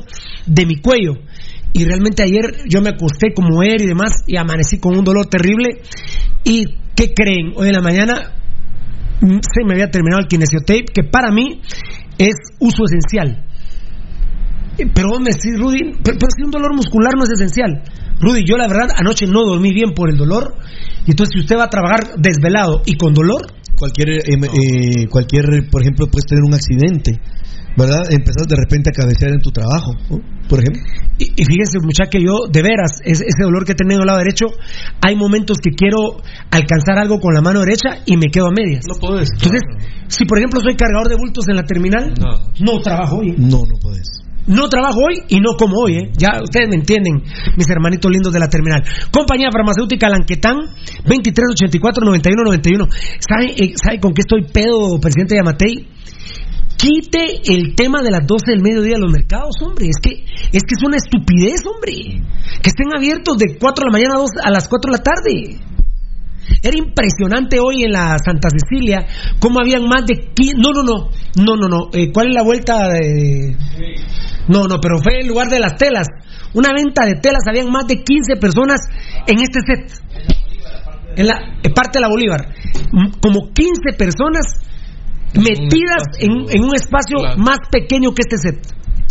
de mi cuello. Y realmente ayer yo me acosté como él y demás y amanecí con un dolor terrible. ¿Y qué creen? Hoy en la mañana mm, se me había terminado el kinesiotape, que para mí es uso esencial. Eh, Pero vos me decís, Rudy, pero, pero si un dolor muscular no es esencial. Rudy, yo la verdad anoche no dormí bien por el dolor. Y entonces, si usted va a trabajar desvelado y con dolor, Cualquier, eh, eh, cualquier, por ejemplo, puedes tener un accidente, ¿verdad? Empezás de repente a cabecear en tu trabajo, ¿no? Por ejemplo. Y, y fíjese, muchacha, que yo, de veras, es- ese dolor que he tenido al lado derecho, hay momentos que quiero alcanzar algo con la mano derecha y me quedo a medias. No puedes. Entonces, si por ejemplo soy cargador de bultos en la terminal, No. no trabajo hoy. No, no puedes. No trabajo hoy y no como hoy, ¿eh? Ya ustedes me entienden, mis hermanitos lindos de la terminal. Compañía Farmacéutica Lanquetán, 2384-9191. ¿Sabe, eh, ¿Sabe con qué estoy pedo, presidente Yamatei? Quite el tema de las 12 del mediodía de los mercados, hombre. Es que es que es una estupidez, hombre. Que estén abiertos de 4 de la mañana a, 2 a las 4 de la tarde. Era impresionante hoy en la Santa Cecilia cómo habían más de 15... No, no, no. No, no, no. Eh, ¿Cuál es la vuelta de...? No, no, pero fue el lugar de las telas. Una venta de telas, habían más de 15 personas en este set. En la parte de la Bolívar. M- Como 15 personas metidas en, en un espacio Claro. más pequeño que este set.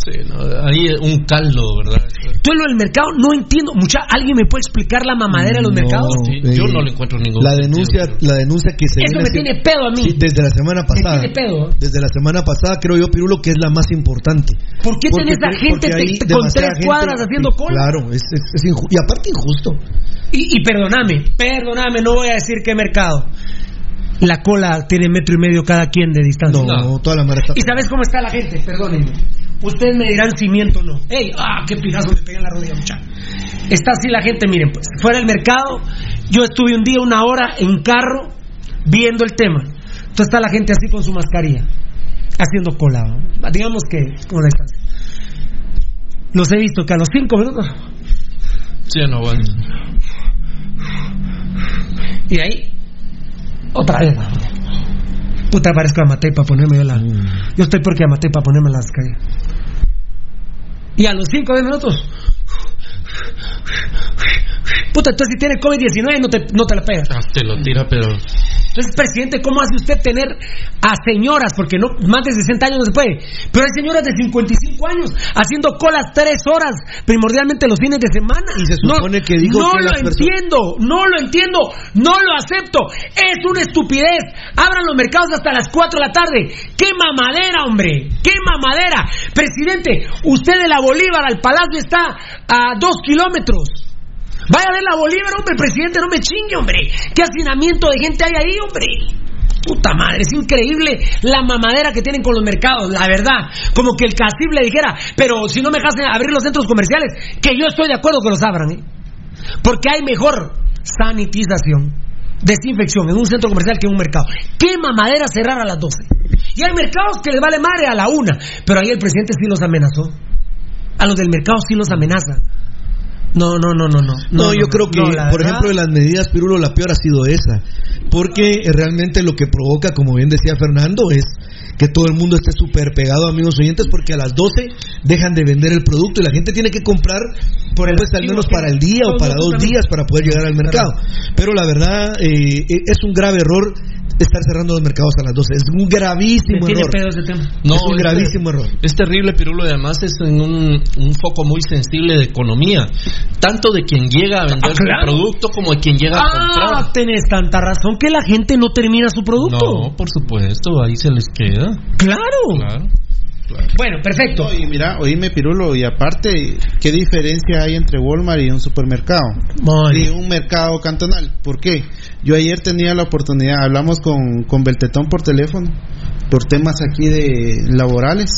Sí, no, ahí un caldo, ¿verdad? Tú en lo del mercado no entiendo. Mucha, ¿Alguien me puede explicar la mamadera de los mercados? Sí, yo no le encuentro ningún La sentido, denuncia, la denuncia que se Eso viene me tiene pedo a mí. Sí, desde la semana pasada. tiene pedo. Desde la semana pasada creo yo, Pirulo, que es la más importante. ¿Por qué Porque tenés a gente te- con tres cuadras haciendo cola? Claro, es, es, y aparte injusto. Y, y perdóname, perdóname, no voy a decir qué mercado. La cola tiene metro y medio cada quien de distancia. No, toda la. ¿Y sabes cómo está la gente? Perdónenme. Ustedes me dirán cimiento o no. ¡Ey! ¡Ah! ¡Qué pirazo me pegué en la rodilla, muchacho! Está así la gente, miren, pues. Fuera del mercado, yo estuve un día, una hora en carro, viendo el tema. Entonces está la gente así con su mascarilla, haciendo cola. ¿no? Digamos que con la distancia. Los he visto que a los cinco minutos. Sí, no aguanto. Y ahí, otra vez. Puta, parezco a Matei para ponerme yo la. Yo estoy porque a Matei para ponerme las calles. Y a los 5 minutos. Puta, entonces si tiene COVID-19 no te, no te la pegas. Ah, te lo tira, pero. Entonces, presidente, ¿cómo hace usted tener a señoras? Porque no más de 60 años no se puede. Pero hay señoras de 55 años haciendo colas 3 horas, primordialmente los fines de semana. Y se No- supone que No que lo las personas- entiendo, no lo entiendo, no lo acepto. Es una estupidez. Abran los mercados hasta las 4 de la tarde. ¡Qué mamadera, hombre! ¡Qué mamadera! Presidente, usted de la Bolívar al Palacio está a 2 kilómetros. Vaya a ver la Bolívar, hombre, presidente, no me chingue, hombre. ¿Qué hacinamiento de gente hay ahí, hombre? Puta madre, es increíble la mamadera que tienen con los mercados, la verdad. Como que el CACIB le dijera, pero si no me dejas abrir los centros comerciales, que yo estoy de acuerdo que los abran, ¿eh? Porque hay mejor sanitización, desinfección en un centro comercial que en un mercado. ¿Qué mamadera cerrar a las 12? Y hay mercados que les vale madre a la una, pero ahí el presidente sí los amenazó. A los del mercado sí los amenaza. No, no, no, no, no. No, yo creo que, no, por ejemplo, de las medidas, Pirulo, la peor ha sido esa. Porque eh, realmente lo que provoca, como bien decía Fernando, es que todo el mundo esté súper pegado, amigos oyentes, porque a las 12 dejan de vender el producto y la gente tiene que comprar Por el pues al menos para el día o para dos días para poder llegar al mercado. Pero la verdad, eh, eh, es un grave error estar cerrando los mercados a las 12. Es un gravísimo tiene error. pedo ese tema. No, es un es gravísimo error. Es terrible, Pirulo, y además es en un, un foco muy sensible de economía. Tanto de quien llega a vender Ah, claro. su producto como de quien llega a Ah, comprar. tenés tanta razón que la gente no termina su producto. No, por supuesto, ahí se les queda. Claro. Claro. Bueno, perfecto. No, y mira, oíme Pirulo, y aparte, ¿qué diferencia hay entre Walmart y un supermercado? Muy Y un mercado cantonal. ¿Por qué? Yo ayer tenía la oportunidad, hablamos con, con Beltetón por teléfono, por temas aquí de laborales,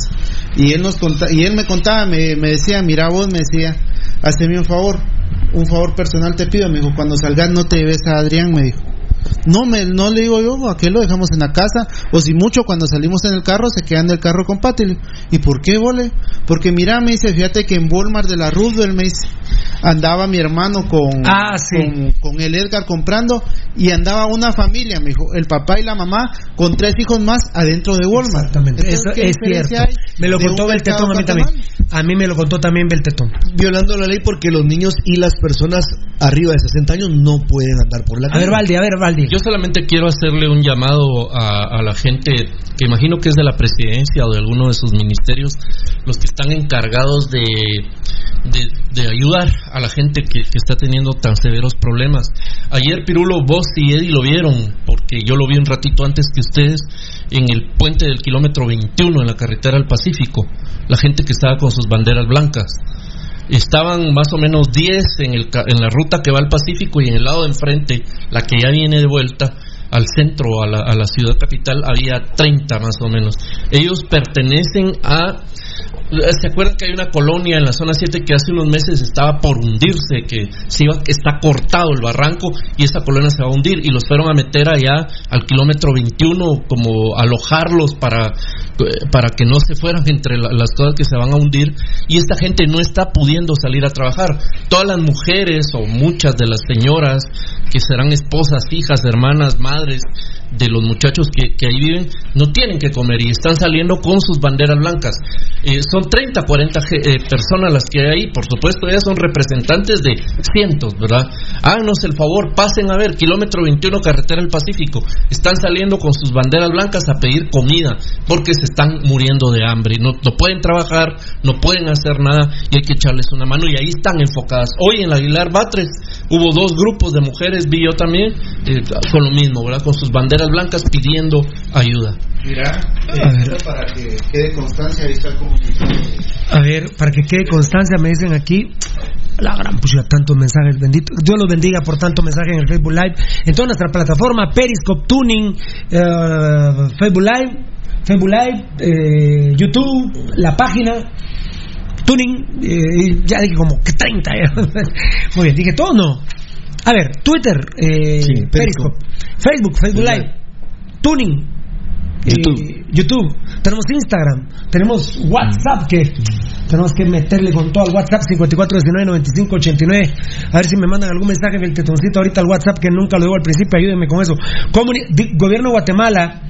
y él nos conta, y él me contaba, me, me decía, mira vos, me decía, haceme un favor, un favor personal te pido, me dijo, cuando salgas no te ves a Adrián, me dijo. No, me, no le digo yo, ¿a qué lo dejamos en la casa? O si mucho, cuando salimos en el carro, se queda en el carro con Pati. Le digo, ¿Y por qué, vole? Porque mira, me dice, fíjate que en Walmart de la Roosevelt, me dice, andaba mi hermano con, Ah, sí. con, con el Edgar comprando y andaba una familia, me dijo, el papá y la mamá con tres hijos más adentro de Walmart. Exactamente, Entonces, eso ¿qué es cierto. Me lo contó Beltetón a mí también. A mí me lo contó también Beltetón. Violando la ley porque los niños y las personas arriba de 60 años no pueden andar por la A ver, Valdi, a ver, Valdi. Yo solamente quiero hacerle un llamado a, la gente que imagino que es de la presidencia o de alguno de sus ministerios, los que están encargados de, de, ayudar a la gente que está teniendo tan severos problemas. Ayer, Pirulo, vos y Eddie lo vieron, porque yo lo vi un ratito antes que ustedes en el puente del kilómetro 21 en la carretera al Pacífico, la gente que estaba con sus banderas blancas. Estaban más o menos 10 en, el, en la ruta que va al Pacífico y en el lado de enfrente, la que ya viene de vuelta al centro, a la, a la ciudad capital, había 30 más o menos. Ellos pertenecen a... ¿Se acuerdan que hay una colonia en la zona 7 que hace unos meses estaba por hundirse, que se iba, está cortado el barranco y esa colonia se va a hundir y los fueron a meter allá al kilómetro 21 como alojarlos para, eh, para que no se fueran entre la- las cosas que se van a hundir y esta gente no está pudiendo salir a trabajar. Todas las mujeres o muchas de las señoras que serán esposas, hijas, hermanas, madres de los muchachos que, que ahí viven, no tienen que comer y están saliendo con sus banderas blancas. Eh, son 30, 40 ge- eh, personas las que hay ahí, por supuesto, ellas son representantes de cientos, ¿verdad? Háganos el favor, pasen a ver, kilómetro 21, carretera del Pacífico, están saliendo con sus banderas blancas a pedir comida, porque se están muriendo de hambre, no, no pueden trabajar, no pueden hacer nada y hay que echarles una mano y ahí están enfocadas. Hoy en la Aguilar Batres hubo dos grupos de mujeres, vi yo también, eh, con lo mismo, ¿verdad? Con sus banderas blancas pidiendo ayuda. Mira, A ver. esto para que quede constancia, como A ver, para que quede constancia, me dicen aquí. La gran pucha, tantos mensajes, bendito. Dios los bendiga por tanto mensaje en el Facebook Live. En toda nuestra plataforma, Periscope, Tuning, eh, Facebook Live, Facebook Live, eh, YouTube, la página. Tuning, eh, ya dije como que 30. ya. <laughs> Muy bien, dije todo no. A ver, Twitter, eh, Periscope, Facebook, Facebook Live, Tuning, eh, YouTube, tenemos Instagram, tenemos WhatsApp que tenemos que meterle con todo al WhatsApp 54199589. A ver si me mandan algún mensaje del tetoncito ahorita al WhatsApp que nunca lo digo al principio, ayúdenme con eso. Gobierno de Guatemala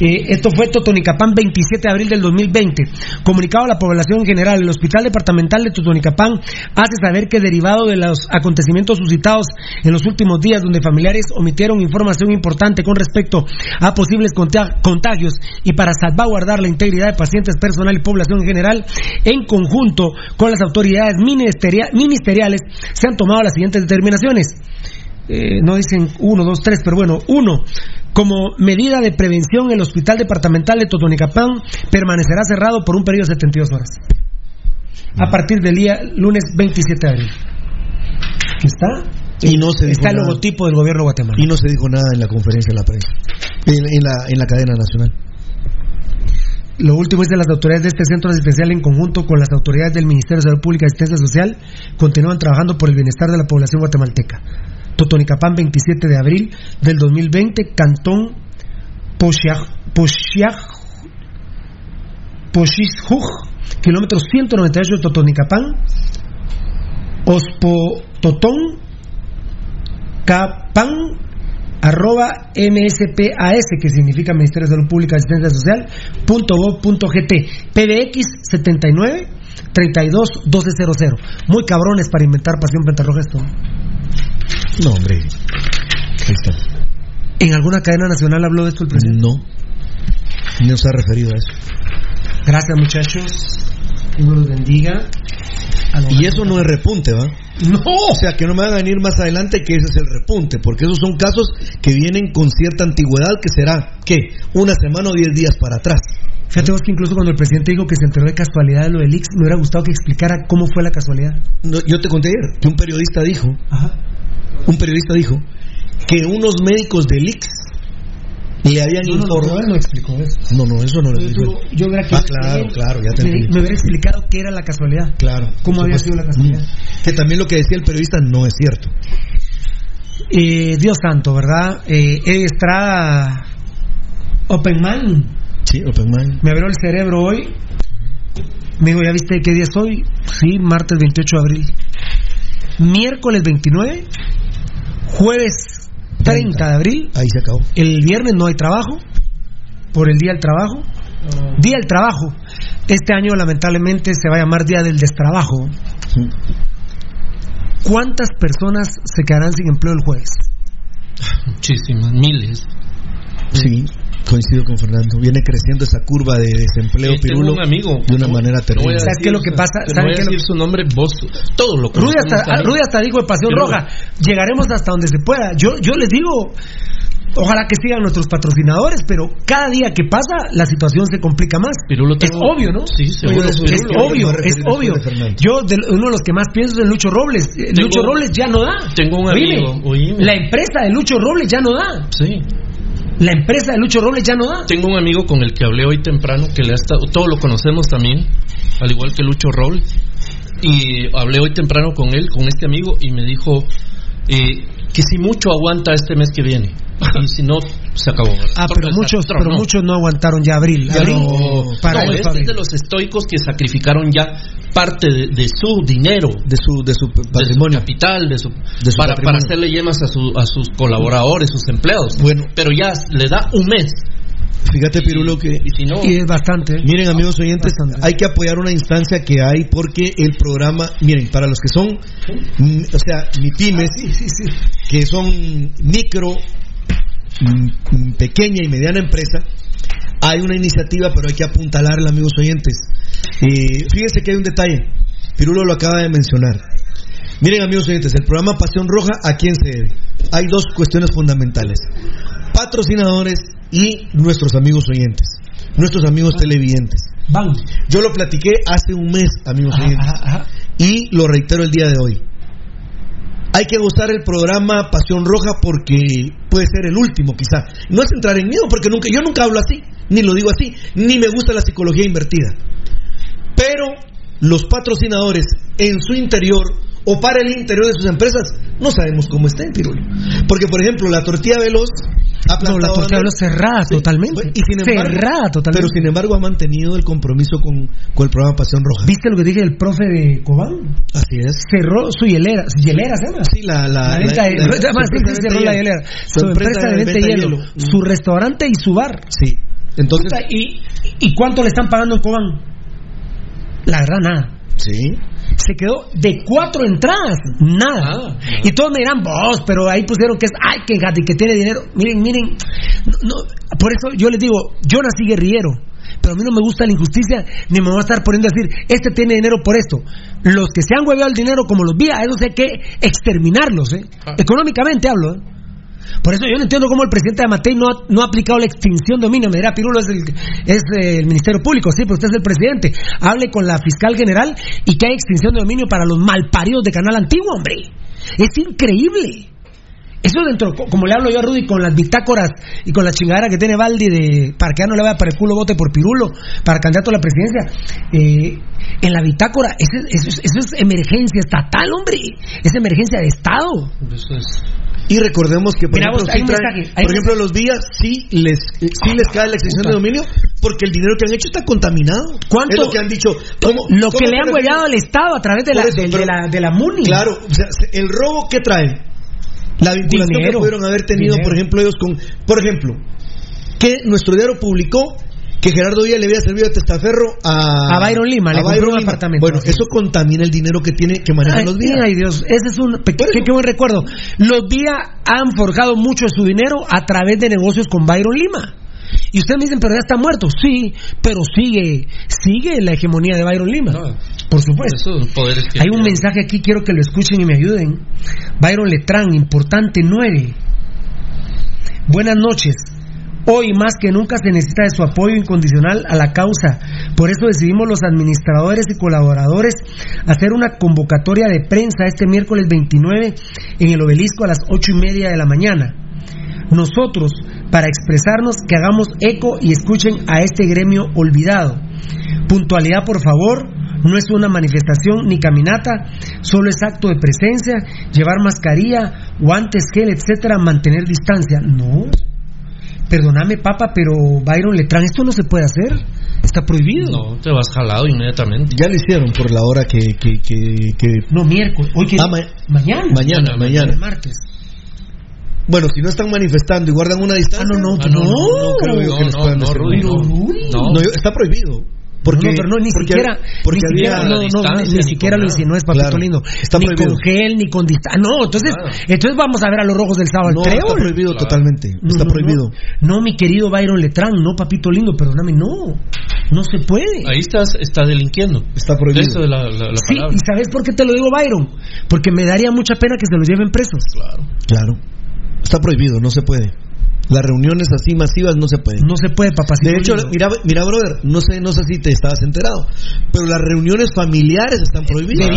eh, esto fue Totonicapán 27 de abril del 2020. Comunicado a la población en general, el Hospital Departamental de Totonicapán hace saber que derivado de los acontecimientos suscitados en los últimos días donde familiares omitieron información importante con respecto a posibles conta- contagios y para salvaguardar la integridad de pacientes, personal y población en general, en conjunto con las autoridades ministeria- ministeriales se han tomado las siguientes determinaciones. Eh, no dicen uno, dos, tres, pero bueno, uno, como medida de prevención, el Hospital Departamental de Totonicapán permanecerá cerrado por un periodo de 72 horas. A partir del día lunes 27 de abril. Aquí está. Y no se dijo Está el nada. logotipo del gobierno de Guatemala. Y no se dijo nada en la conferencia de la prensa, en, en la, en la cadena nacional. Lo último es de las autoridades de este centro asistencial en conjunto con las autoridades del Ministerio de Salud Pública y Asistencia Social continúan trabajando por el bienestar de la población guatemalteca. Totonicapán, 27 de abril del 2020, Cantón Pochizjuj, kilómetro 198 de Totonicapán, Ospototón, Capán, arroba MSPAS, que significa Ministerio de Salud Pública y Asistencia Social, punto gov punto gt, PBX 79 32 1200. Muy cabrones para inventar pasión pentarroja esto. No, hombre. Ahí está. ¿En alguna cadena nacional habló de esto el presidente? No. No se ha referido a eso. Gracias, muchachos. Dios los bendiga. Y eso no es repunte, ¿va? No. O sea, que no me van a venir más adelante que ese es el repunte, porque esos son casos que vienen con cierta antigüedad, que será, ¿qué? Una semana o diez días para atrás. Fíjate vos que incluso cuando el presidente dijo que se enteró de casualidad de lo del Ix, me hubiera gustado que explicara cómo fue la casualidad. No, yo te conté ayer que un periodista dijo, Ajá. un periodista dijo que unos médicos del IX le habían No, no, no, informado. él no explicó eso. No, no, eso no lo Yo, dijo. yo- hubiera Ah, claro, claro, ya te me, me hubiera explicado qué era la casualidad. Claro. ¿Cómo había sido la casualidad? Mm. Que también lo que decía el periodista no es cierto. Eh, Dios santo, ¿verdad? Eh, Eddie Estrada, Open Mind, Sí, Open Mind. me abrió el cerebro hoy. Me dijo, ¿ya viste qué día es hoy? Sí, martes 28 de abril. Miércoles 29, jueves 30 de abril. Ahí se acabó. El viernes no hay trabajo, por el Día del Trabajo. Día del Trabajo. Este año lamentablemente se va a llamar Día del Destrabajo. ¿Cuántas personas se quedarán sin empleo el jueves? Muchísimas, miles. Sí, coincido con Fernando. Viene creciendo esa curva de desempleo tengo pirulo un amigo. de una No- manera no terrible. a ¿Sabes decir- qué es lo que pasa? No ¿Saben voy a lo- decir su nombre, vos. Todo lo Rudy hasta. Rudy hasta dijo de Pasión Pero- Roja, llegaremos hasta donde se pueda. Yo, yo les digo, ojalá que sigan nuestros patrocinadores, pero cada día que pasa la situación se complica más. Pirulo es tengo- obvio, ¿no? Sí, seguro. es, Pirulo. es obvio, es obvio. Yo, de, uno de los que más pienso es en Lucho Robles. Tengo- Lucho Robles ya no da. Tengo un Oíme, amigo, oíme. La empresa de Lucho Robles ya no da. Sí. La empresa de Lucho Robles ya no da. Tengo un amigo con el que hablé hoy temprano, que le ha estado, todos lo conocemos también, al igual que Lucho Roll. Y hablé hoy temprano con él, con este amigo, y me dijo eh, que si mucho aguanta este mes que viene. Y si no, se acabó. ¿verdad? Ah, pero muchos, pero muchos no aguantaron ya abril. Ya Abril, no, para no, este es de los estoicos que sacrificaron ya parte de, de su dinero, de su de su de su patrimonio. capital, de su, De su para, para hacerle yemas a, su- a sus colaboradores, sus empleados. Bueno. pero ya le da un mes. Fíjate, Pirulo, que Y si no, Y es bastante. ¿eh? Miren, amigos oyentes, Bastante. hay que apoyar una instancia que hay porque el programa, miren, para los que son, mm, o sea, ni pymes, que son micro, pequeña y mediana empresa, hay una iniciativa, pero hay que apuntalarla, amigos oyentes. Eh, fíjense que hay un detalle, Pirulo lo acaba de mencionar. Miren, amigos oyentes, el programa Pasión Roja, ¿a quién se debe? Hay dos cuestiones fundamentales. Patrocinadores y nuestros amigos oyentes, nuestros amigos televidentes. Yo lo platiqué hace un mes, amigos Ajá, oyentes, ajá, ajá. y lo reitero el día de hoy. Hay que gustar el programa Pasión Roja porque puede ser el último, quizá. No es entrar en miedo, porque nunca, yo nunca hablo así, ni lo digo así, ni me gusta la psicología invertida. Pero los patrocinadores en su interior o para el interior de sus empresas no sabemos cómo estén, Pirulo. Porque, por ejemplo, la tortilla veloz No, la tortilla veloz cerrada Sí, totalmente. Y sin embargo, cerrada totalmente. Pero sin embargo ha mantenido el compromiso con, con el programa Pasión Roja. ¿Viste lo que dije del profe de Cobán? Así es. Cerró su hielera. ¿Hielera se llama? Sí, la, la, La venta de- cerró la hielera. Su empresa de venta de hielo. Su restaurante y su bar. Sí. Entonces, ¿Y, ¿Y cuánto le están pagando en Cobán? La verdad, nada. sí. Se quedó de cuatro entradas, nada. Ah, y todos me dirán, vos, pero ahí pusieron que es, ay, que gati, que tiene dinero. Miren, miren, no, no, por eso yo les digo, yo nací guerrillero, pero a mí no me gusta la injusticia, ni me voy a estar poniendo a decir, este tiene dinero por esto. Los que se han hueveado el dinero como los vía, esos hay que exterminarlos, ¿eh? Ah. Económicamente hablo, ¿eh? Por eso yo no entiendo cómo el presidente de Amatei no ha, no ha aplicado la extinción de dominio. Me dirá, Pirulo es, el, es el Ministerio Público, sí, pero usted es el presidente. Hable con la fiscal general y que hay extinción de dominio para los malparidos de Canal Antiguo, hombre. Es increíble. Eso dentro, co- como le hablo yo a Rudy con las bitácoras y con la chingadera que tiene Valdi de para que ya no le vaya para el culo vote por Pirulo para candidato a la presidencia. eh, en la bitácora, eso, es- eso es- eso es emergencia estatal, hombre. Es emergencia de Estado. eso es. Y recordemos que, por Mira, ejemplo, vos, hay sí un traen- mensaje, hay por un ejemplo los vías sí les, sí les cae la extensión de dominio porque el dinero que han hecho está contaminado. ¿Cuánto? Es lo que han dicho. ¿Cómo- Lo cómo que le han hueveado al Estado a través de la, eso, de, la, de la MUNI. Claro, o sea, se- el robo que trae, la vinculación Dinero. que pudieron haber tenido, Dinero. por ejemplo, ellos con, por ejemplo, que nuestro diario publicó que Gerardo Díaz le había servido de testaferro a, A Byron Lima, le compró un Lima. apartamento. Bueno, eso contamina el dinero que tiene que manejar Ay, los días. ay, Dios, ese es un qué, buen recuerdo. Los días han forjado mucho de su dinero a través de negocios con Byron Lima. Y ustedes me dicen, pero ya está muerto. Sí, pero sigue, sigue la hegemonía de Byron Lima. No, Por supuesto. Hay un mensaje aquí, quiero que lo escuchen y me ayuden. Byron Letrán, importante 9. Buenas noches. Hoy más que nunca se necesita de su apoyo incondicional a la causa. Por eso decidimos los administradores y colaboradores hacer una convocatoria de prensa este miércoles 29 en el obelisco a las ocho y media de la mañana. Nosotros para expresarnos que hagamos eco y escuchen a este gremio olvidado. Puntualidad, por favor. No es una manifestación ni caminata, solo es acto de presencia, llevar mascarilla, guantes, gel, etcétera, mantener distancia. No. Perdóname, papa, pero Byron Letrán, esto no se puede hacer. Está prohibido. No, te vas jalado inmediatamente. Ya lo hicieron por la hora que. que, que, que... No, miércoles. Hoy que... Ah, ma- mañana. Mañana, mañana. Martes. Bueno, si no están manifestando y guardan una distancia. Ah, no, no, no, no. no creo yo que les no, puedan no, Rudy, no. No, yo- está prohibido. Porque, no, pero no, ni porque- siquiera, porque ni siquiera, no, no, ni, siquiera con lo insinues, papito Claro, lindo. está ni prohibido. con gel, ni con distancia. No, entonces, entonces vamos a ver a los rojos del sábado. No, está prohibido totalmente. No, está no, prohibido. No, No, mi querido Byron Letrán, no, papito lindo, perdóname, no. No se puede. Ahí estás, está delinquiendo. Está prohibido. Eso es la, la, la Sí, palabra. y ¿sabes por qué te lo digo, Byron? Porque me daría mucha pena que se los lleven presos. Claro. Claro. Está prohibido, no se puede. Las reuniones así masivas no se pueden. No se puede, papacito. De hecho, mira, mira, brother, no sé, no sé si te estabas enterado, pero las reuniones familiares están prohibidas.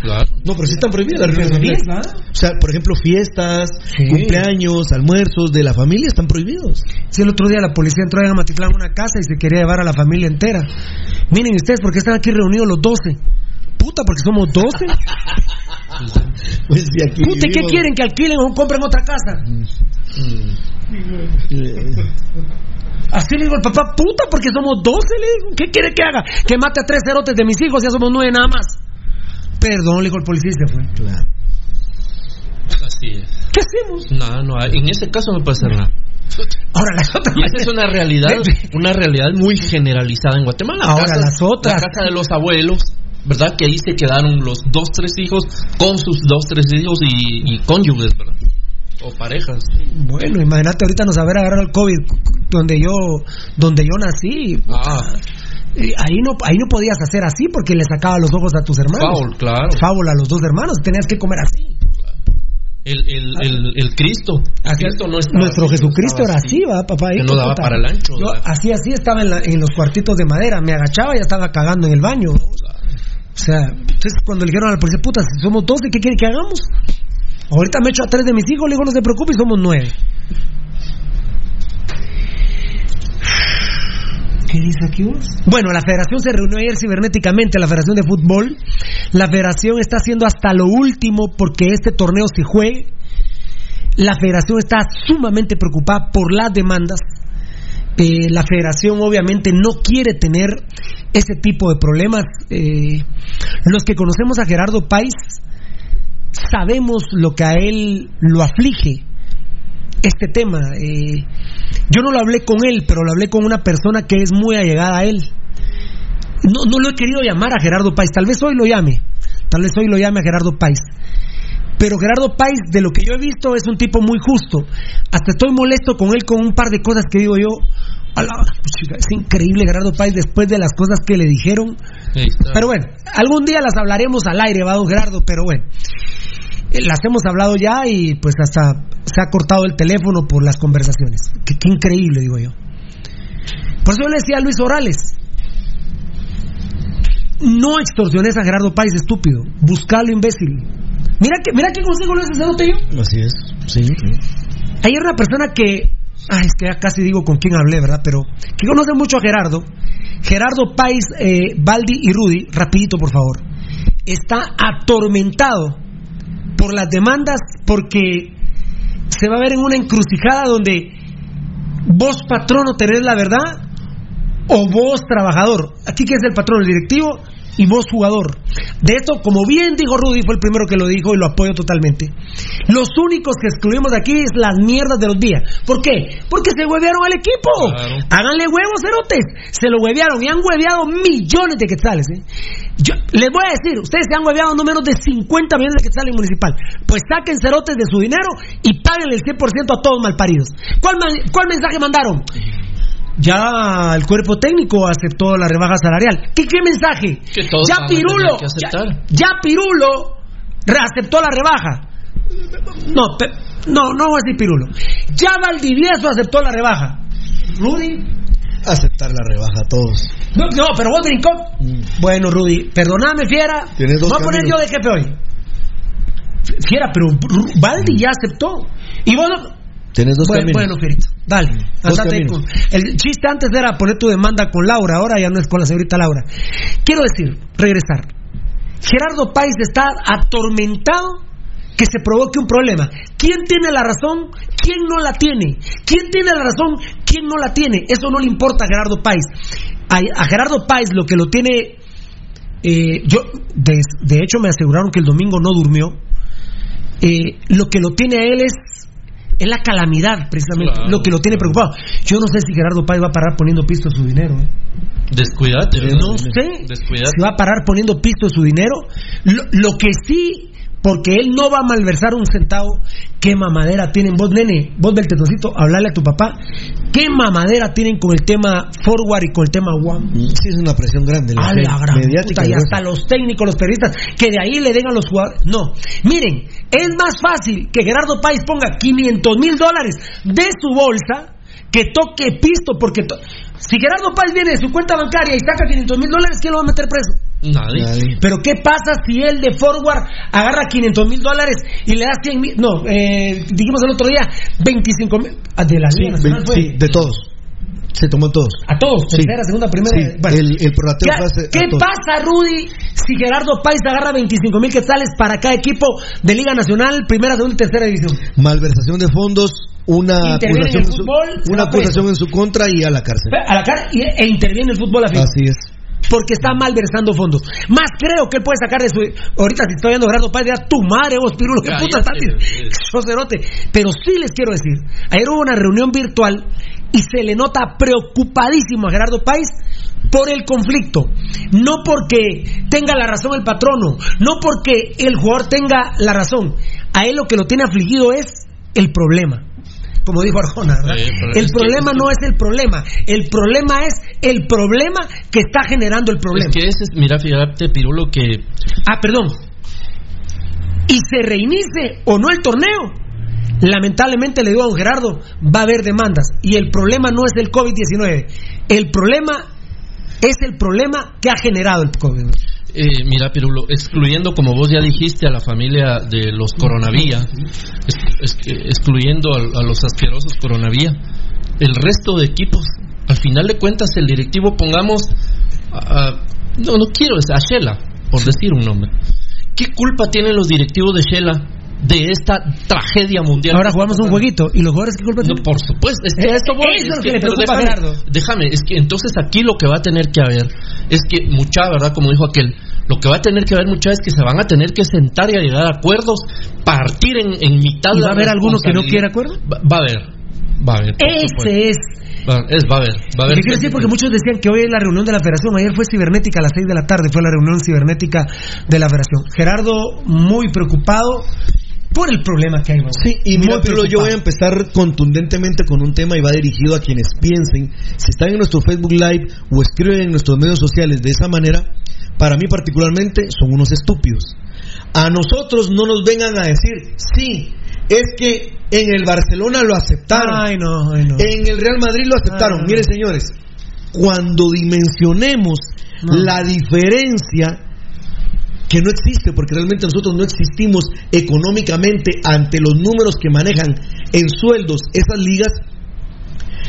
Claro. No, pero sí están prohibidas las reuniones Debiese, familiares. ¿verdad? O sea, por ejemplo, fiestas, Sí. cumpleaños, almuerzos de la familia están prohibidos. Sí, el otro día la policía entró en Amatitlán a una casa y se quería llevar a la familia entera. Miren ustedes, ¿por qué están aquí reunidos los 12? Puta, porque somos 12. <laughs> <laughs> Pues de aquí Puta, ¿y ¿qué vivimos. quieren? ¿Que alquilen o compren otra casa? Eh, Así le digo al papá, puta, porque somos 12, le digo. ¿Qué quiere que haga? Que mate a tres cerotes de mis hijos, ya somos nueve nada más. Perdón, le dijo el policía y se fue. Claro. Así es. ¿Qué hacemos? No, no, en ese caso no puede hacer nada. Ahora las otras. Y esa es una realidad, <laughs> una realidad muy generalizada en Guatemala. Ahora, Casas- las otras. La casa de los abuelos, ¿verdad? Que ahí se quedaron los dos, tres hijos con sus dos, tres hijos y, y cónyuges, ¿verdad? O parejas. Bueno, imagínate ahorita nos haber agarrado el COVID donde yo, donde yo nací. Ah, Ahí no, ahí no podías hacer así porque le sacaba los ojos a tus hermanos. Paul, claro. Fábula a los dos hermanos, tenías que comer así. El, el, el, el Cristo. El Cristo no Nuestro así, Jesucristo era así, va, papá. Que no daba para el ancho. Yo así, así estaba en, la- en los cuartitos de madera. Me agachaba y estaba cagando en el baño. ¿no? O sea, entonces cuando le dijeron a la policía, puta, si somos 12, ¿qué quiere que hagamos? Ahorita me echo a tres de mis hijos, le digo, no se preocupe, somos nueve. ¿Qué dice aquí vos? Bueno, la federación se reunió ayer cibernéticamente, la federación de fútbol. La federación está haciendo hasta lo último porque este torneo se juegue. La federación está sumamente preocupada por las demandas. Eh, la federación obviamente no quiere tener ese tipo de problemas. Eh, los que conocemos a Gerardo País sabemos lo que a él lo aflige este tema. Eh, yo no lo hablé con él, pero lo hablé con una persona que es muy allegada a él. No, no lo he querido llamar a Gerardo País, tal vez hoy lo llame, tal vez hoy lo llame a Gerardo País. Pero Gerardo País, de lo que yo he visto, es un tipo muy justo. Hasta estoy molesto con él con un par de cosas que digo yo. "A la- chica, es increíble Gerardo País después de las cosas que le dijeron. Pero bueno, algún día las hablaremos al aire, va don Gerardo, pero bueno. Eh, Las hemos hablado ya y pues hasta se ha cortado el teléfono por las conversaciones. Qué, qué increíble, digo yo. Por eso yo le decía a Luis Orales, no extorsiones a Gerardo Páez, estúpido. Buscalo, imbécil. Mira que, mira qué consejo le haces a yo. Así es. Sí. Ayer una persona que, ay, es que ya casi digo con quién hablé, ¿verdad? Pero que conoce mucho a Gerardo, Gerardo Páez, eh, Baldi y Rudy, rapidito por favor, está atormentado por las demandas porque se va a ver en una encrucijada donde vos patrono tenés la verdad o vos trabajador. Aquí que es el patrón, el directivo y vos jugador. De esto, como bien dijo Rudy, fue el primero que lo dijo y lo apoyo totalmente. Los únicos que excluimos de aquí es las mierdas de los días. ¿Por qué? Porque se huevearon al equipo. Claro. Háganle huevos, cerotes. Se lo huevearon y han hueveado millones de quetzales. ¿eh? Yo les voy a decir, ustedes se han hueveado no menos de 50 millones de quetzales en municipal. Pues saquen cerotes de su dinero y paguen el 100% a todos malparidos. ¿Cuál, man- ¿Cuál mensaje mandaron? Ya el cuerpo técnico aceptó la rebaja salarial. ¿Qué, qué mensaje? Que todos ya Pirulo, que ya, ya Pirulo reaceptó la rebaja. No, no, no voy a decir Pirulo. Ya Valdivieso aceptó la rebaja. Rudy. Aceptar la rebaja a todos. No, no, pero vos brincó. Bueno, Rudy, perdoname, fiera. Tienes dos voy a poner caminos. yo de jefe hoy. Fiera, pero Valdi ya aceptó. Y vos no- Tienes dos bueno, caminos. bueno, Fierito. Dale, andate con- El chiste antes era poner tu demanda con Laura, ahora ya no es con la señorita Laura. Quiero decir, regresar. Gerardo Páez está atormentado que se provoque un problema. ¿Quién tiene la razón? ¿Quién no la tiene? ¿Quién tiene la razón? ¿Quién no la tiene? Eso no le importa a Gerardo Páez. A, a Gerardo Páez lo que lo tiene... eh, yo, de, de hecho, me aseguraron que el domingo no durmió. Eh, lo que lo tiene a él es es la calamidad, precisamente, Claro, lo que lo tiene preocupado. Yo no sé si Gerardo Páez va a parar poniendo pisto su dinero. ¿eh? Descuídate. No sé Descuídate. si va a parar poniendo pisto su dinero. Lo, lo que sí, porque él no va a malversar un centavo, qué mamadera tienen. Vos, nene, vos del tetoncito, hablarle a tu papá. ¿Qué mamadera tienen con el tema forward y con el tema one? Sí, es una presión grande. la A la gran puta, y y hasta los técnicos, los periodistas, que de ahí le den a los jugadores. No, miren, es más fácil que Gerardo Páez ponga 500 mil dólares de su bolsa que toque pisto, porque to- si Gerardo Páez viene de su cuenta bancaria y saca 500 mil dólares, ¿quién lo va a meter preso? Nadie. Pero ¿qué pasa si él de forward agarra 500 mil dólares y le da 100 mil? No, eh, dijimos el otro día, 25 mil. ah, De la Sí, Liga Nacional fue. sí, de todos. Se tomó todos. A todos, Sí. tercera, segunda, primera. Sí, bueno. el, el prorrateo ¿Qué, pasa, Rudy, si Gerardo Páez agarra 25 mil quetzales para cada equipo de Liga Nacional, primera, segunda y tercera división? Malversación de fondos, una acusación, en su, una acusación en su contra y a la cárcel. A la y- e interviene el fútbol a Así es. Porque está malversando fondos. Más creo que él puede sacar de su. Ahorita, si estoy viendo a Gerardo Páez, dirá tu madre, vos, Pirulo, qué puta estás Cállate, diciendo?" <laughs> Chocerote. Pero sí les quiero decir: ayer hubo una reunión virtual y se le nota preocupadísimo a Gerardo Páez por el conflicto. No porque tenga la razón el patrono, no porque el jugador tenga la razón. A él lo que lo tiene afligido es el problema. Como dijo Arjona, ¿verdad? Sí, pero el es que- problema no es el problema, el problema es el problema que está generando el problema. Es que ese es, mira, fíjate, Pirulo, que Ah, perdón. Y se reinicie o no el torneo. Lamentablemente le digo a don Gerardo, va a haber demandas. Y el problema no es el COVID-19. El problema es el problema que ha generado el COVID. Eh, mira, Pirulo, excluyendo, como vos ya dijiste, a la familia de los coronavías, es- es que excluyendo a, a los asquerosos coronavías, el resto de equipos, al final de cuentas, el directivo, pongamos, a- a- no, no quiero, es a Shela, por decir un nombre. ¿Qué culpa tienen los directivos de Shela de esta tragedia mundial? Ahora jugamos un jueguito. ¿Y los jugadores qué culpa No, por supuesto, es que Eh, a esto voy. es lo es que le a déjame, Gerardo. déjame, es que entonces aquí lo que va a tener que haber es que mucha, ¿verdad? Como dijo aquel, lo que va a tener que haber mucha es que se van a tener que sentar y a llegar a acuerdos, partir en, en mitad ¿Y va la a haber alguno que no quiera acuerdo? Va, va a haber, va a haber. Ese es. Va, es, va a haber, va a haber. ¿Qué quiero decir? Porque muchos decían que hoy es la reunión de la federación. Ayer fue cibernética a las 6 de la tarde. Fue la reunión cibernética de la federación. Gerardo, muy preocupado por el problema que hay. Sí, y mira, pero yo voy a empezar contundentemente con un tema y va dirigido a quienes piensen, si están en nuestro Facebook Live o escriben en nuestros medios sociales de esa manera, para mí particularmente son unos estúpidos. A nosotros no nos vengan a decir, sí, es que en el Barcelona lo aceptaron, Ay, no, ay, no. en el Real Madrid lo aceptaron. Ah. Miren, señores, cuando dimensionemos No. la diferencia que no existe, porque realmente nosotros no existimos económicamente ante los números que manejan en sueldos esas ligas,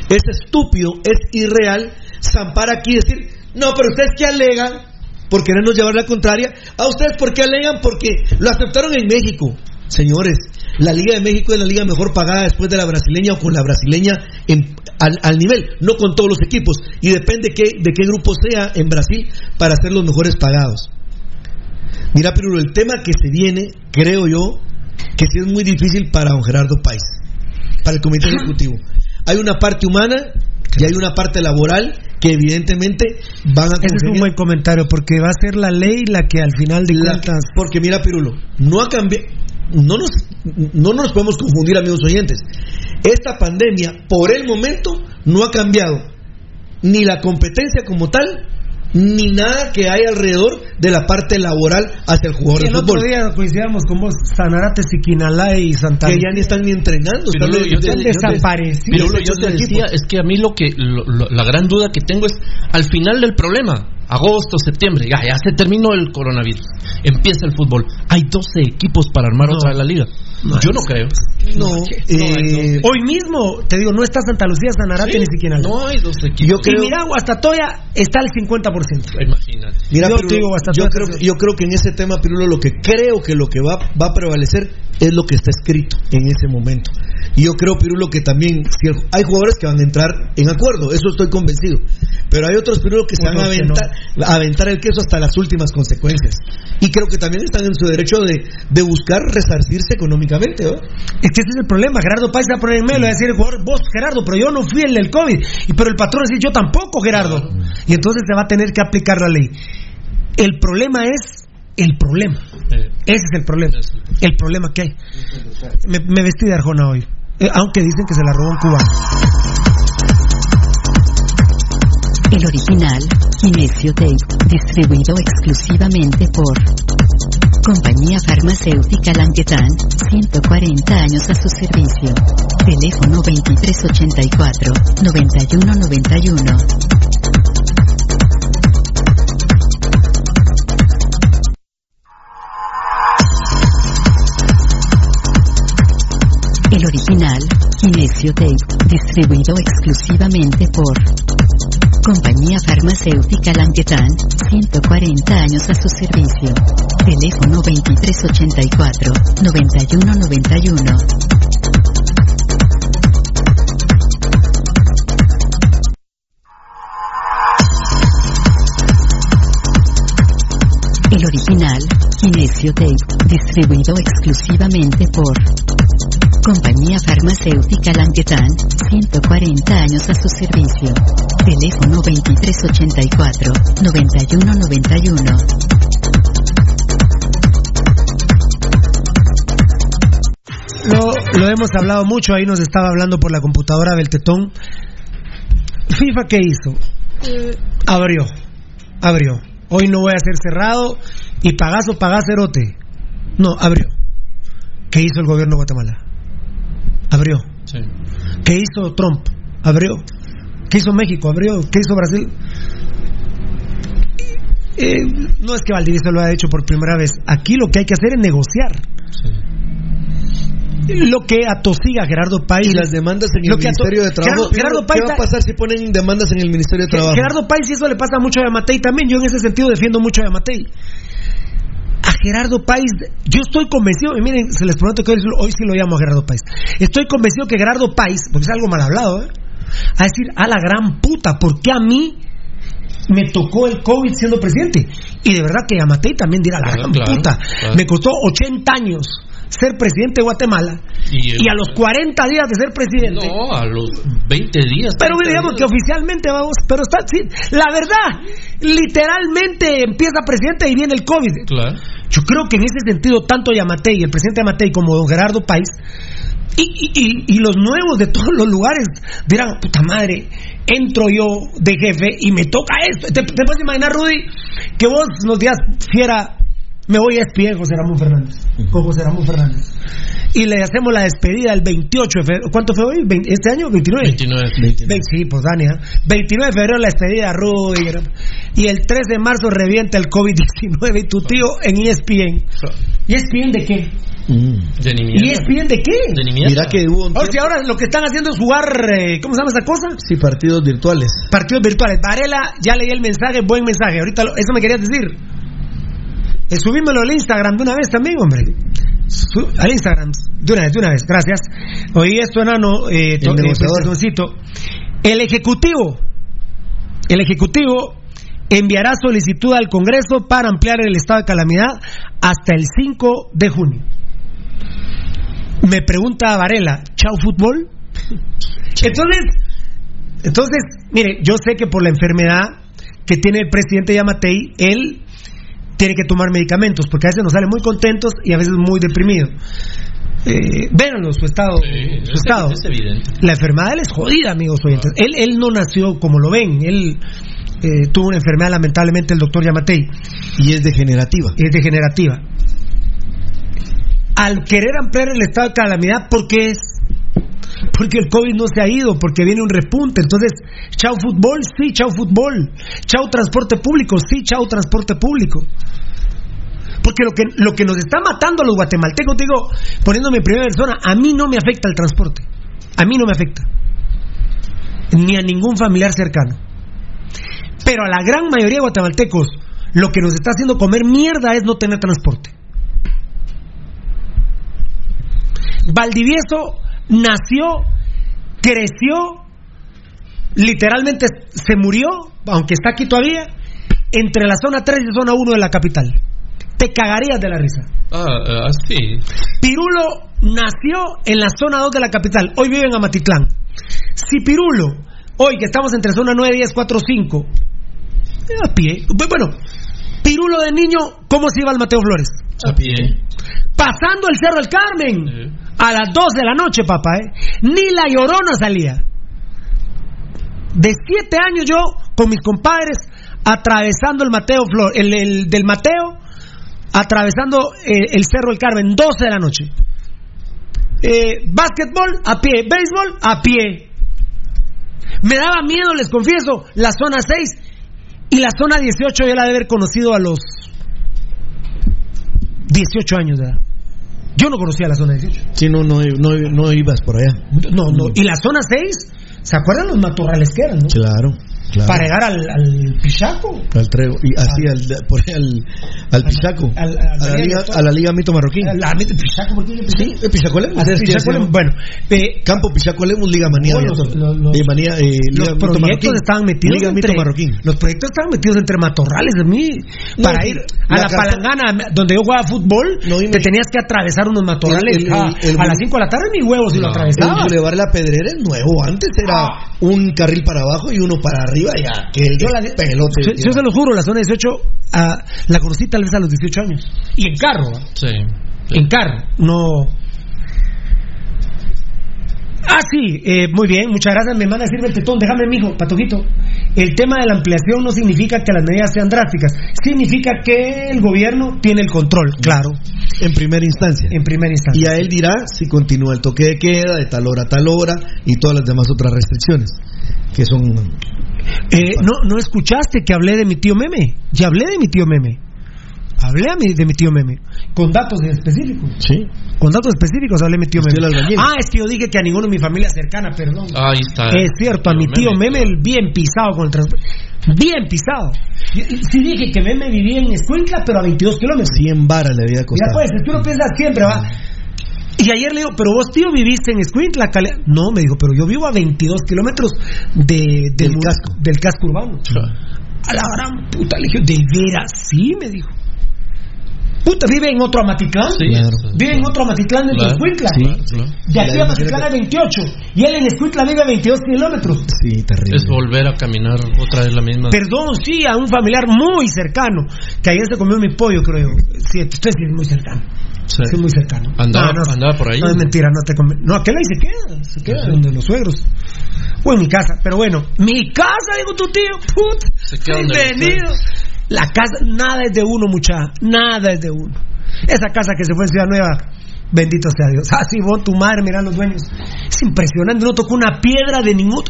es estúpido, es irreal zampar aquí y decir, no, pero ustedes que alegan por querernos llevar la contraria, a ustedes por qué alegan porque lo aceptaron en México. Señores, la Liga de México es la liga mejor pagada después de la brasileña o con la brasileña en- al, al nivel, no con todos los equipos. Y depende qué, de qué grupo sea en Brasil para ser los mejores pagados. Mira, pero el tema que se viene, creo yo, que sí es muy difícil para don Gerardo País, para el comité ejecutivo. Hay una parte humana y hay una parte laboral que evidentemente van a Ese es un buen comentario porque va a ser la ley la que al final de La- cuentas. porque mira, Pirulo, no ha cambiado. No nos, no nos podemos confundir, amigos oyentes. Esta pandemia, por el momento, no ha cambiado ni la competencia como tal, ni nada que hay alrededor de la parte laboral hacia el jugador de el otro fútbol. día coincidíamos con vos, Sanarate, Siquinalá y Santa Que ya ni están ni entrenando. están Pirulo, de- yo te- de- yo te- desaparecidos. Yo decía, es que a mí lo que lo- lo- la gran duda que tengo es al final del problema, agosto, septiembre, ya, ya se terminó el coronavirus. Empieza el fútbol. Hay 12 equipos para armar otra de la liga. Yo no creo. No, eh, hoy mismo, te digo, no está Santa Lucía, Sanarate Sí, ni siquiera. no hay dos equipos. Yo creo- Y mira, Guastatoya está al 50%. Imagínate. Mira, Yo Pirulo, te digo yo, creo, yo creo que en ese tema, Pirulo, lo que creo que lo que va, va a prevalecer es lo que está escrito en ese momento. Y yo creo, Pirulo, que también si hay jugadores que van a entrar en acuerdo, eso estoy convencido. Pero hay otros, Pirulo, que se van a aventar, a aventar el queso hasta las últimas consecuencias. Y creo que también están en su derecho de, de buscar resarcirse económicamente. ¿No? Es que ese es el problema. Gerardo Páez se va a poner en medio, va a decir el jugador, vos, Gerardo, pero yo no fui el del COVID. Y, pero el patrón va a decir, yo tampoco, Gerardo. Y entonces se va a tener que aplicar la ley. El problema es el problema. Ese es el problema. El problema que hay. Me, me vestí de Arjona hoy. Eh, aunque dicen que se la robó un cubano. El original, Kinesio Tape, distribuido exclusivamente por Compañía Farmacéutica Languetan, 140 años a su servicio. Teléfono 2384-9191. El original, Kinesio Tape, distribuido exclusivamente por Compañía Farmacéutica Languetan, 140 años a su servicio. Teléfono 2384-9191. El original, Kinesio Tape, distribuido exclusivamente por Compañía Farmacéutica Languetan, 140 años a su servicio. Teléfono 2384-9191. Lo, lo hemos hablado mucho, ahí nos estaba hablando por la computadora del tetón. FIFA, ¿qué hizo? Abrió, abrió. Hoy no voy a ser cerrado y pagás o pagás cerote. No, abrió. ¿Qué hizo el gobierno de Guatemala? Abrió. sí. ¿Qué hizo Trump? Abrió. ¿Qué hizo México? Abrió. ¿Qué hizo Brasil? Eh, no es que Valdivieso lo haya hecho por primera vez. Aquí lo que hay que hacer es negociar. Lo que atosiga a Gerardo País. Y las demandas en el Ministerio de Trabajo. Gerardo, Gerardo ¿Qué va a pasar si ponen demandas en el Ministerio de Trabajo? Gerardo País, y eso le pasa mucho a Yamatei también. Yo en ese sentido defiendo mucho a Yamatei. A Gerardo País, yo estoy convencido, y miren, se les prometo que hoy, hoy sí lo llamo a Gerardo País. Estoy convencido que Gerardo País, porque es algo mal hablado, ¿eh? a decir, a la gran puta, ¿por qué a mí me tocó el COVID siendo presidente? Y de verdad que Yamatei también dirá, la Claro, gran claro, puta, claro. me costó 80 años ser presidente de Guatemala Y, el- y a los 40 días de ser presidente. No, a los 20 días. Pero 30 digamos que oficialmente vamos, pero está sí, la verdad, literalmente empieza presidente y viene el COVID. Claro. Yo creo que en ese sentido, tanto Yamatei, el presidente Yamatei, como don Gerardo País, y, y- y- y los nuevos de todos los lugares dirán, puta madre, entro yo de jefe y me toca esto. ¿Te, te puedes imaginar, Rudy, que vos nos digas, fiera, me voy a espiar José Ramón Fernández, con José Ramón Fernández. Y le hacemos la despedida el 28 de febrero. ¿Cuánto fue hoy? ¿Vein- ¿Este año? ¿29? 29. Ve- Sí, pues Dani, ¿ah? 29 de febrero la despedida Rudy. Y el 3 de marzo revienta el COVID-19 y tu tío en E ESPN. ¿ESPN de qué? De ¿Y mierda. ESPN de qué? De. Mira que hubo un O sea, tiempo- ahora lo que están haciendo es jugar, eh, ¿cómo se llama esa cosa? Sí, partidos virtuales. Partidos virtuales. Varela, ya leí el mensaje, buen mensaje. Ahorita lo- eso me querías decir. Eh, subímelo al Instagram de una vez también, hombre. Su- al Instagram, de una vez, de una vez, gracias. Oí esto, enano, eh, El eh, negociador. pezoncito. El Ejecutivo, el Ejecutivo enviará solicitud al Congreso para ampliar el estado de calamidad hasta el 5 de junio. Me pregunta Varela, ¿chao fútbol? <laughs> Entonces, entonces, mire, yo sé que por la enfermedad que tiene el presidente Yamatei, él tiene que tomar medicamentos, porque a veces nos sale muy contentos y a veces muy deprimido. Eh, véanlo, su estado. Sí, su es, estado. es evidente. La enfermedad de él es jodida, amigos oyentes. Él, él no nació como lo ven, él eh, tuvo una enfermedad, lamentablemente, el doctor Yamatei. Y es degenerativa. Es degenerativa. Al querer ampliar el estado de calamidad, ¿por qué es? Porque el COVID no se ha ido, porque viene un repunte. Entonces, chao fútbol, sí, chao fútbol. Chao transporte público, sí, chao transporte público. Porque lo que, lo que nos está matando a los guatemaltecos, digo, poniéndome en primera persona, a mí no me afecta el transporte. A mí no me afecta. Ni a ningún familiar cercano. Pero a la gran mayoría de guatemaltecos, lo que nos está haciendo comer mierda es no tener transporte. Valdivieso nació, creció, literalmente se murió, aunque está aquí todavía, entre la zona 3 y zona 1 de la capital. Te cagarías de la risa. Ah, ah, sí. Pirulo nació en la zona 2 de la capital, hoy vive en Amatitlán. Si Pirulo, hoy que estamos entre zona 9, 10, 4, 5, a pie. Bueno, Pirulo de niño, ¿cómo se iba al Mateo Flores? A pie. Pasando el Cerro del Carmen. A las 2 de la noche, papá, ¿eh? Ni la llorona salía. De 7 años yo, con mis compadres, atravesando el Mateo Flor, el, el del Mateo, atravesando eh, el Cerro del Carmen, 12 de la noche. Eh, básquetbol, a pie. Béisbol, a pie. Me daba miedo, les confieso, la zona 6 y la zona 18 yo la de haber conocido a los 18 años de edad. Yo no conocía la zona 18. Sí, no, no, no, no ibas por allá. No, no. Y la zona 6, ¿se acuerdan los matorrales que eran, no? Claro. Claro. Para llegar al, al Pichaco. Al trego, y así al, por al, al Pichaco. Al- al- a, la al- liga, a la Liga Mito Marroquín. La Pichaco, ¿por qué le Sí, el Lemus. Ah. Lemus, Bueno, eh, Campo Pichaco Lemus, Liga Manía. Los- Yator. los- los- Eh, Manía, eh, Liga los Mito proyectos Marroquín. estaban metidos Liga entre Mito Marroquín. los proyectos estaban metidos entre matorrales de mí No, para ir a la palangana donde yo jugaba fútbol te tenías que atravesar unos matorrales El- el- a, el- el- a las 5 de la tarde mi huevo si lo El atravesaba Boulevard La Pedrera es nuevo. Antes era un carril para abajo y uno para arriba y aquel Yo la- pelote. yo, yo se lo juro la zona 18 ah, la conocí tal vez a los 18 años y en carro ¿ah? Sí. en carro no Ah, sí, eh, muy bien, muchas gracias. Me manda a decirme el tetón, déjame, mijo, patojito. El tema de la ampliación no significa que las medidas sean drásticas, significa que el gobierno tiene el control, claro, En primera instancia. en primera instancia. Y a él dirá si continúa el toque de queda de tal hora a tal hora y todas las demás otras restricciones que son Eh, no, ¿No escuchaste que hablé de mi tío Meme? Ya hablé de mi tío Meme. Hablé a mi- de mi tío Meme. Con datos específicos. sí Con datos específicos hablé de mi tío Meme. Ah, es que yo dije que a ninguno de mi familia cercana, perdón. Ahí está. Es cierto, a mi tío Meme, el bien pisado con el transporte. Bien pisado. Sí dije que Meme vivía en Escuintla, pero a 22 kilómetros. 100 varas le había costado. pues, es que uno piensa siempre, va. Y ayer le digo, pero vos, tío, viviste en Escuintla. Cale-". No, me dijo, pero yo vivo a 22 kilómetros de, Del casco. Del casco urbano. A la gran puta, le dije, ¿de veras? Sí, me dijo. Puta, vive en otro Amatitlán. Sí, Claro. Vive en otro Amatitlán de Claro, Escuintla. sí. Claro. De aquí a Amatitlán hay 28. Y él en Escuintla vive a 22 kilómetros. Sí, terrible. Es volver a caminar otra vez la misma. Perdón, sí, a un familiar muy cercano. Que ayer se comió mi pollo, creo yo. Sí, usted sí es muy cercano. Sí. Sí, muy cercano. Andaba- No, no, andaba por ahí. No es mentira, no te come- No, aquel ahí se queda, se queda Ajá. donde los suegros. O en mi casa, pero bueno, mi casa, digo tu tío, put. Se queda Bienvenido. La casa, nada es de uno, mucha, nada es de uno. Esa casa que se fue en Ciudad Nueva, bendito sea Dios. <laughs> Ah, sí, vos, tu madre, mirá los dueños. Es impresionante, no tocó una piedra de ningún.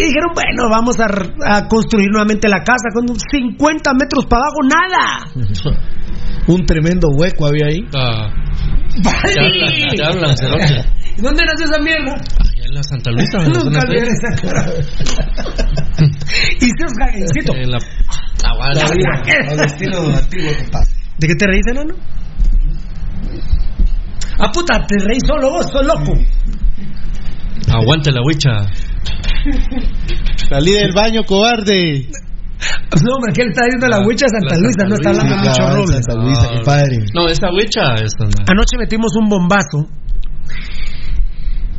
Y dijeron, bueno, vamos a, a construir nuevamente la casa con 50 metros para abajo, nada. <laughs> Un tremendo hueco había ahí. Ah, ¡Vale! te hablan, te hablan. ¿Dónde nació esa mierda? Allá en la Santa Luisa. la Nunca esa cara. y si os. En la... Vale. Al estilo <laughs> antiguo, compadre. ¿De qué te reís, enano? Ah, puta, te reís solo vos, sos loco. Aguante la huicha. Salí del baño, cobarde. No, hombre, que él está diciendo la huicha de Santa Luisa, no está hablando de Lucho Ah, Robles. Santa Luisa, compadre. No, esa huicha es una... Anoche metimos un bombazo.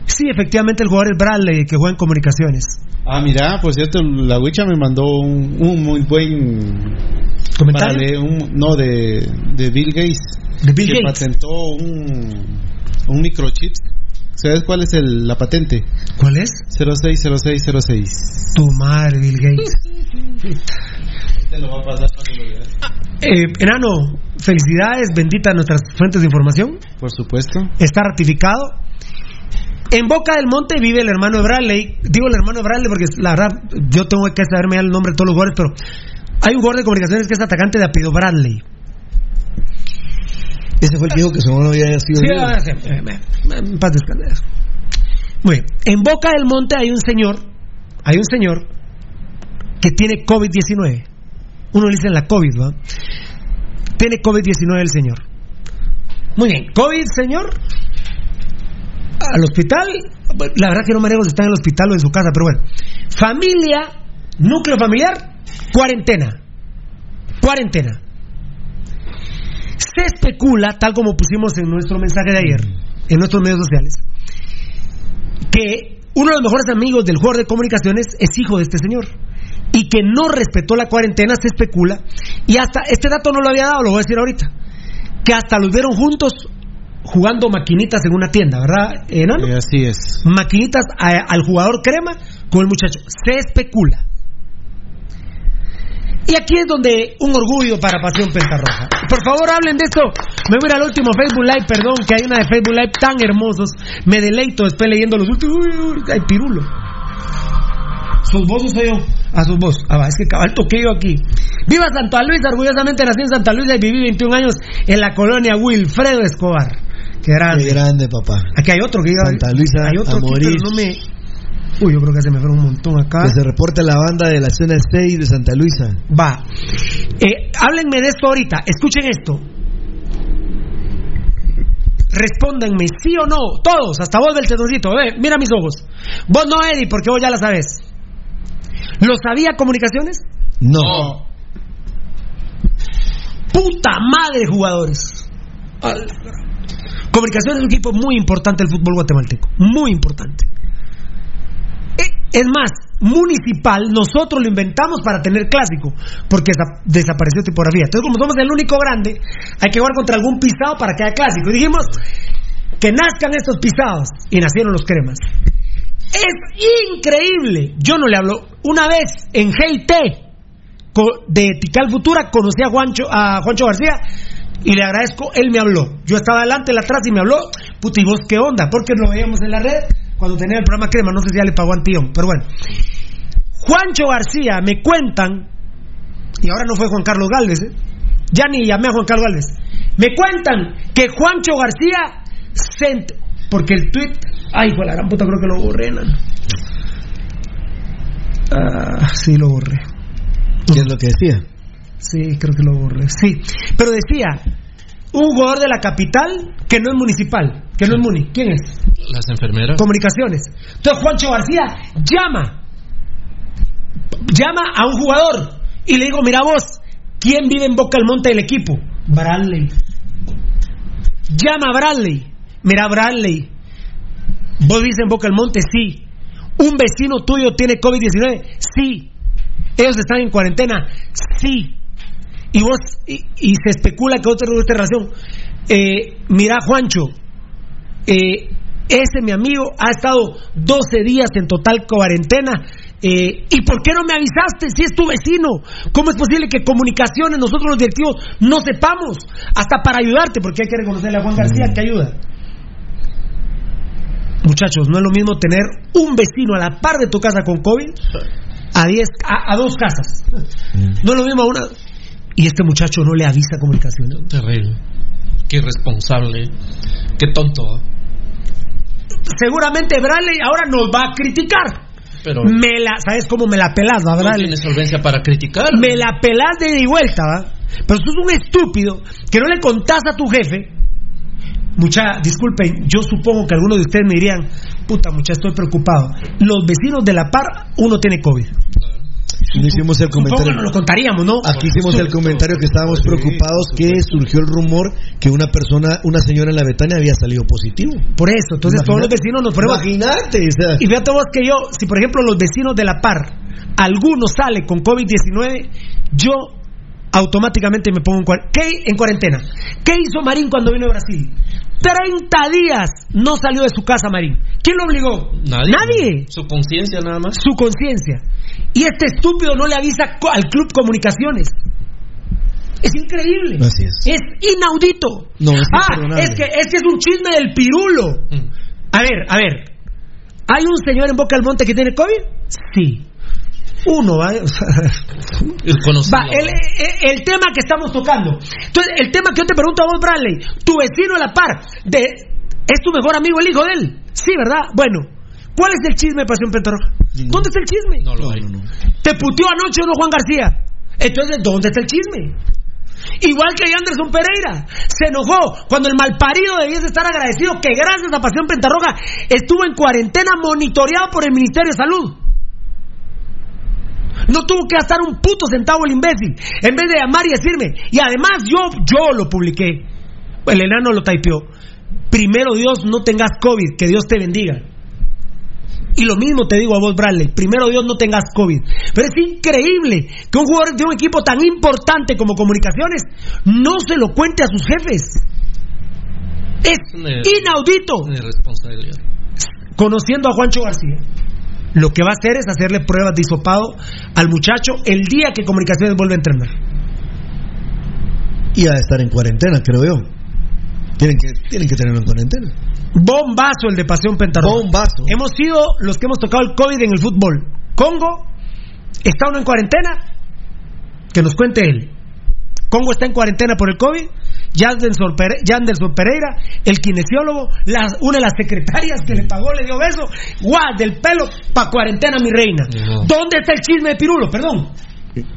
Sí, efectivamente, el jugador es Bradley, que juega en comunicaciones. Ah, mira, por cierto, la Wicha me mandó un, un muy buen ¿Comentario? un- no de, de Bill Gates De Bill que Gates. patentó un un microchip ¿sabes cuál es el, la patente? ¿Cuál es? 060606 Tu madre, Bill Gates. te lo va a pasar para que lo veas Eh, enano, felicidades, benditas nuestras fuentes de información. por supuesto Está ratificado. En Boca del Monte vive el hermano de Bradley. Digo el hermano de Bradley porque la verdad yo tengo que saberme el nombre de todos los jugadores, pero hay un jugador de comunicaciones que es atacante de apellido Bradley. Ese fue el que dijo que su no había sido. Sí, ah, en paz descanse. Muy bien. En Boca del Monte hay un señor, hay un señor que tiene COVID-19. Uno le dice la COVID, ¿va? Tiene COVID-19 el señor. Muy bien. COVID, señor. Al hospital. La verdad que no me si está en el hospital o en su casa, pero bueno. Familia, núcleo familiar, cuarentena. Cuarentena. Se especula, tal como pusimos en nuestro mensaje de ayer, en nuestros medios sociales, que uno de los mejores amigos del jugador de comunicaciones es hijo de este señor y que no respetó la cuarentena, se especula, y hasta, este dato no lo había dado, lo voy a decir ahorita, que hasta los vieron juntos jugando maquinitas en una tienda, ¿verdad, enano? Eh, así es. Maquinitas a- al jugador crema con el muchacho, se especula. Y aquí es donde un orgullo para Pasión Pentarroja. Por favor, hablen de esto. Me voy a ir al último Facebook Live, perdón, que hay una de Facebook Live tan hermosos. Me deleito después leyendo los últimos. Uy, uy, ay, pirulo. ¿Sus o soy yo? A sus voz. Ah, es que cabal toqué yo aquí. Viva Santa Luisa, orgullosamente nací en Santa Luisa y viví 21 años en la colonia Wilfredo Escobar. Qué grande. Qué grande, papá. Aquí hay otro que diga. Santa Luisa, hay otro a aquí, morir. pero no me. Uy, yo creo que se me fueron un montón acá. Que se reporte la banda de la zona 6 de Santa Luisa. Va. Eh, háblenme de esto ahorita. Escuchen esto. Respóndanme, sí o no. Todos, hasta vos del tedoncito. Ve, mira mis ojos. Vos no, Eddie, porque vos ya la sabes. ¿Lo sabía comunicaciones? No. Puta madre, jugadores. Comunicaciones es un equipo muy importante del fútbol guatemalteco. Muy importante. Es más, municipal, nosotros lo inventamos para tener clásico, porque desa- desapareció tipografía. Entonces, como somos el único grande, hay que jugar contra algún pisado para que haya clásico. Y dijimos que nazcan estos pisados, y nacieron los cremas. Es increíble. Yo no le hablo. Una vez en GIT de Tical Futura conocí a Juancho, a Juancho García y le agradezco. Él me habló. Yo estaba adelante, él atrás y me habló. Puta, ¿y vos qué onda? Porque lo veíamos en la red cuando tenía el programa Crema. No sé si ya le pagó a Antión, pero bueno. Juancho García, me cuentan, y ahora no fue Juan Carlos Galvez, ¿eh? ya ni llamé a Juan Carlos Galvez. Me cuentan que Juancho García se ent- porque el tweet, ay, fue la gran puta, creo que lo borré, nano. Ah, sí, lo borré. ¿Qué es lo que decía? Sí, creo que lo borré. Sí, pero decía un jugador de la capital que no es municipal, que no es muni. ¿Quién es? Las enfermeras. Comunicaciones. Entonces Juancho García llama, llama a un jugador y le digo, mira vos, ¿quién vive en Boca del Monte del equipo? Bradley. Llama a Bradley. Mira Bradley. ¿Vos vivís en Boca del Monte? Sí. ¿Un vecino tuyo tiene COVID-19? Sí. ¿Ellos están en cuarentena? Sí. Y vos, y, y se especula que otra esta relación. Eh, mira, Juancho, eh, ese mi amigo ha estado 12 días en total cuarentena. eh, ¿Y por qué no me avisaste si es tu vecino? ¿Cómo es posible que comunicaciones, nosotros los directivos, no sepamos? Hasta para ayudarte, porque hay que reconocerle a Juan García que ayuda. Muchachos, no es lo mismo tener un vecino a la par de tu casa con COVID a, diez, a, dos casas. No es lo mismo a una. Y este muchacho no le avisa comunicaciones. Terrible. Qué irresponsable. Qué tonto. ¿ah? Seguramente Bradley ahora nos va a criticar. Pero Me la, ¿sabes cómo me la pelás, va, no Bradley? tiene solvencia para criticar. Me la pelás de ida y vuelta, ¿va? Pero tú eres un estúpido que no le contás a tu jefe. Mucha, disculpen, yo supongo que algunos de ustedes me dirían, puta, mucha, estoy preocupado. Los vecinos de la par, uno tiene COVID. No hicimos el Supongo que comentario. nos lo contaríamos, ¿no? Aquí hicimos el comentario que estábamos preocupados que surgió el rumor que una persona, una señora en la Betania había salido positivo. Por eso, entonces todos los vecinos nos ponemos. Imagínate, o sea, Y fíjate vos que yo, si por ejemplo los vecinos de la par, alguno sale con COVID-19, yo automáticamente me pongo en, cuar- ¿qué? en cuarentena. ¿Qué hizo Marín cuando vino de Brasil? 30 días no salió de su casa Marín. ¿Quién lo obligó? Nadie. Nadie. Su conciencia nada más. Su conciencia. Y este estúpido no le avisa al Club Comunicaciones. Es increíble. Así es. Es inaudito. No, es ah, es que, es que es un chisme del pirulo. Mm. A ver, a ver. ¿Hay un señor en Boca del Monte que tiene COVID? Sí. Uno, ¿va? <laughs> O sea, va, el, el- el tema que estamos tocando. Entonces, el tema que yo te pregunto a vos, Bradley, tu vecino a la par, de, ¿es tu mejor amigo el hijo de él? Sí, ¿verdad? Bueno, ¿cuál es el chisme de Pasión Pentarroja? ¿Dónde está el chisme? No lo hay. ¿Te puteó anoche o no Juan García? Entonces, ¿dónde está el chisme? Igual que Anderson Pereira, se enojó cuando el malparido debiese estar agradecido que gracias a Pasión Pentarroja estuvo en cuarentena monitoreado por el Ministerio de Salud. No tuvo que gastar un puto centavo el imbécil, en vez de llamar y decirme. Y además yo, yo lo publiqué. El enano lo typeó. Primero Dios, no tengas COVID, que Dios te bendiga. Y lo mismo te digo a vos, Bradley. Primero Dios, no tengas COVID. Pero es increíble que un jugador de un equipo tan importante como Comunicaciones no se lo cuente a sus jefes. Es inaudito. Conociendo a Juancho García, lo que va a hacer es hacerle pruebas de hisopado al muchacho el día que Comunicaciones vuelve a entrenar. Y a estar en cuarentena, creo yo. Tienen que, tienen que tenerlo en cuarentena. Bombazo el de Pasión Pentarroja. Bombazo. Hemos sido los que hemos tocado el COVID en el fútbol. Congo, ¿está uno en cuarentena? Que nos cuente él. Congo está en cuarentena por el COVID. Yanderson Pereira, el kinesiólogo, la- una de las secretarias que le pagó, le dio beso. ¡Guau! Del pelo pa' cuarentena, mi reina. No. ¿Dónde está el chisme de Pirulo? Perdón.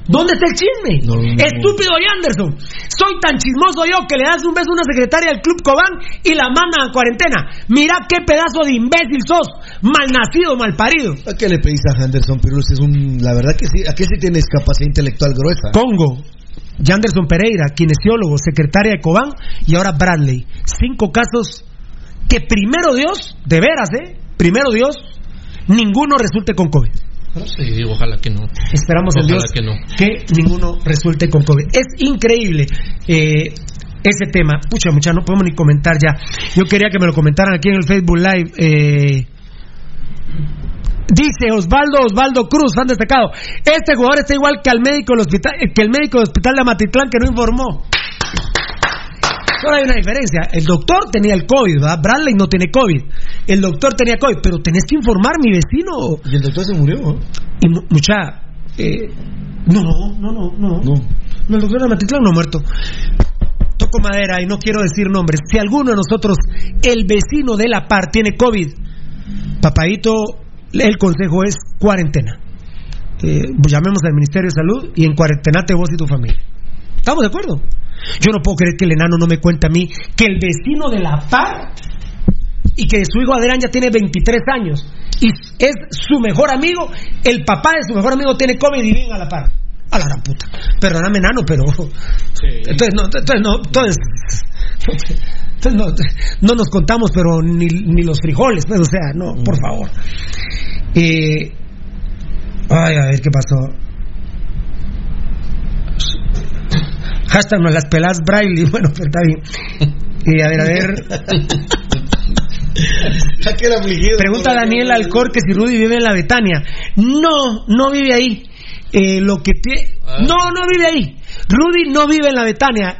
¿Dónde está el chisme? Estúpido Yanderson. Soy tan chismoso yo que le das un beso a una secretaria del Club Cobán y la mandan a cuarentena. Mira qué pedazo de imbécil sos. Malnacido, malparido. ¿A qué le pedís a Henderson Pirulos? Es un, la verdad que sí, aquí sí tienes capacidad intelectual gruesa. Congo. Yanderson Pereira, kinesiólogo, secretaria de Cobán y ahora Bradley. Cinco casos que primero Dios, de veras, ¿eh? Primero Dios, ninguno resulte con COVID. Sí, ojalá que no. Esperamos en Ojalá Dios que no. que ninguno resulte con COVID. Es increíble eh, ese tema. Pucha, mucha, no podemos ni comentar ya. Yo quería que me lo comentaran aquí en el Facebook Live. eh, Dice Osvaldo Osvaldo Cruz, fan destacado. Este jugador está igual que al médico del hospital, eh, que el médico del hospital de Amatitlán que no informó. Solo hay una diferencia. El doctor tenía el COVID, ¿verdad? Bradley no tiene COVID. El doctor tenía COVID, pero tenés que informar, mi vecino. Y el doctor se murió, ¿no? Y mu- mucha. eh, no, no, no, no. No, el doctor de Amatitlán no ha muerto. Toco madera y no quiero decir nombres. Si alguno de nosotros, el vecino de la par, tiene COVID, papadito, el consejo es cuarentena. Eh, llamemos al Ministerio de Salud y en cuarentenate vos y tu familia. ¿Estamos de acuerdo? Yo no puedo creer que el enano no me cuente a mí que el vecino de la par y que su hijo Adrián ya tiene 23 años y es su mejor amigo, el papá de su mejor amigo tiene COVID y viven a la par. A la gran puta. Perdóname, enano, pero. Entonces, no, entonces, no, entonces. entonces no, no nos contamos, pero ni, ni los frijoles, pues, o sea, no, por favor. Eh, ay, a ver qué pasó. Hashtag no las pelas Braille. <laughs> Bueno, pero está bien. Eh, a ver, a ver. Pregunta Daniel Alcor que si Rudy vive en la Betania. No, no vive ahí. Eh, lo que tie- No, no vive ahí. Rudy no vive en la Betania.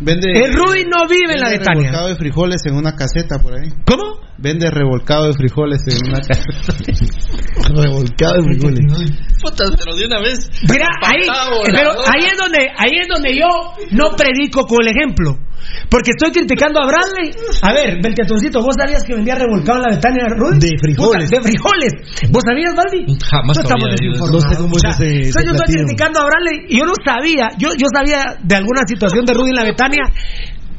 Vende, Eh, Rudy no vive en la Betania. de frijoles en una caseta por ahí. ¿Cómo? Vende revolcado de frijoles en una caseta. <laughs> revolcado de frijoles. Puta, pero de una vez. Mira, ahí, pero ahí es donde, ahí es donde yo no predico con el ejemplo. Porque estoy criticando a Bradley. A ver, Belteatoncito, ¿vos sabías que vendía revolcado en la Betania Rudy? De frijoles. Puta, de frijoles. ¿Vos sabías, Baldi? Jamás No estamos desinformados. No sé cómo es O sea, ese- yo estoy platillo. criticando a Bradley y yo no sabía, yo, yo sabía de alguna situación de Rudy en la Betania,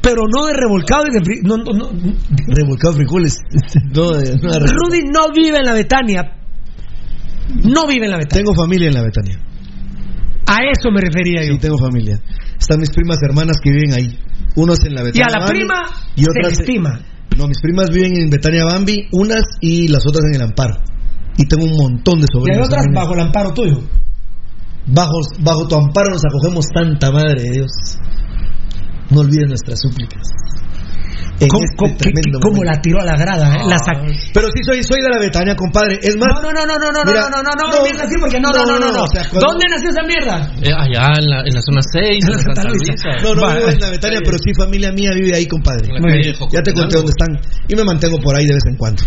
pero no de revolcado y de fri- no, no, no. Revolcado de frijoles. <laughs> No, de- no de- Rudy no vive en la Betania. No vive en la Betania. Tengo familia en la Betania. A eso me refería yo. Sí, tengo familia. Están mis primas hermanas que viven ahí. Unos en la Y Betania. a la Bambi prima y se otras le estima. No, mis primas viven en Betania Bambi, unas y las otras en el Amparo. Y tengo un montón de Y hay sobrinos. otras bajo el amparo tuyo. Bajo, bajo tu amparo nos acogemos tanta madre de Dios. No olvides nuestras súplicas. En ¿Cómo, este cómo- qué- tremendo qué- cómo momento. la tiró a la grada? eh? La sac- Pero sí soy, soy de la Betania, compadre. Es más. No, no, no, no, no, no, Mira, no, no, no, no, no, no, así porque no, no, no, no, no. o sea, cuando- ¿Dónde nació esa mierda? Eh, allá en la, en la zona 6, en la Santa Luisa. No, no Va. vivo en la Betania, pero sí familia mía vive ahí, compadre. Ya te conté dónde están. Y me mantengo por ahí de vez en cuando.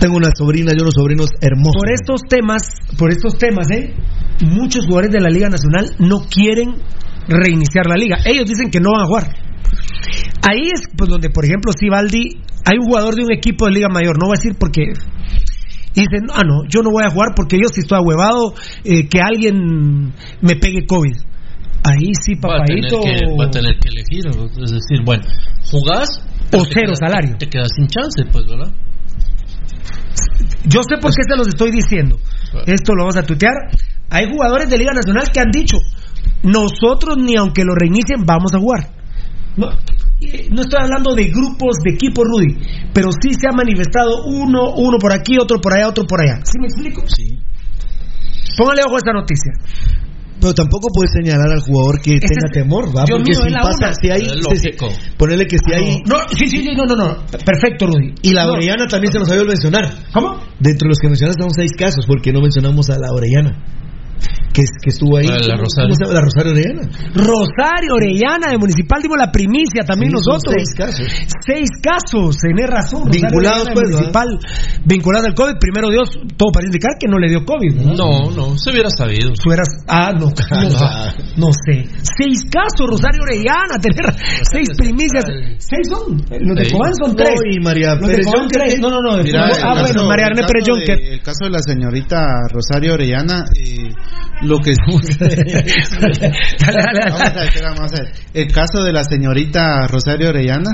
Tengo una sobrina y unos sobrinos hermosos. Por estos temas, por estos temas, ¿eh? muchos jugadores de la Liga Nacional no quieren reiniciar la liga. Ellos dicen que no van a jugar. Ahí es pues, donde, por ejemplo, Sibaldi, hay un jugador de un equipo de Liga Mayor, no voy a decir porque y dicen, ah, no, yo no voy a jugar porque yo si estoy ahuevado, eh, que alguien me pegue COVID. Ahí sí, papadito. Va a tener que, va a tener que elegir, es decir, bueno, jugás o cero salario. Te quedas sin chance, pues, ¿verdad? Yo sé por qué se los estoy diciendo. Esto lo vamos a tutear. Hay jugadores de Liga Nacional que han dicho, nosotros ni aunque lo reinicien vamos a jugar. No, no estoy hablando de grupos de equipo, Rudy, pero sí se ha manifestado uno, uno por aquí, otro por allá, otro por allá. ¿Sí me explico? Sí. Póngale ojo a esta noticia. Pero tampoco puedes señalar al jugador que tenga temor, ¿va? Dios Porque mío, si pasa, una. si hay, si- ponerle que si hay No, sí, sí, sí, no, no, no. Perfecto, Rudy. y la No. Orellana también se nos había olvidado mencionar. ¿Cómo? Dentro de los que mencionaste son seis casos, porque no mencionamos a la Orellana, que, que estuvo ahí. Ah, la ¿Cómo- Rosario. ¿Cómo se llama? La Rosario Orellana. Rosario, Orellana, de Municipal, dimos la primicia también Sí, nosotros. seis casos. Seis casos, tenés razón. Rosario Vinculados, Orellana, pues, ¿verdad? Municipal, vinculados al COVID. Primero Dios, todo parece indicar que no le dio COVID. ¿verdad? No, no, se hubiera sabido. Tú eras- ah, no, <laughs> no, no sé. Seis casos, Rosario Orellana, tener seis primicias. Seis son. Los de. Cobán son No, tres. y María Los de Pérez Cobán Jonker, tres. ¿qué? No, no, no. Mira, ah, caso- bueno, María caso Pérez. El caso de la señorita Rosario Orellana, eh, lo que <laughs> Dale, dale, Vamos a ver, vamos a ver. El caso de la señorita Rosario Orellana.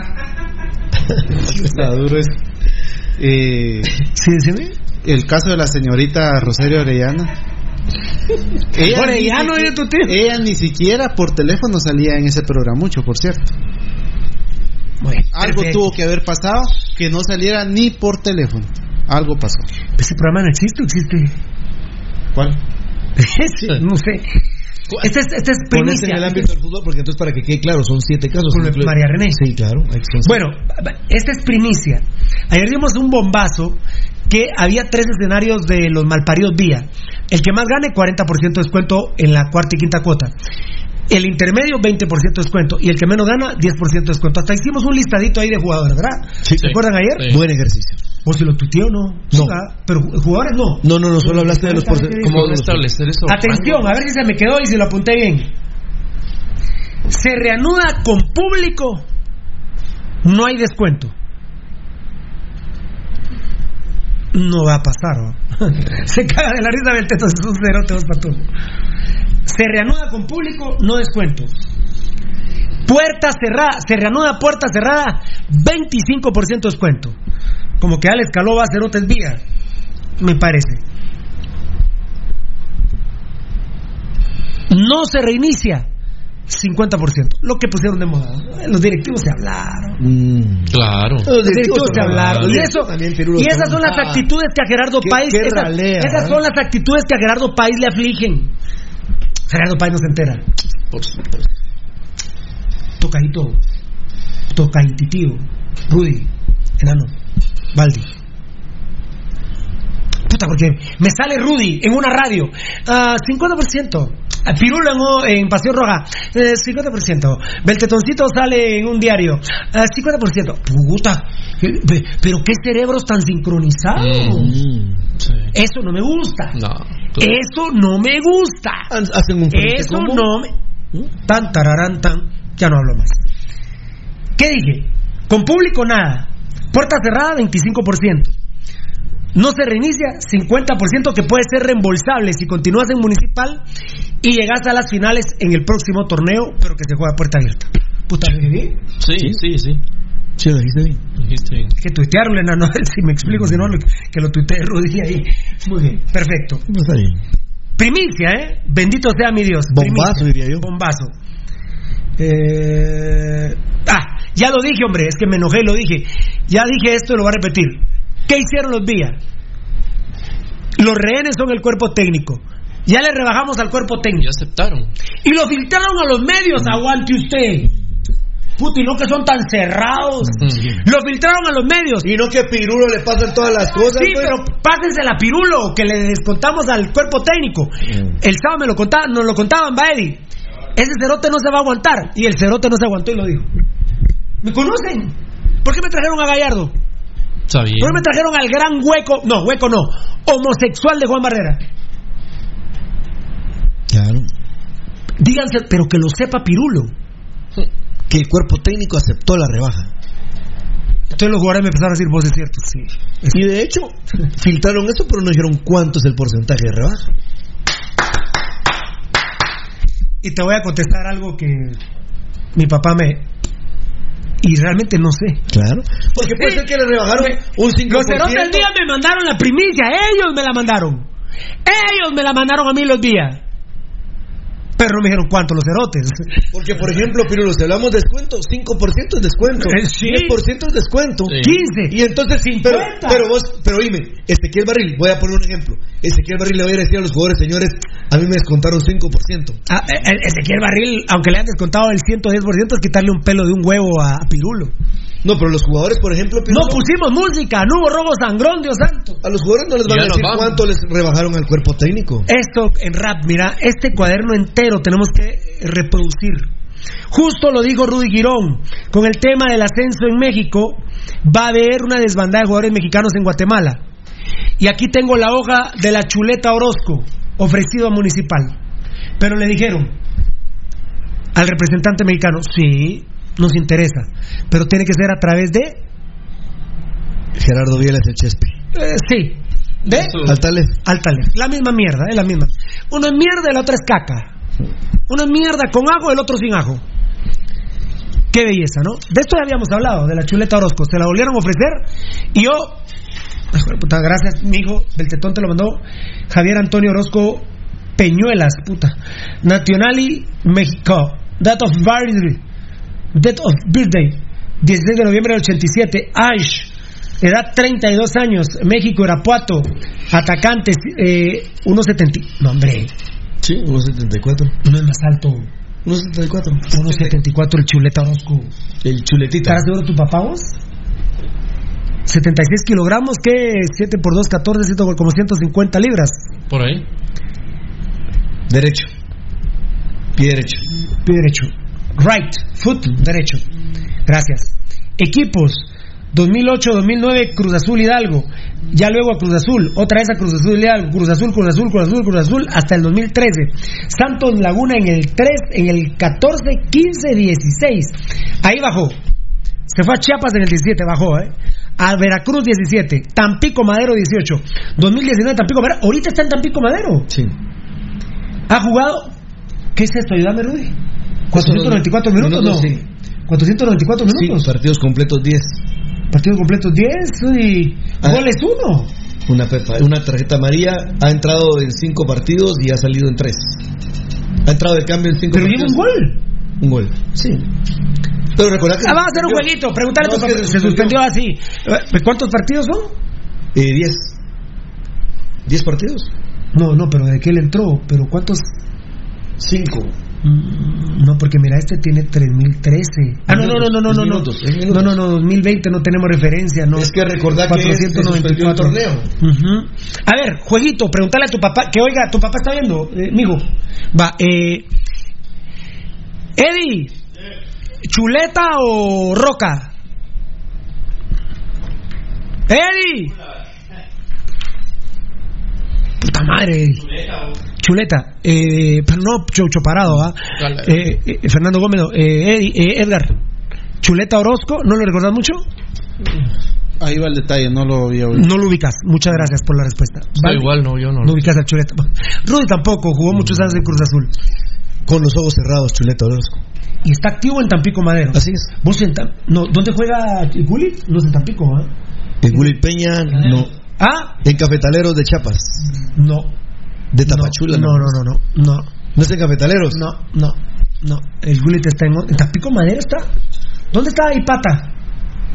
<laughs> Está duro es. Eh, Sí, decime. el caso de la señorita Rosario Orellana. Ella Orellano, ni tu tío. ella ni siquiera por teléfono salía en ese programa mucho, por cierto. Bueno, Algo perfecto. tuvo que haber pasado que no saliera ni por teléfono. Algo pasó. Ese programa no existe, existe. ¿Cuál? <laughs> no sé. Este es, este es Pones primicia. en el ámbito del fútbol, porque entonces para que quede claro, son siete casos. María René. Sí, claro. Bueno, esta es primicia. Ayer dimos un bombazo que había tres escenarios de los malparidos vía. El que más gane, 40% de descuento en la cuarta y quinta cuota. El intermedio, 20% de descuento. Y el que menos gana, 10% de descuento. Hasta hicimos un listadito ahí de jugadores, ¿verdad? Sí. ¿Se acuerdan ayer? Buen ejercicio. ¿O si lo tuiteó o no? No. Pero jugadores no. No, no, no, solo hablaste de los porcentajes. ¿Cómo establecer eso? Atención, a ver si se me quedó y si lo apunté bien. Se reanuda con público, no hay descuento. No va a pasar. <laughs> Se caga de la risa del teto, es un cerote. Se reanuda con público, no descuento. Puerta cerrada, se reanuda puerta cerrada, 25% descuento. Como que ya le escaló va a cerotes vía, me parece. no se reinicia 50%. Lo que pusieron de moda. Los directivos se hablaron. Mm. Claro. Los directivos se hablaron. Y, eso, y esas son las actitudes que a Gerardo Qué- qué esas, ralea, esas ¿eh? son las actitudes que a Gerardo Páez le afligen. Gerardo Páez no se entera. Por supuesto. Tocadito. Tocadititío. Rudy. Enano. Valdi. Puta, porque me sale Rudy en una radio. ah, 50%. Ah, Pirulo en, o- en Pasión Roja. eh, 50%. Beltetoncito sale en un diario. ah, 50%. Puta. que- pe- Pero qué cerebros tan sincronizados. Mm. Sí. Eso no me gusta. No. Eso no me gusta. Hacen un Eso común. no me. Tan, tararán, tan. Ya no hablo más. ¿Qué dije? Con público nada. Puerta cerrada, 25%. No se reinicia, 50% que puede ser reembolsable si continúas en municipal y llegas a las finales en el próximo torneo, pero que se juega a puerta abierta. Puta, ¿lo dije bien? Sí, sí, sí. Sí, lo dijiste bien. Dijiste bien. Que tuitearon, enano, <laughs> si me explico, si no, lo- que lo tuitee Rudy ahí. Muy bien, perfecto. No está bien. Primicia, ¿eh? Bendito sea mi Dios. Bombazo, Primicia. diría yo. Bombazo. Eh, Ah, ya lo dije, hombre, es que me enojé y lo dije. Ya dije esto y lo voy a repetir. ¿Qué hicieron los vías? Los rehenes son el cuerpo técnico. Ya le rebajamos al cuerpo técnico. Ya aceptaron. Y lo filtraron a los medios, aguante usted. Puta, y no que son tan cerrados. Lo filtraron a los medios. Y no que Pirulo le pasan todas las cosas. Sí, pues. pero pásense la pirulo que le descontamos al cuerpo técnico. El sábado me lo contaban, nos lo contaban, Baedi. Ese cerote no se va a aguantar. Y el cerote no se aguantó y lo dijo. ¿Me conocen? ¿Por qué me trajeron a Gallardo? ¿Por qué me trajeron al gran hueco? No, hueco no. Homosexual de Juan Barrera. Claro. Díganse, pero que lo sepa Pirulo. Que el cuerpo técnico aceptó la rebaja. Entonces los jugadores me empezaron a decir, vos es cierto, sí. Y de hecho, filtraron eso, pero no dijeron cuánto es el porcentaje de rebaja. Y te voy a contestar algo que mi papá me... Y realmente no sé. Claro. Porque puede ser que le rebajaron un 5%. Los cerotes del día me mandaron la primicia, ellos me la mandaron. Ellos me la mandaron a mí los días. Pero no me dijeron cuánto los cerotes. Porque, por ejemplo, Pirulo, si hablamos de descuento, 5% es descuento. Eh, sí. 10% es descuento. Sí. 15. Y entonces, 50. pero, pero vos, pero oíme, Ezequiel Barril, voy a poner un ejemplo. Ezequiel Barril le voy a decir a los jugadores, señores, a mí me descontaron 5%. Ah, eh, eh, Ezequiel Barril, aunque le han descontado el 110%, es quitarle un pelo de un huevo a, Pirulo. No, pero los jugadores, por ejemplo, Pirulo, No pusimos música, no hubo robo sangrón, Dios santo. a los jugadores no les van Ya a decir cuánto les rebajaron al cuerpo técnico. Esto en rap, mira, este cuaderno entero tenemos que reproducir. Justo lo dijo Rudy Girón, con el tema del ascenso en México, va a haber una desbandada de jugadores mexicanos en Guatemala. Y aquí tengo la hoja de la chuleta Orozco, ofrecido a Municipal. Pero le dijeron al representante mexicano, sí, nos interesa, pero tiene que ser a través de, Gerardo Vielas el Chespi. eh, sí, de Altales. Altales. La misma mierda, es la misma. Uno es mierda, el otro es caca. Uno mierda con ajo, el otro sin ajo. Qué belleza, ¿no? De esto ya habíamos hablado, de la chuleta Orozco. Se la volvieron a ofrecer y yo. Puta, gracias, mi hijo. Beltetón te lo mandó. Javier Antonio Orozco Peñuelas, puta. Nationally México. Date of birthday. Date of birthday. 16 de noviembre del 87. Aish. Edad 32 años. México, Irapuato. Atacantes. Eh, 1.70. No, hombre. Sí, 1.74. No es más alto. 1.74. 1.74 el chuleta Orozco. El chuletita. ¿Estarás seguro tu papá vos? 76 kilogramos, ¿qué? 7 por 2, 14, ciento- como 150 libras. Por ahí. Derecho. Pie derecho. Pie derecho. Right, foot derecho. Gracias. Equipos. 2008-2009 Cruz Azul Hidalgo. Ya luego a Cruz Azul. Otra vez a Cruz Azul Hidalgo. Cruz Azul, Cruz Azul, Cruz Azul, Cruz Azul. Hasta el 2013. Santos Laguna en el 3, en el 14, 15, 16. Ahí bajó. Se fue a Chiapas en el 17, bajó, ¿eh? A Veracruz 17. Tampico Madero 18. 2019 Tampico Madero. Ahorita está en Tampico Madero. Sí. Ha jugado. ¿Qué es esto? Ayúdame, Rudy. 494 minutos, Minutos, no. sí. 494 minutos. Sí, partidos completos 10. Partidos completos 10 y Ah. goles 1. Una, una tarjeta amarilla. Ha entrado en 5 partidos y ha salido en 3. Ha entrado de cambio en 5 Pero lleva partidos. un gol. Un gol. Sí. Pero recordad que. Ah, vamos a hacer un jueguito. Pregúntale a tu No, papá. que Se suspendió así. Eh, ¿Cuántos partidos son? Eh, 10. 10 partidos. No, no, pero de qué él entró. Pero ¿cuántos? 5. Mm, No, porque mira, este tiene 3013. Ah, no, no, no, no, no, no. no. No, no, no, 2020 no tenemos referencia, no. Es que recordad que es- torneo. A ver, jueguito, pregúntale a tu papá, que oiga, tu papá está viendo, eh, mijo. Va, eh. Eddie, ¿chuleta o roca? Eddie. Puta madre, Eddie. Chuleta, eh, pero no chocho parado, ¿ah? Eh, eh, Fernando Gómez, eh, eh, Edgar, Chuleta Orozco, ¿no lo recordás mucho? Ahí va el detalle, no lo había oído. No lo ubicas, muchas gracias por la respuesta. Está igual, no, yo no. No ubicas al Chuleta. Rudy tampoco, jugó muchos años en Cruz Azul. Con los ojos cerrados, Chuleta Orozco. Y está activo en Tampico Madero. Así es. ¿Vos en Tam- no, ¿Dónde juega el Gulli? No es en Tampico, ¿ah? En Gullit Peña, no. ¿Ah? En Cafetaleros de Chiapas. No. De Tapachula. No, no, no, no. No, ¿No es en Cafetaleros? no, no. no. El Gulli está en, en Tampico Madero. está. ¿Dónde está Ipata?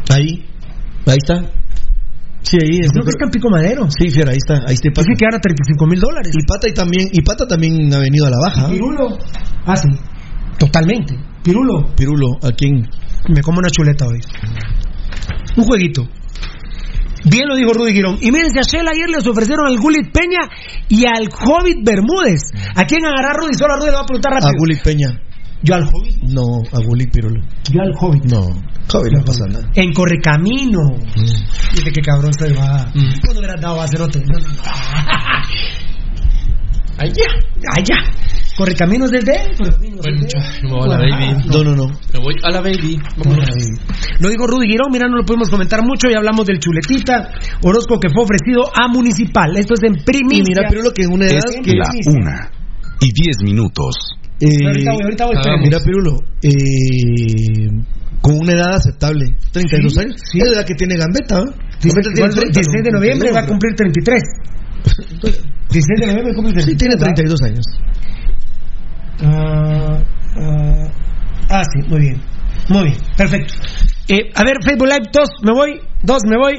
Ahí. Ahí está. Sí, ahí Yo creo que es Tampico Madero. Sí, fiera, ahí está. Ahí está Ipata. Dice que gana 35 mil dólares. Y Pata y también, y Pata también ha venido a la baja. Pirulo. Ah, sí. Totalmente. Pirulo. Pirulo, ¿a quién? Me como una chuleta hoy. Un jueguito. Bien lo dijo Rudy Girón. Y miren, si a Shell ayer les ofrecieron al Gulit Peña y al Hobbit Bermúdez. ¿A quién agarrar Rudy? Solo a Rudy le va a preguntar A rápido. Gullit Peña. Yo al Hobbit. No, a Gulli Pirulo. Yo al Hobbit. No, Hobbit no pasa nada. En Correcamino. Dice que cabrón se va. ¿Cuándo hubieras dado a Cerote? No, no, no. <laughs> Allá, allá. Correcaminos desde él. Correcaminos Bueno, me voy a la baby. No, no, no. Me voy a la baby. Vámonos. Lo dijo Rudy Girón, mira, no lo podemos comentar mucho, ya hablamos del chuletita, Orozco que fue ofrecido a Municipal. Esto es en primicia. Y mira, Pirulo, que en una edad Es que... la Una y diez minutos. eh, Ahorita voy, ahorita voy, ah, mira, Pirulo, eh, con una edad aceptable, 32 Sí, años. sí. Es la edad que tiene Gambetta, ¿no? Dice Gambetta tiene el 30, 16 de ¿no? noviembre va a cumplir 33. 16 de noviembre cumple 33. Sí, tiene ¿verdad? 32 años. Ah, ah, ah, sí, muy bien. Muy bien, perfecto. Eh, a ver, Facebook Live 2, me voy. 2, me voy.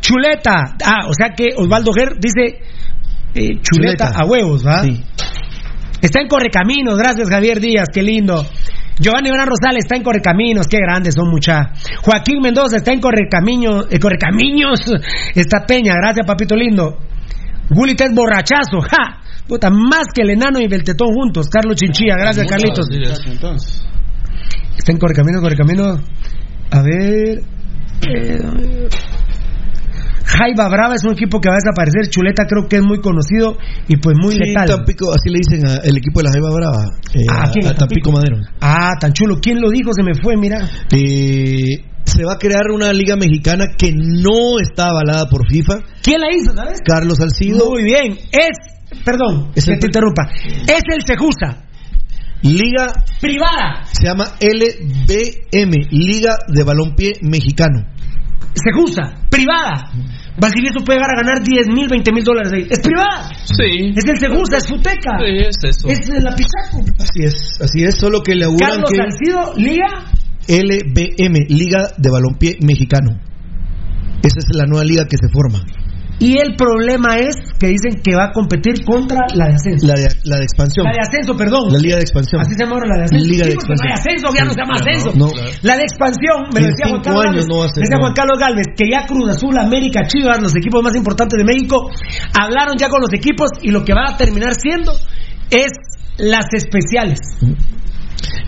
Chuleta. Ah, o sea que Osvaldo Ger dice eh, chuleta, Chuleta. a huevos, ¿va? Sí. Está en Correcaminos, gracias Javier Díaz, qué lindo. Giovanni Bran Rosales está en Correcaminos, qué grandes son mucha. Joaquín Mendoza está en Correcaminos, eh, Correcaminos, está Peña, gracias papito lindo. Gulita es borrachazo, ja. Puta, más que el enano y el tetón juntos. Carlos Chinchilla, gracias Carlitos. Entonces, Está en Correcaminos, Correcaminos. A ver. eh, Jaiba Brava es un equipo que va a desaparecer. Chuleta creo que es muy conocido y pues muy Sí, letal. Tampico, así le dicen al equipo de la Jaiba Brava. eh, Ah, ¿quién? a, a Tampico Tampico. Madero. Ah, tan chulo. ¿Quién lo dijo? Se me fue, mira. Eh, se va a crear una liga mexicana que no está avalada por FIFA. ¿Quién la hizo, sabes? Carlos Salcido. Muy bien. Es, perdón, Es que el- te interrumpa. Es el Sejusa. Liga Privada. se llama LBM, Liga de Balompié Mexicano. Sejusa. Privada. Valdivieso puede llegar a ganar 10 mil, 20 mil dólares ahí. Es privada. Sí. Es el Sejusa, es Futeca. Sí, es eso. Es de la Pichaco. Así es, así es, solo que le auguran Carlos que Salcido, Liga. LBM, Liga de Balompié Mexicano. Esa es la nueva liga que se forma. Y el problema es que dicen que va a competir contra la de ascenso. La de, la de expansión. La de ascenso, perdón. La liga de expansión. Así se llama ahora la de ascenso. Liga de Sí, porque no hay expansión. ascenso, ya no se llama ascenso. no, La de expansión, me lo decía Juan Carlos Galvez. no decía. Juan Carlos Galvez que ya Cruz Azul, América, Chivas, los equipos más importantes de México, hablaron ya con los equipos y lo que va a terminar siendo es las especiales.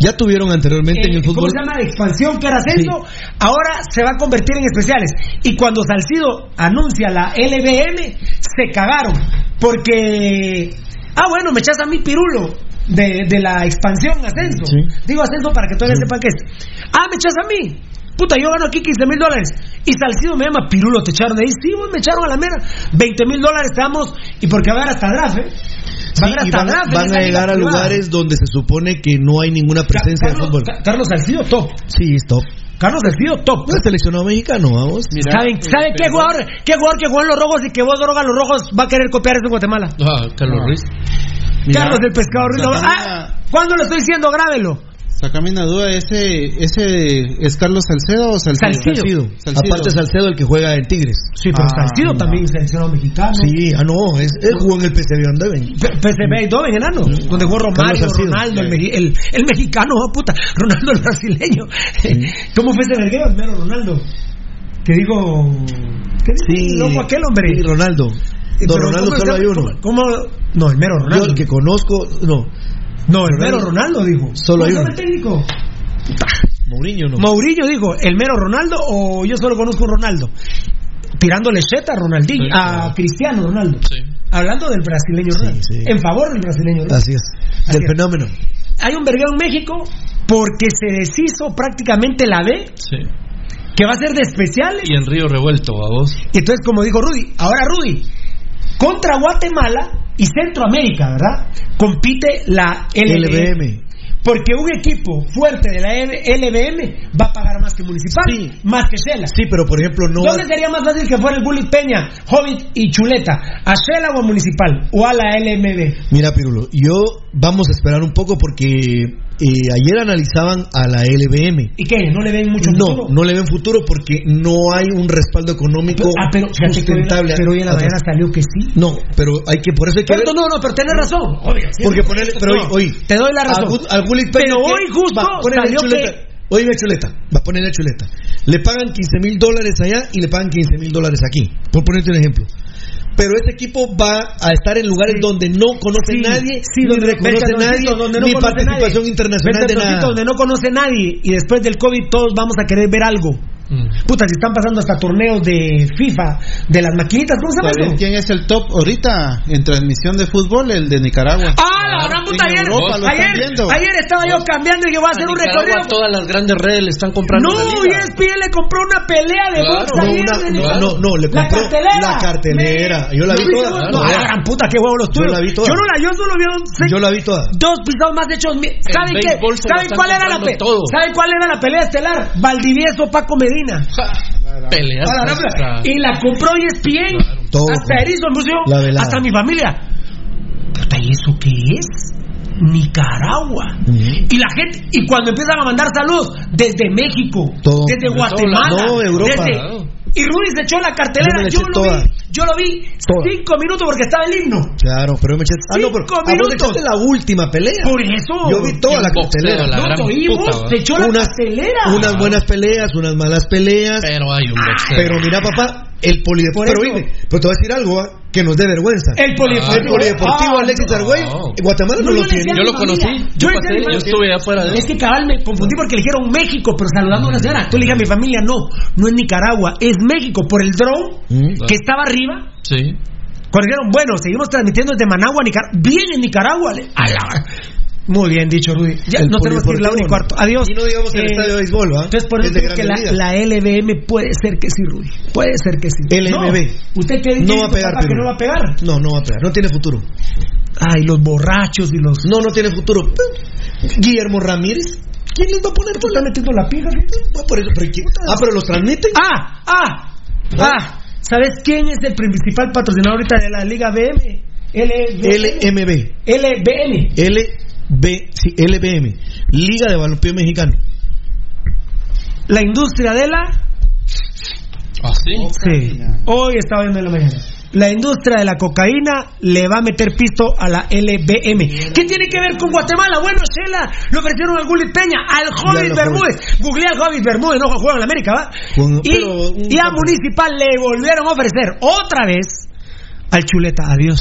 Ya tuvieron anteriormente en Eh, el ¿Cómo fútbol. se llama? Expansión, que era ascenso. Ahora se va a convertir en especiales. Y cuando Salcido anuncia la LBM, se cagaron. Porque. Ah, bueno, me echas a mí pirulo. De, de la expansión ascenso. Sí. Digo ascenso para que todavía sepan qué es. Ah, me echas a mí. Puta, yo gano aquí 15 mil dólares. Y Salcido me llama Pirulo, te echaron de ahí. Sí, vos me echaron a la mera. 20 mil dólares te damos. Y porque va a haber hasta draft, ¿eh? Sí, van, a llegar a privada. lugares donde se supone que no hay ninguna presencia de Carlos, fútbol. Ca- Carlos Salcido, top. Sí, stop. Carlos Salcido, top. No es seleccionado mexicano, vamos. ¿Saben, ¿saben qué jugador, qué jugador que jugó en los rojos y que vos drogas los rojos va a querer copiar eso en Guatemala? Ah, Carlos Ruiz. Carlos del Pescado Ruiz. Ah, ¿Cuándo lo estoy diciendo? Grábelo. Sacame una duda, ¿ese, ese es Carlos Salcedo o Salcido? Salcido. Salcido. Aparte Salcedo, el que juega en Tigres. Sí, pero Ah, Salcido no. también seleccionado mexicano. Sí, ah, no, es, él jugó en el PSV Eindhoven. PSV Eindhoven, enano, donde jugó Romario. Ronaldo, el, el, el mexicano, oh, puta, Ronaldo el brasileño. <laughs> ¿Cómo fue ese verguero, el mero Ronaldo? Que dijo, ¿qué dijo? Sí, loco aquel hombre. Sí, Ronaldo. Eh, No, pero Ronaldo ¿cómo solo hay uno. ¿Cómo? No, el mero Yo Ronaldo. el que conozco, no. No, el mero Ronaldo. Dijo. Solo ¿Cómo hay uno. el técnico? Mourinho no. Mourinho dijo, ¿el mero Ronaldo o yo solo conozco un Ronaldo? Tirándole cheta a Ronaldinho, Sí, a. Cristiano Ronaldo. Sí. Hablando del brasileño Sí, Ronaldo. sí. En favor del brasileño Ronaldo. Así es. Así Del es. fenómeno. Hay un vergueo en México porque se deshizo prácticamente la B, Sí. que va a ser de especiales. Y en Río Revuelto, a vos. Y entonces, como dijo Rudy, ahora Rudy, contra Guatemala y Centroamérica, ¿verdad? Compite la LBM. LBM. Porque un equipo fuerte de la LBM va a pagar más que Municipal, Sí. más que Shela. Sí, pero por ejemplo, no. ¿Dónde sería más fácil que fuera el Bullet Peña, Hobbit y Chuleta? ¿A Shela o a Municipal? ¿O a la LMB? Mira, Pirulo, yo vamos a esperar un poco porque eh, ayer analizaban a la LBM. ¿Y qué? ¿No le ven mucho No, futuro? no le ven futuro porque no hay un respaldo económico Ah, pero sustentable. pero hoy en la mañana salió que sí. No, pero hay que, por eso hay que Pero ver. no, no, pero tenés razón. Obvio. sí. Porque ponerle, pero No, hoy, hoy, Te doy la razón. al Peña Pero hoy justo va, salió chuleta. que... Hoy ve chuleta, va a ponerle chuleta. Le pagan 15 mil dólares allá y le pagan 15 mil dólares aquí. Por ponerte un ejemplo. Pero ese equipo va a estar en lugares donde no conoce Sí, nadie, sí, ni donde- reconoce nadie, donde no ni conoce participación nadie. internacional de nada. Donde no conoce nadie y después del COVID todos vamos a querer ver algo. Puta, si están pasando hasta torneos de FIFA, de las maquinitas, ¿cómo se llama quién es el top ahorita en transmisión de fútbol? El de Nicaragua. Ah, la gran puta, ayer, ayer, estaba yo cambiando y que voy a hacer un Nicaragua, recorrido. todas las grandes redes le están comprando No, la y. ESPN le compró una pelea de Claro, box No, una- de- no, no, no, le La compró cartelera. la cartelera. Yo la vi toda. No, la gran puta, qué huevo los Yo tuyos. la vi toda. Yo no la, yo solo vi un- Yo la vi toda. dos pisados más hechos. mi- ¿Saben qué? ¿Saben cuál era la comprando pe- todo. ¿Saben cuál era la pelea estelar? Valdivieso Paco Medina. Y la compró ESPN. Todo. Hasta Erizo La velada. hasta mi familia. Puta, ¿y eso qué es? Nicaragua. Y la gente, y cuando empiezan a mandar saludos desde México, Todo. desde De Guatemala. No, Europa. desde- y Rudy se echó la cartelera, Yo yo, lo toda. vi, yo lo vi Toda. cinco minutos porque estaba el himno. Claro, pero yo me eché. Ah, no, pero Cinco ah, vos minutos. echaste la última pelea. Por eso. Yo vi toda la cartelera. la No, gran puta, se echó la Unas- cartelera. Unas buenas peleas, unas malas peleas. Pero hay un boxeo. Pero mira, papá, el Por polideportivo. Pero eso- dime, pero te voy a decir algo que nos dé vergüenza. El polideportivo. El polideportivo Ah, Alexis no. Argüey, Guatemala no, No, lo yo tiene. Yo lo conocí, yo le pasé, yo estuve afuera de él. Es que cabal me confundí porque le dijeron México, pero saludando a una señora. Tú le dije a mi familia, no, no es Nicaragua, es México por el drone Mm. que estaba arriba. Sí. Cuando dijeron, bueno, seguimos transmitiendo desde Managua a Nicaragua. Bien en Nicaragua. le- a la- Muy bien dicho, Rudy. Ya El no tenemos que ir la hora y cuarto. ¿no? Adiós. Y no digamos el Eh, estadio de béisbol, ¿va? Entonces, por Es eso digo que la, LBM puede ser que sí, Rudy. Puede ser que sí. LMB. No, ¿Usted qué No qué va a dijo, pegar, papá, que no va a pegar? No, no va a pegar. No tiene futuro. Ay, los borrachos y los. No, no tiene futuro. Guillermo Ramírez. ¿Quién les va a poner? ¿Tú estás metiendo la pija? Ah, por eso, pero ¿quién? Ah, pero los transmiten. Ah, ah, ah. ¿Sabes quién es el principal patrocinador ahorita de la Liga BM? LBM. LMB. LBM. Sí, LBM. Liga de Balompié Mexicano. La industria de la. ¿Ah, sí? Sí. Hoy estaba viendo en la mañana. La industria de la cocaína le va a meter pisto a la LBM. ¿Qué tiene que ver con Guatemala? Bueno, Shela, le ofrecieron al Gullit Peña, al Hobbit lo Bermúdez. Googleé al Hobbit Bermúdez, no juega en la América, ¿va? Bueno, y, pero y a. Municipal le volvieron a ofrecer otra vez al Chuleta. Adiós.